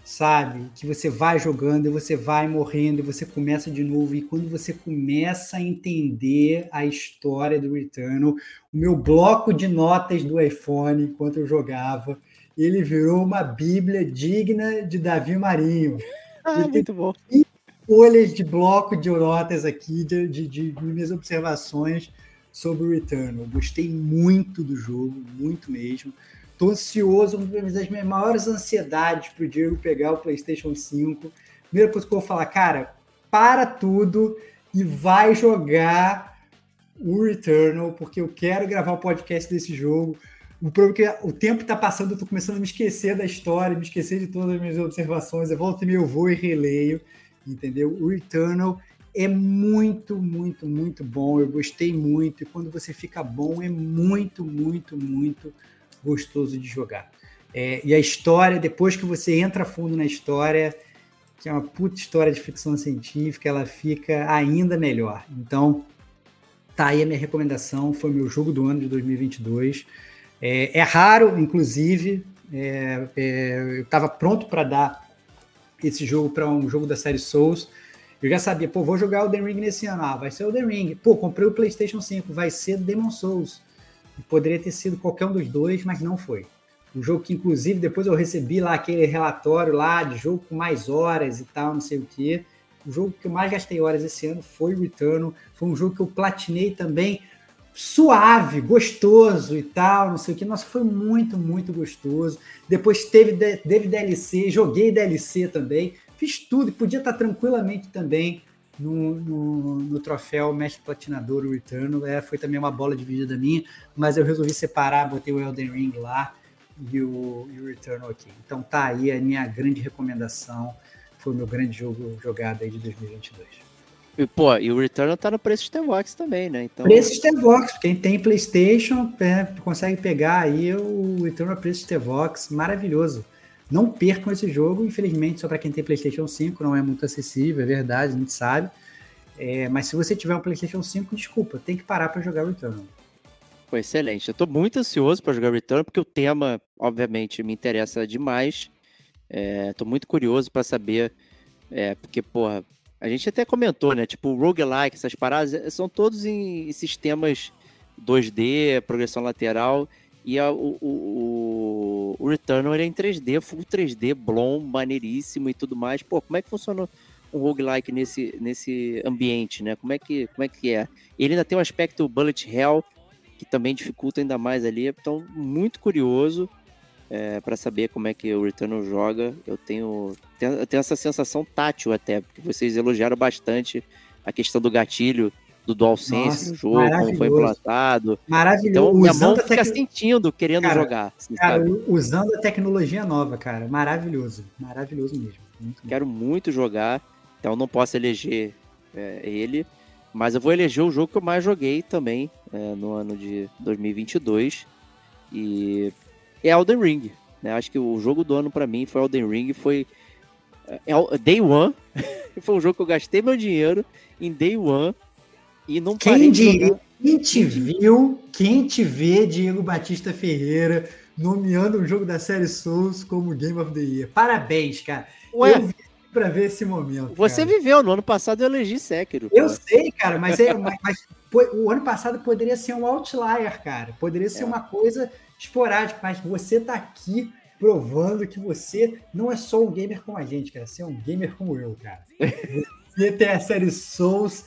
sabe? Que você vai jogando e você vai morrendo e você começa de novo. E quando você começa a entender a história do Returnal, o meu bloco de notas do iPhone, enquanto eu jogava, ele virou uma bíblia digna de Davi Marinho. Ah, muito bom. Folhas de bloco de notas aqui, de, de, de minhas observações sobre o Returnal. Gostei muito do jogo, muito mesmo. Estou ansioso, uma das minhas maiores ansiedades para o Diego pegar o PlayStation 5. Primeira coisa que eu vou falar, cara, para tudo e vai jogar o Returnal, porque eu quero gravar o um podcast desse jogo. O problema é que o tempo está passando, eu estou começando a me esquecer da história, me esquecer de todas as minhas observações. Eu volto e meio, vou e releio, entendeu? O Returnal é muito, muito, muito bom. Eu gostei muito. E quando você fica bom, é muito, muito, muito gostoso de jogar. É, e a história, depois que você entra fundo na história, que é uma puta história de ficção científica, ela fica ainda melhor. Então, tá aí a minha recomendação. Foi meu jogo do ano de 2022. É, é raro, inclusive. É, é eu estava pronto para dar esse jogo para um jogo da série Souls eu já sabia, pô, vou jogar o The Ring nesse ano. Ah, vai ser o The Ring. Pô, comprei o PlayStation 5, vai ser Demon Souls. Poderia ter sido qualquer um dos dois, mas não foi. O jogo que, inclusive, depois eu recebi lá aquele relatório lá de jogo com mais horas e tal, não sei o quê. O jogo que eu mais gastei horas esse ano foi Returnal. Foi um jogo que eu platinei também suave, gostoso e tal, não sei o que. Nossa, foi muito, muito gostoso. Depois teve, teve DLC, joguei DLC também fiz tudo podia estar tranquilamente também no, no, no troféu Mestre Platinador o Return. É, foi também uma bola dividida minha, mas eu resolvi separar, botei o Elden Ring lá e o, e o Returnal aqui. Então tá aí a minha grande recomendação. Foi o meu grande jogo jogado aí de 2022. E, pô, e o Returnal tá no preço Steambox também, né? Então... Preço Steambox. Quem tem PlayStation é, consegue pegar aí o Returnal preço Steambox. Maravilhoso. Não percam esse jogo, infelizmente, só para quem tem PlayStation 5, não é muito acessível, é verdade, a gente sabe. É, mas se você tiver um PlayStation 5, desculpa, tem que parar para jogar Returnal. Pô, excelente. Eu estou muito ansioso para jogar Return, porque o tema, obviamente, me interessa demais. Estou é, muito curioso para saber, é, porque, porra, a gente até comentou, né? Tipo, roguelike, essas paradas, são todos em sistemas 2D, progressão lateral, e a, o, o, o Returnal é em 3D, full 3D, blom, maneiríssimo e tudo mais. Pô, como é que funciona um roguelike nesse, nesse ambiente, né? Como é, que, como é que é? Ele ainda tem um aspecto bullet hell, que também dificulta ainda mais ali. Então, muito curioso é, para saber como é que o Returnal joga. Eu tenho, tenho, eu tenho essa sensação tátil até, porque vocês elogiaram bastante a questão do gatilho do DualSense Nossa, no jogo, como foi implantado. Maravilhoso. Então, minha usando mão fica tec... sentindo, querendo cara, jogar. Assim, cara, sabe? usando a tecnologia nova, cara. Maravilhoso. Maravilhoso mesmo. Muito Quero muito jogar, então não posso eleger é, ele, mas eu vou eleger o jogo que eu mais joguei também é, no ano de 2022 e é Elden Ring. Né? Acho que o jogo do ano para mim foi Elden Ring, foi é, é Day One. <laughs> foi um jogo que eu gastei meu dinheiro em Day One e não quem, diria, quem te viu, quem te vê, Diego Batista Ferreira, nomeando um jogo da série Souls como Game of the Year. Parabéns, cara. Ué? Eu vi pra ver esse momento. Você cara. viveu, no ano passado eu elegi Sekiro. Eu sei, cara, mas, é, mas, mas, o ano passado poderia ser um outlier, cara. Poderia ser é. uma coisa esporádica, mas você tá aqui provando que você não é só um gamer como a gente, cara. Você é um gamer como eu, cara. <laughs> Você tem a série Souls,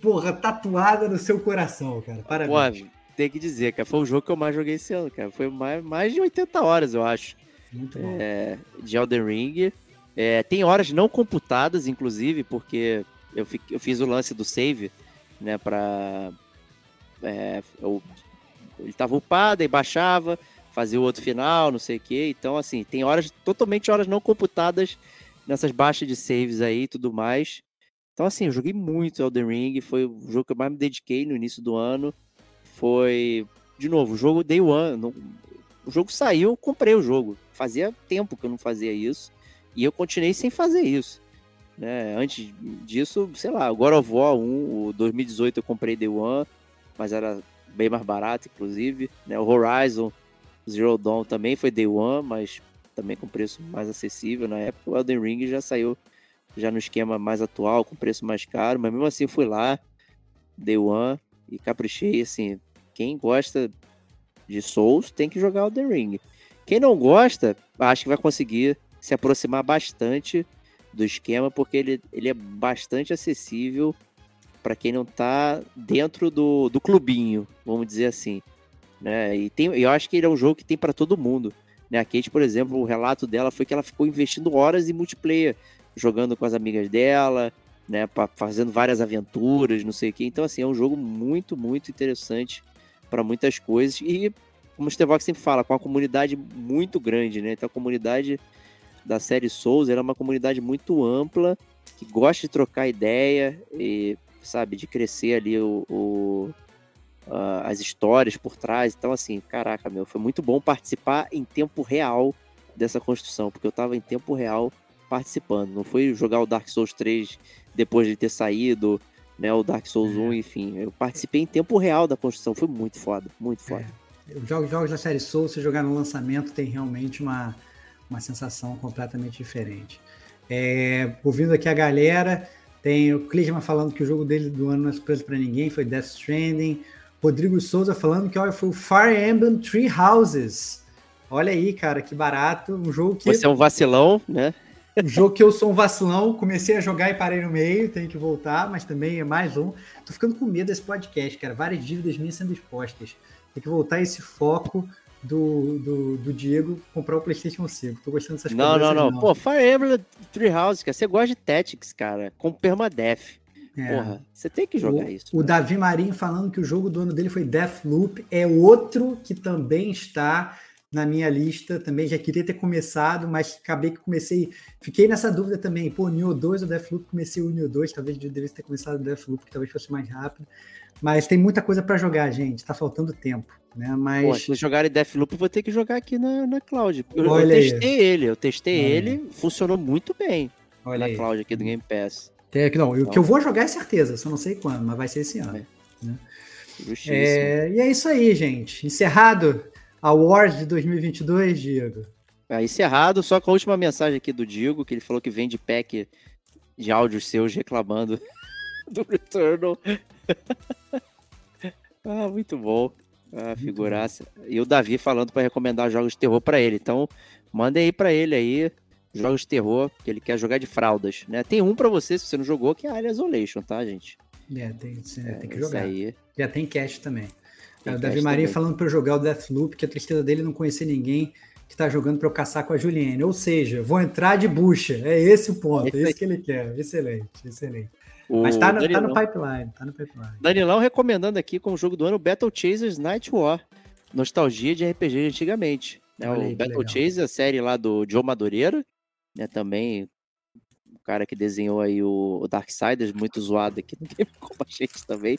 porra, tatuada no seu coração, cara. Parabéns. Pô, tem que dizer, cara, foi o jogo que eu mais joguei esse ano, cara. Foi mais, mais de 80 horas, eu acho. Muito bom. É, de Elden Ring. É, tem horas não computadas, inclusive, porque eu, eu fiz o lance do save, né, pra... É, eu, ele tava upado, e baixava, fazia o outro final, não sei o que. Então, assim, tem horas, totalmente horas não computadas nessas baixas de saves aí e tudo mais. Então, assim, eu joguei muito Elden Ring, foi o jogo que eu mais me dediquei no início do ano. Foi, de novo, o jogo Day One. O jogo saiu, eu comprei o jogo. Fazia tempo que eu não fazia isso. E eu continuei sem fazer isso. Né? Antes disso, sei lá, God of War 1, o 2018 eu comprei Day One, mas era bem mais barato, inclusive. Né? O Horizon Zero Dawn também foi Day One, mas também com preço mais acessível na época. O Elden Ring já saiu já no esquema mais atual, com preço mais caro, mas mesmo assim fui lá, Day One e caprichei, assim, quem gosta de Souls tem que jogar Elden Ring. Quem não gosta, acho que vai conseguir se aproximar bastante do esquema, porque ele, ele é bastante acessível para quem não está dentro do, do clubinho, vamos dizer assim. Né? E tem, eu acho que ele é um jogo que tem para todo mundo. Né? A Kate, por exemplo, o relato dela foi que ela ficou investindo horas em multiplayer, jogando com as amigas dela, né? fazendo várias aventuras, não sei o que. Então, assim, é um jogo muito, muito interessante para muitas coisas. E, como o Stevox sempre fala, com uma comunidade muito grande, né? Então, a comunidade da série Souls era é uma comunidade muito ampla, que gosta de trocar ideia e, sabe, de crescer ali o, o uh, as histórias por trás. Então, assim, caraca, meu, foi muito bom participar em tempo real dessa construção, porque eu tava em tempo real participando. Não foi jogar o Dark Souls 3 depois de ter saído, né, o Dark Souls 1, é. enfim. Eu participei em tempo real da construção. Foi muito foda, muito foda. É. Os jogos, jogos da série Souls, você jogar no lançamento, tem realmente uma, uma sensação completamente diferente. É, ouvindo aqui a galera, tem o Klisman falando que o jogo dele do ano não é surpresa para ninguém, foi Death Stranding. Rodrigo Souza falando que olha, foi o Fire Emblem Three Houses. Olha aí, cara, que barato. Um jogo que. Você é um vacilão, né? Um jogo que eu sou um vacilão, comecei a jogar e parei no meio, tenho que voltar, mas também é mais um. Tô ficando com medo desse podcast, cara. Várias dívidas minhas sendo expostas. Tem que voltar esse foco do, do, do Diego comprar o PlayStation 5. Tô gostando dessas coisas. Não, não, não. Pô, Fire Emblem Three Houses, cara. Você gosta de Tactics, cara, com permadeath. É. Porra, você tem que jogar o, isso. O Davi Marinho falando que o jogo do ano dele foi Deathloop, é outro que também está na minha lista, também já queria ter começado, mas acabei que comecei, fiquei nessa dúvida também, pô, Neo 2 ou Deathloop, comecei o Neo 2, talvez eu devesse ter começado o Deathloop, que talvez fosse mais rápido, mas tem muita coisa para jogar, gente, tá faltando tempo, né, mas... Pô, se jogarem Deathloop, eu vou ter que jogar aqui na, na cloud, eu, eu testei aí. ele, eu testei Olha ele, funcionou muito bem Olha na aí. cloud aqui do Game Pass. Que não, o que eu vou jogar é certeza, só não sei quando, mas vai ser esse ano. É. Né? É, e é isso aí, gente. Encerrado a Wars de 2022, Diego. É, encerrado, só com a última mensagem aqui do Diego, que ele falou que vende pack de áudios seus reclamando <laughs> do Returnal. <laughs> ah, muito bom. Ah, figuraça. E o Davi falando para recomendar jogos de terror para ele. Então, manda aí para ele aí jogos de terror que ele quer jogar de fraldas, né? Tem um para você, se você não jogou, que é a Alien Isolation, tá, gente? É, tem, é, tem que jogar. Aí... Já tem cast também. Tem o Davi Maria também. falando para eu jogar o Deathloop, que a tristeza dele é não conhecer ninguém que tá jogando para eu caçar com a Juliane. Ou seja, vou entrar de bucha. É esse o ponto, é esse que ele quer. Excelente, excelente. O Mas tá no, tá no, pipeline, tá no pipeline. Danilão recomendando aqui como jogo do ano Battle Chasers Night War. Nostalgia de RPG de antigamente. Né? o Battle Chasers, a série lá do Joe Madureira, né, também cara que desenhou aí o, o Darksiders, muito zoado aqui no <laughs> Game como a gente também.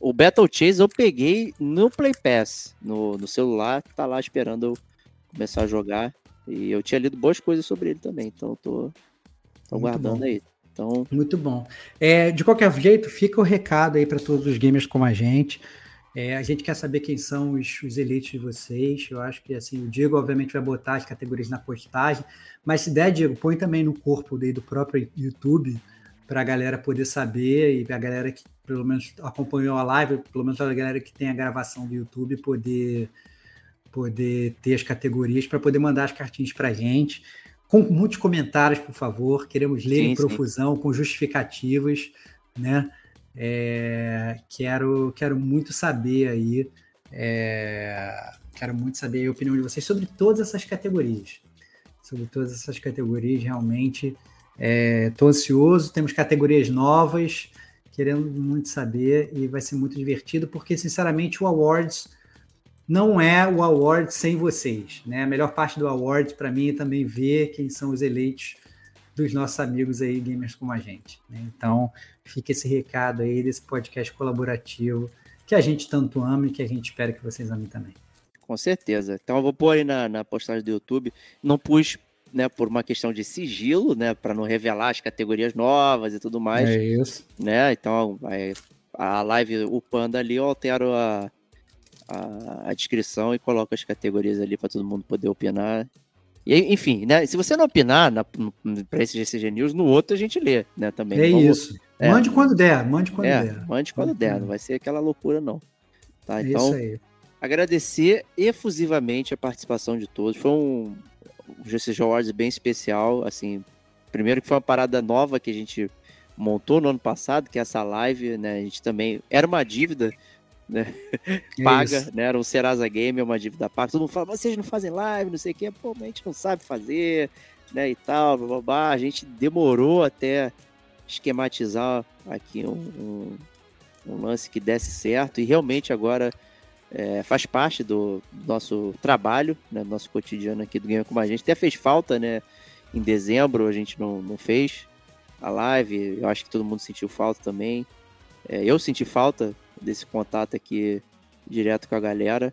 O Battle Chase eu peguei no Play Pass, no, no celular, tá lá esperando eu começar a jogar. E eu tinha lido boas coisas sobre ele também, então eu tô, tô guardando aí. Então... Muito bom. É, de qualquer jeito, fica o recado aí para todos os gamers como a gente. É, a gente quer saber quem são os, os, elites de vocês. Eu acho que assim, o Diego, obviamente, vai botar as categorias na postagem. Mas se der, Diego, põe também no corpo daí do próprio YouTube para a galera poder saber e a galera que pelo menos acompanhou a live, pelo menos a galera que tem a gravação do YouTube poder poder ter as categorias para poder mandar as cartinhas para a gente. Com muitos comentários, por favor. Queremos ler sim, em profusão, sim. com justificativas, né? É, quero, quero muito saber aí, é, quero muito saber a opinião de vocês sobre todas essas categorias. Sobre todas essas categorias, realmente Estou é, ansioso, temos categorias novas, querendo muito saber e vai ser muito divertido, porque, sinceramente, o Awards não é o Awards sem vocês. Né? A melhor parte do Awards, para mim, é também ver quem são os eleitos dos nossos amigos aí, gamers como a gente. Né? Então, fica esse recado aí desse podcast colaborativo que a gente tanto ama e que a gente espera que vocês amem também. Com certeza. Então, eu vou pôr aí na, na postagem do YouTube. Não pus né, por uma questão de sigilo, né, para não revelar as categorias novas e tudo mais. É isso. Né? Então, vai, a live upando ali, eu altero a, a, a descrição e coloco as categorias ali para todo mundo poder opinar. E, enfim, né? Se você não opinar para esse GCG News, no outro a gente lê, né? Também. É Vamos, isso. É, mande quando der, mande quando é, der. Mande quando der, não vai ser aquela loucura, não. Tá, é então, isso aí. agradecer efusivamente a participação de todos. Foi um, um GCG Awards bem especial, assim. Primeiro que foi uma parada nova que a gente montou no ano passado, que é essa live, né? A gente também era uma dívida né? É <laughs> paga, Isso. né? Era um Serasa Game, uma dívida paga. Todo mundo fala, vocês não fazem live, não sei o quê. Pô, a gente não sabe fazer, né? E tal, blá, blá, blá. A gente demorou até esquematizar aqui um, um, um lance que desse certo e realmente agora é, faz parte do nosso trabalho, né? Do nosso cotidiano aqui do Game Como a gente. Até fez falta, né? Em dezembro a gente não, não fez a live. Eu acho que todo mundo sentiu falta também. É, eu senti falta desse contato aqui direto com a galera.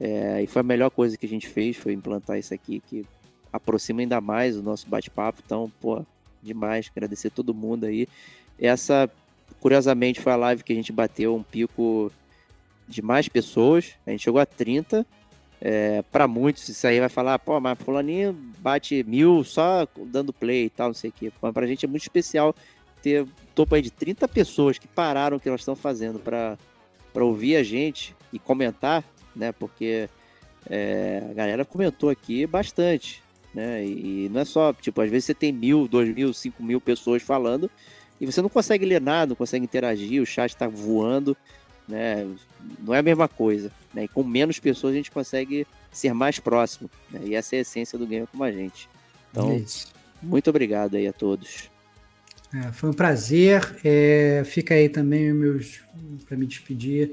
É, e foi a melhor coisa que a gente fez, foi implantar isso aqui, que aproxima ainda mais o nosso bate-papo. Então, pô, demais. Agradecer todo mundo aí. Essa, curiosamente, foi a live que a gente bateu um pico de mais pessoas. A gente chegou a 30. É, para muitos, isso aí vai falar, pô, mas fulaninho bate mil só dando play e tal, não sei o quê. Mas pra gente é muito especial ter topo aí de 30 pessoas que pararam o que elas estão fazendo para ouvir a gente e comentar, né? Porque é, a galera comentou aqui bastante, né? E não é só, tipo, às vezes você tem mil, dois mil, cinco mil pessoas falando e você não consegue ler nada, não consegue interagir, o chat está voando, né? Não é a mesma coisa, né? E com menos pessoas a gente consegue ser mais próximo, né? E essa é a essência do game como a gente. Então, é muito obrigado aí a todos. É, foi um prazer. É, fica aí também meus para me despedir.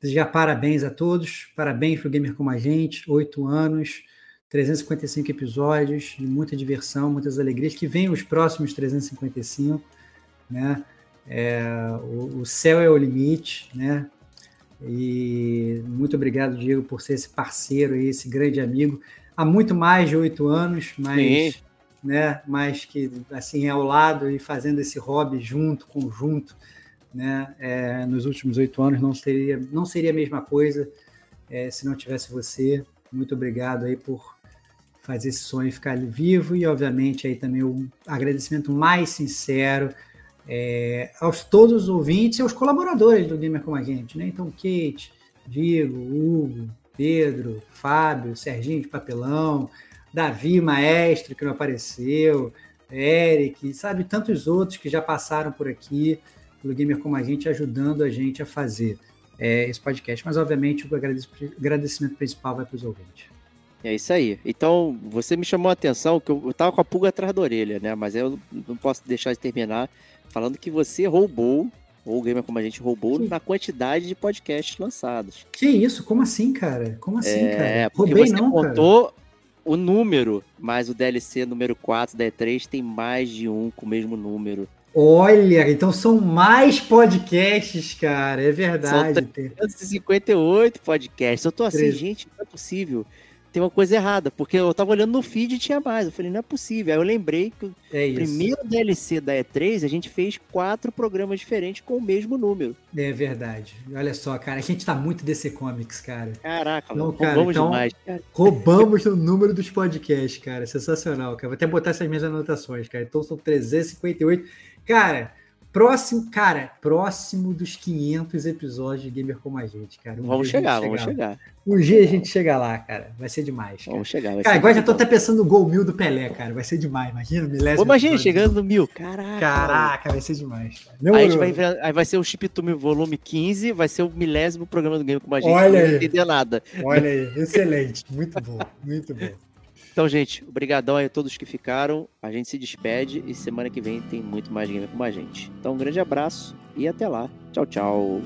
Desejar parabéns a todos. Parabéns para o Gamer Como a Gente. Oito anos, 355 episódios, muita diversão, muitas alegrias. Que venham os próximos 355. Né? É, o, o céu é o limite. Né? E muito obrigado, Diego, por ser esse parceiro aí, esse grande amigo. Há muito mais de oito anos, mas. Sim né? Mas que assim é ao lado e fazendo esse hobby junto, conjunto, né? É, nos últimos oito anos não seria não seria a mesma coisa é, se não tivesse você. Muito obrigado aí por fazer esse sonho ficar vivo e obviamente aí também o agradecimento mais sincero é, aos todos os ouvintes e aos colaboradores do Gamer com a gente, né? Então Kate, Diego, Hugo, Pedro, Fábio, Serginho de Papelão, Davi, maestro, que não apareceu, Eric, sabe, tantos outros que já passaram por aqui, pelo Gamer Como a Gente, ajudando a gente a fazer é, esse podcast. Mas, obviamente, o agradecimento principal vai para os ouvintes. É isso aí. Então, você me chamou a atenção que eu, estava com a pulga atrás da orelha, né? Mas eu não posso deixar de terminar falando que você roubou, ou o Gamer Como a Gente roubou, na quantidade de podcasts lançados. Que isso? Como assim, cara? Como assim, é, cara? Roubei você não, contou cara o número, mas o DLC número 4 da E3 tem mais de um com o mesmo número. Olha, então são mais podcasts, cara, é verdade. São 358 podcasts. Eu tô assim, 3... gente, não é possível tem uma coisa errada, porque eu tava olhando no feed e tinha mais. Eu falei, não é possível. Aí eu lembrei que é o primeiro DLC da E3 a gente fez quatro programas diferentes com o mesmo número. É verdade. Olha só, cara, a gente tá muito DC Comics, cara. Caraca, não, cara, roubamos então, demais. Cara. Roubamos o número dos podcasts, cara. Sensacional, cara. Vou até botar essas minhas anotações, cara. Então são 358. Cara, Próximo, cara, próximo dos 500 episódios de Gamer Como a Gente, cara. Um vamos chegar, vamos chegar. Um dia a gente chega lá, cara. Vai ser demais. Cara. Vamos chegar. cara, agora já tô até pensando no gol mil do Pelé, cara. Vai ser demais. Imagina, milésimo. Imagina chegando no mil. Caraca. Caraca, vai ser demais. Aí, vai, aí vai ser o Chip Tume volume 15, vai ser o milésimo programa do Game Como a Gente. Olha aí. Não entender nada. Olha aí, excelente. Muito bom, muito bom. Então, gente, obrigadão aí a todos que ficaram. A gente se despede e semana que vem tem muito mais game com a gente. Então, um grande abraço e até lá. Tchau, tchau.